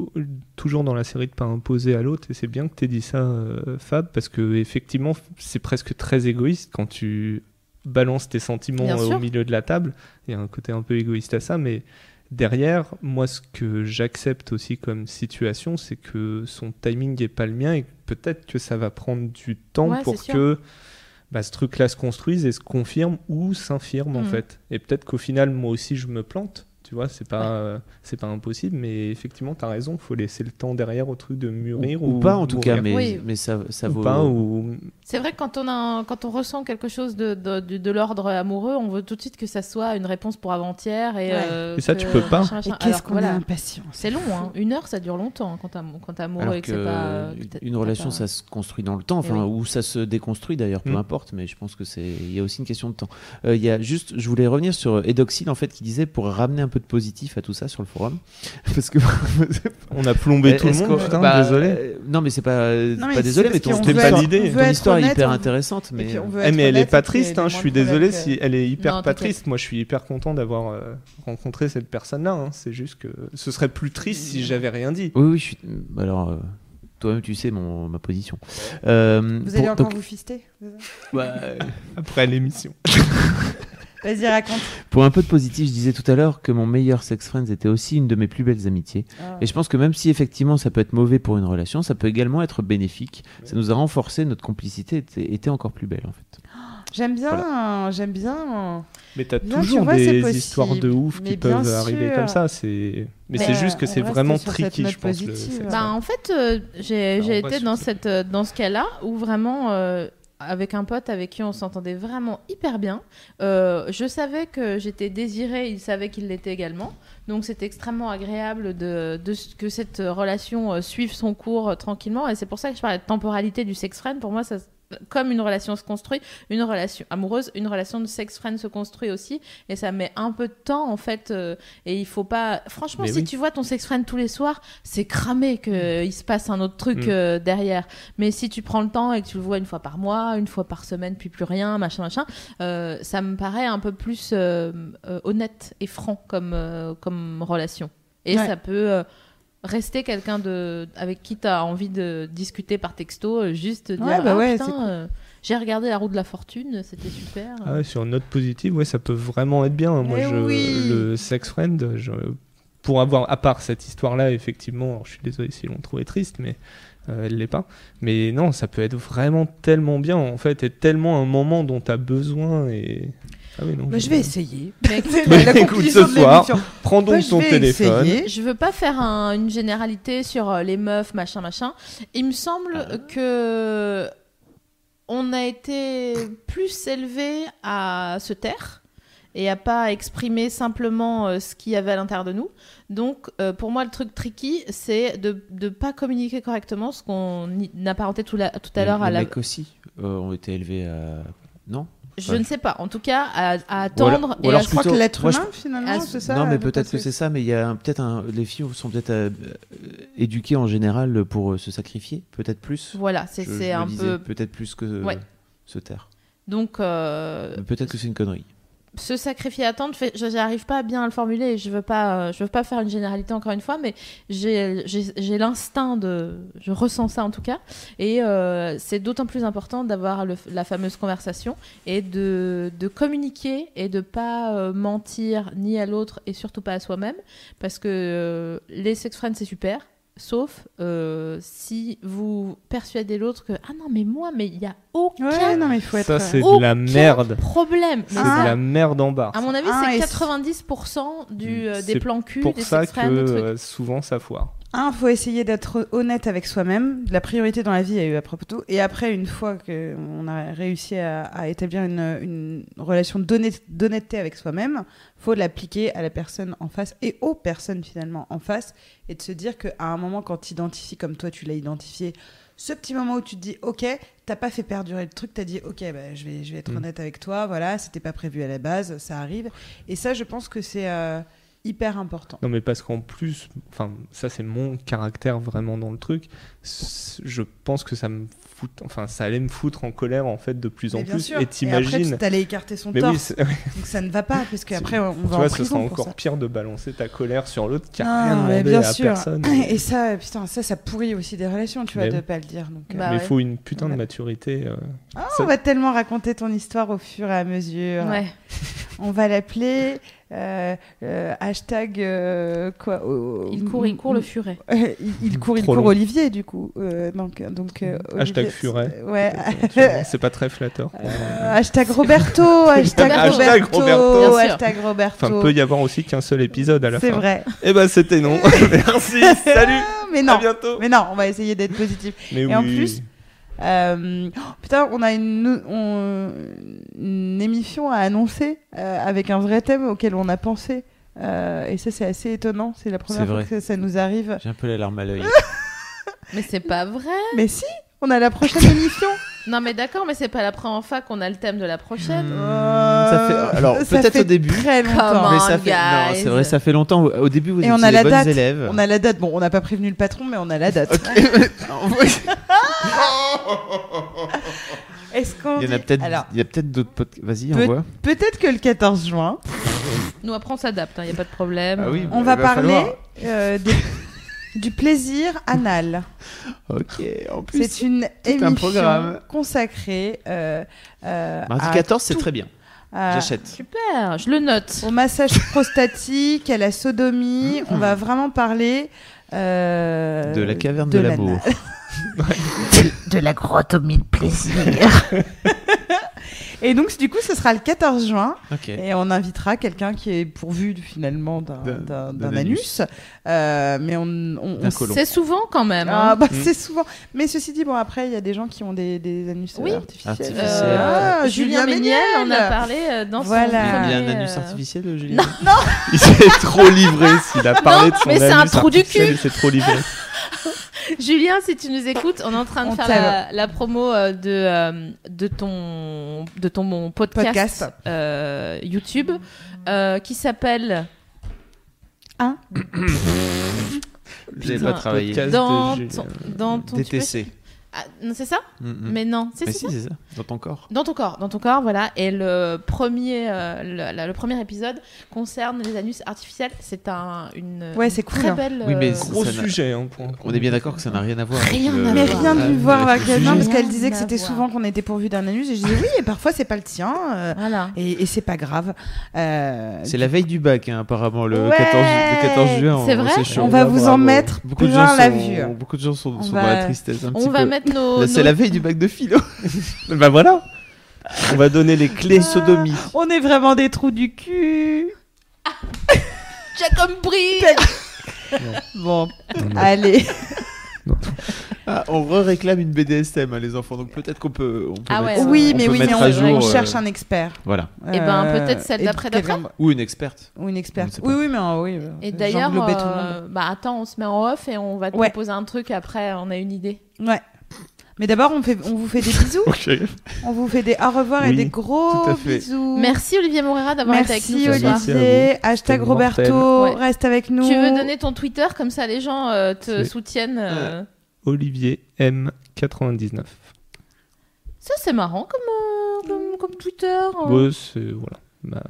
toujours dans la série, de pas imposer à l'autre, et c'est bien que tu aies dit ça, euh, Fab, parce que effectivement, c'est presque très égoïste quand tu balances tes sentiments euh, au milieu de la table. Il y a un côté un peu égoïste à ça, mais derrière, moi, ce que j'accepte aussi comme situation, c'est que son timing n'est pas le mien, et peut-être que ça va prendre du temps Ouais, pour que bah, ce truc-là se construise et se confirme ou s'infirme en Mhm. fait. Et peut-être qu'au final, moi aussi, je me plante. Tu vois, c'est pas, euh, c'est pas impossible, mais effectivement, tu as raison, faut laisser le temps derrière au truc de mûrir. ou, Ou, pas, en tout cas, mais, Oui. mais ça, ça Ou vaut. pas, ou... C'est vrai que quand on, a un- quand on ressent quelque chose de, de, de- de l'ordre amoureux, on veut tout de suite que ça soit une réponse pour avant-hier. Et, Ouais. euh, Et ça, que tu peux pas. qu'est-ce qu'on voilà, est impatient. C'est long, hein. une heure ça dure longtemps hein, quand t'as- quand t'es amoureux Alors et que que c'est pas. euh, une relation, pas- ça se construit dans le temps, Eh enfin, oui. ou ça se déconstruit d'ailleurs, peu Mm. importe. Mais je pense que c'est, il y a aussi une question de temps. Euh, Il y a juste, je voulais revenir sur Edoxil en fait, qui disait pour ramener un peu de positif à tout ça sur le forum, parce que On a plombé tout le monde, putain, bah, désolé. euh, non, mais c'est pas, c'est Non, mais pas désolé, mais ton, pas l'idée. ton histoire est honnête, hyper on- intéressante, mais Eh, elle est pas triste, hein, est je suis désolé que- si elle est hyper Non, pas triste. Moi, je suis hyper content d'avoir euh, rencontré cette personne-là. hein. C'est juste que ce serait plus triste si j'avais rien dit. oui, oui, je suis. Alors, euh, toi-même, tu sais mon, ma position. Euh, Vous allez pour- encore donc, vous fister bah, Après l'émission. Vas-y, raconte. pour un peu de positif, je disais tout à l'heure que mon meilleur sex friend était aussi une de mes plus belles amitiés. Ah. Et je pense que même si effectivement ça peut être mauvais pour une relation, ça peut également être bénéfique. Ça nous a renforcé, notre complicité était, était encore plus belle en fait. J'aime bien, j'aime bien. Mais t'as Bien, tu toujours vois, des histoires de ouf Mais qui peuvent arriver comme ça. C'est, mais, Mais, c'est juste que c'est vraiment tricky, je pense. Le. Bah, en fait, euh, j'ai Bah, été dans, ce- cette, euh, dans ce cas-là où vraiment, euh, avec un pote avec qui on s'entendait vraiment hyper bien, euh, je savais que j'étais désirée, il savait qu'il l'était également. Donc c'était extrêmement agréable de, que cette relation euh, suive son cours euh, tranquillement. Et c'est pour ça que je parlais de temporalité du sex friend. Pour moi, ça, comme une relation se construit, une relation amoureuse, une relation de sex friend se construit aussi. Et ça met un peu de temps en fait. euh, et il faut pas. Franchement, Mais si oui. tu vois ton sex friend tous les soirs, c'est cramé qu'il se passe un autre truc Mm. euh, derrière. Mais si tu prends le temps et que tu le vois une fois par mois, une fois par semaine, puis plus rien, machin, machin, euh, ça me paraît un peu plus honnête et franc comme, comme relation. Et Ouais. ça peut rester quelqu'un de avec qui tu as envie de discuter par texto, euh, juste dire Ouais, bah Ah, ouais, putain, cool. euh, j'ai regardé la roue de la fortune, c'était super. Ah ouais, sur une note positive, ouais, ça peut vraiment être bien. Moi, Eh je, oui. le sex friend, je, pour avoir, à part cette histoire-là, effectivement, alors, je suis désolé si l'on trouvait triste, mais euh, elle l'est pas. Mais non, ça peut être vraiment tellement bien, en fait, et tellement un moment dont tu as besoin. Et... Ah non, Bah, je vais essayer. Mais écoute, C'est Mais la écoute, conclusion ce soir. Prends donc Bah, ton téléphone. essayer. Je veux pas faire un- une généralité sur euh, les meufs, machin, machin. Il me semble Ah. que on a été plus élevé à se taire et à pas exprimer simplement euh, ce qu'il y avait à l'intérieur de nous. Donc, euh, pour moi, le truc tricky, c'est de ne pas communiquer correctement, ce qu'on apparenté tout, la- tout à Les- l'heure à les la... mecs aussi euh, ont été élevés à. Non? Je ne sais pas. En tout cas, à, à attendre Ou alors- ou et alors à Je crois Plutôt- que l'être je- humain, finalement, c'est ça. Non, mais peut-être que c'est ça, mais il y a peut-être un. Les filles sont peut-être euh, euh, éduquées en général pour euh, se sacrifier, peut-être plus. Voilà, c'est un disais, peu... Peut-être plus que Ouais. se taire. Donc, euh, Peut-être que c'est une connerie. Se sacrifier à temps, j'arrive pas à bien le formuler. Je veux pas, euh, je veux pas faire une généralité encore une fois, mais j'ai l'instinct de, je ressens ça en tout cas, et euh, c'est d'autant plus important d'avoir la fameuse conversation et de, communiquer et de pas euh, mentir ni à l'autre et surtout pas à soi-même, parce que les sex friends c'est super. Sauf euh, si vous persuadez l'autre que ah non mais moi mais il y a aucun Ouais, non, mais il faut être. Ça, c'est de la merde. problème. C'est Mais de la merde en barre. à mon avis, Ah, c'est et 90% du, euh, des plans cul, pour des ça que euh, souvent ça foire. Un, faut essayer d'être honnête avec soi-même. La priorité dans la vie a eu à propos de tout. Et après, une fois qu'on a réussi à, à établir une, une relation d'honnête- d'honnêteté avec soi-même, faut l'appliquer à la personne en face et aux personnes finalement en face. Et de se dire qu'à un moment, quand tu identifies comme toi, tu l'as identifié, ce petit moment où tu te dis, ok, t'as pas fait perdurer le truc, t'as dit, ok, bah, je, vais, je vais être Mm. honnête avec toi, voilà, c'était pas prévu à la base, ça arrive. Et ça, je pense que c'est euh, hyper important. Non, mais parce qu'en plus, enfin, ça c'est mon caractère vraiment dans le truc. Je pense que ça me fout, enfin, ça allait me foutre en colère en fait de plus en Mais plus. sûr. Et après, t'imagines. tu allais écarter son Mais oui, torse. Donc ça ne va pas, parce qu'après, on tu va en vois, ce prison sera pour encore ça. pire de balancer ta colère sur l'autre qui a Non, rien mais demandé bien à sûr. personne. Et ça, putain, ça, ça pourrit aussi des relations, tu vois, Mais de oui. pas le dire. Donc, euh, Bah mais il ouais. faut une putain de maturité. euh, ah, ça- on va tellement raconter ton histoire au fur et à mesure. Ouais. On va l'appeler euh, euh, hashtag euh, quoi euh, Il court, il court le furet. il, il court, il Trop court long. Olivier du coup. Euh, donc donc euh, Hashtag Olivier, furet. c'est- Ouais. c'est pas très flatteur. Euh, hashtag Roberto, hashtag Hashtag Roberto, Roberto. Hashtag Roberto. Enfin, peut y avoir aussi qu'un seul épisode à la C'est fin. vrai. Eh ben, c'était non. Merci. Salut. Mais À non. bientôt. Mais non, on va essayer d'être positif. Mais Et en oui. plus, Euh, oh, putain, on a une, on- une émission à annoncer euh, avec un vrai thème auquel on a pensé. Euh, et ça, c'est assez étonnant. C'est la première fois vrai. que ça, ça nous arrive. J'ai un peu les larmes à l'œil. Mais c'est pas vrai. Mais si, on a la prochaine émission. Non, mais d'accord, mais c'est pas la première fois qu'on a le thème de la prochaine. Euh, Ça fait- alors, ça peut-être fait au début. Très longtemps. Mais ça on, fait, non, c'est vrai, ça fait longtemps. Au début, vous Et étiez on a la date. élèves. On a la date. Bon, on n'a pas prévenu le patron, mais on a la date. Est-ce qu'on Il y en a dit- peut-être. Alors, Il y a peut-être d'autres podcasts. Vas-y, Peut- envoie. peut-être que le 14 juin, Nous, après, on s'adapte, il n'y a pas de problème. Ah oui, on va va parler falloir. euh, des du plaisir anal. Ok, en plus. C'est une un émission programme. consacrée euh, euh, Mardi à 14, c'est très bien. À- J'achète. Super, je le note. Au massage prostatique, à la sodomie, on va vraiment parler euh, De la caverne de, l'amour. De la grotte au mille plaisirs. Et donc, du coup, ce sera le 14 juin. Et on invitera quelqu'un qui est pourvu finalement d'un- D'un- d'un d'un d'un anus. Euh, mais on, on, on. C'est souvent quand même. Ah, hein. bah, c'est souvent. Mais ceci dit, bon, après, il y a des gens qui ont des, des anus euh, Oui. artificiels. Artificiels. Ah, Euh, Julien Méniel, on a parlé euh, dans Voilà. son Il y a un anus euh, artificiel, Julien Il s'est trop livré s'il a parlé de son mais c'est un anus trou du cul. Il s'est trop livré. Julien, si tu nous écoutes, on est en train de On faire la, la promo euh, de, euh, de ton, de ton mon podcast, Podcast. euh, YouTube euh, qui s'appelle Vous n'avez Putain. pas travaillé. Podcast. dans ton, dans ton tu peux- DTC. Ah, non, c'est ça Mm, mm. Mais non, c'est si, ça. c'est ça. Dans ton corps. Dans ton corps, dans ton corps, voilà. Et le premier, euh, le, la- le premier épisode concerne les anus artificiels. C'est un, une, Ouais, une c'est cool, très hein. belle. Oui, mais euh, Ça Gros sujet. Hein, pour On est bien d'accord que ça n'a rien à voir. Rien avec Mais rien de Ah, lui voir avec parce qu'elle disait que c'était souvent qu'on était pourvu d'un anus. Et je disais oui, et parfois c'est pas le tien. euh, Voilà. et et c'est pas grave. Euh, C'est la veille du bac, hein, apparemment, le, Ouais. 14, le 14 juin. C'est on- vrai chaud. on va vous en mettre Beaucoup de plein la sont, vue. beaucoup de gens sont, dans la tristesse un petit peu. Mettre nos. Là, C'est nos- la veille du bac de philo. bah voilà. On va donner les clés sodomie. On est vraiment des trous du cul. J'ai compris. Bon, allez. Ah, on réclame une BDSM, hein, les enfants. Donc peut-être qu'on peut, on peut Ah ouais, oui, on mais peut oui, mais on, à jour. on euh, cherche un expert. Voilà. Eh ben, Euh, peut-être celle et d'après, d'après. Ou une experte. Ou une experte. Oui, oui, mais euh, oui. Et d'ailleurs, euh, bah attends, on se met en off et on va te Ouais. proposer un truc après. On a une idée. Ouais. Mais d'abord, on, fait, on vous fait des bisous. On vous fait des au revoir et des gros bisous. Merci Olivier Morera d'avoir été avec nous Merci Olivier. Hashtag Roberto. Ouais. Reste avec nous. Tu veux donner ton Twitter comme ça les gens euh, te soutiennent. euh. Olivier M99. Ça c'est marrant comme, euh, comme, comme Twitter. hein. Ouais, c'est voilà. Bah,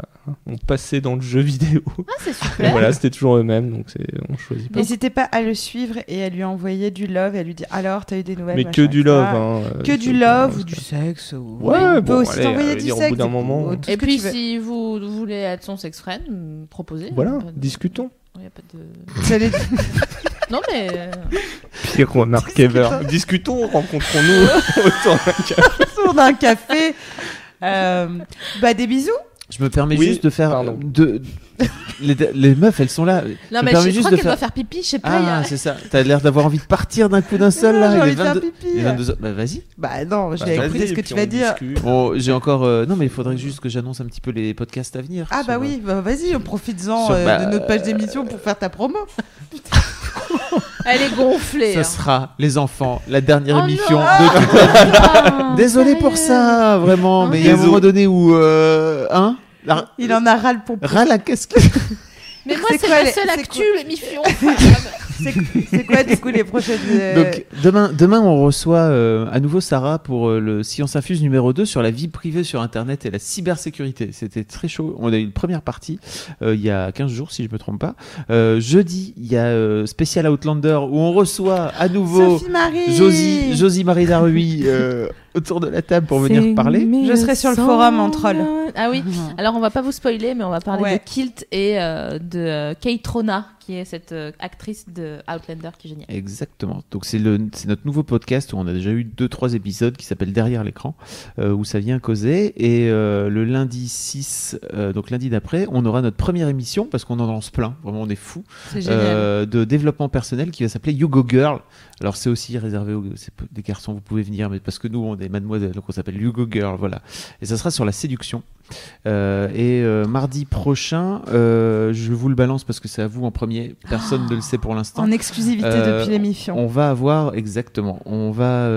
on passait dans le jeu vidéo. Ah c'est Et super. voilà, c'était toujours eux-mêmes, donc c'est on choisit pas. N'hésitez pas à le suivre et à lui envoyer du love et à lui dire alors, t'as eu des nouvelles Mais que du love. Hein, euh, Que du love ou du sexe. Ou... Ouais, on peut bon, aussi t'envoyer euh, du dire, au sexe. bout d'un et- moment, ou puis si vous voulez être son sex-friend, mm, proposez. Voilà, de- discutons. y a pas de... Non mais euh, Pire remarque ever? Discutons, rencontrons-nous autour d'un café. autour d'un café. Euh, bah des bisous. Je me permets Oui, juste de faire. pardon. De, les, les meufs, elles sont là. non mais je juste crois de qu'elle faire- doit faire pipi. Je sais pas. Ah, a- c'est ça. T'as l'air d'avoir envie de partir d'un coup d'un seul Ah, là. j'ai Il est envie de faire 22 pipi. il est 22 heures. Bah vas-y. Bah non, je Bah, écouter ce que tu vas dire. Bon, j'ai encore. euh, Non, mais il faudrait juste que j'annonce un petit peu les podcasts à venir. Ah bah oui, bah vas-y, profites-en Sur- euh, bah, de notre page d'émission pour faire ta promo. Elle est gonflée. Ça hein. sera, les enfants, la dernière Oh émission non de toute Ah, Désolé pour ça, vraiment. Mais il y a un moment donné où. Euh, hein la, Il en a ras le pompon. ras la casquette. Mais moi C'est les- seule actu l'émission. C'est quoi du coup les prochaines. euh, Donc demain, demain on reçoit euh, à nouveau Sarah pour euh, le Science Infuse numéro 2 sur la vie privée sur Internet et la cybersécurité. C'était très chaud. On a eu une première partie euh, il y a 15 jours si je me trompe pas. Euh, jeudi, il y a euh, Special Outlander où on reçoit à nouveau Sophie Marie. Josie, Josie Marie Darui autour de la table pour venir parler. Je serai sur le forum en troll. Ah oui. Alors on va pas vous spoiler, mais on va parler Ouais. de Kilt et euh, de euh, Kate Rona, qui est cette euh, actrice de Outlander qui est géniale. Exactement. Donc c'est le c'est notre nouveau podcast où on a déjà eu deux trois épisodes qui s'appelle Derrière l'écran euh, où ça vient causer et euh, le lundi 6 euh, donc lundi d'après on aura notre première émission parce qu'on en lance plein vraiment on est fou euh, de développement personnel qui va s'appeler You Go Girl. Alors c'est aussi réservé aux des garçons vous pouvez venir mais parce que nous on est mademoiselle donc on s'appelle You Go Girl voilà et ça sera sur la séduction. Euh, et euh, mardi prochain euh, je vous le balance parce que c'est à vous en premier personne ne le sait pour l'instant. En exclusivité depuis l'émission. On va avoir exactement. On va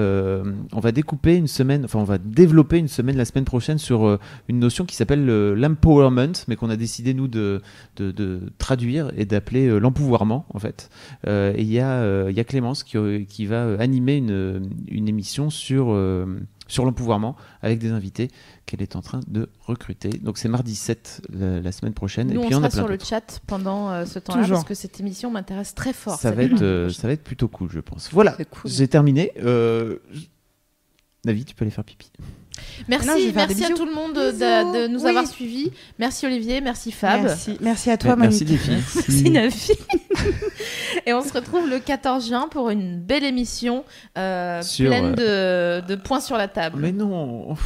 on va découper une semaine. Enfin, on va développer une semaine la semaine prochaine sur une notion qui s'appelle l'empowerment, mais qu'on a décidé nous de de, de traduire et d'appeler l'empouvoirment en fait. Et il y a il y a Clémence qui qui va animer une une émission sur euh, sur l'empouvoirment avec des invités qu'elle est en train de recruter. Donc c'est mardi 7 la, la semaine prochaine. Nous, et puis on on, a sera plein sur le chat pendant euh, ce temps-là parce que cette émission m'intéresse très fort. Ça va, être, euh, ça va être plutôt cool, je pense. Voilà, cool. j'ai terminé. Euh, Navi, tu peux aller faire pipi. Merci, Non, des merci à tout le monde de, nous Oui. avoir suivis. Merci Olivier, merci Fab. Merci, merci à toi, Merci Monique. les filles. Merci Nafi. Et on se retrouve le 14 juin pour une belle émission euh, Sur, pleine de, de points sur la table. Mais non.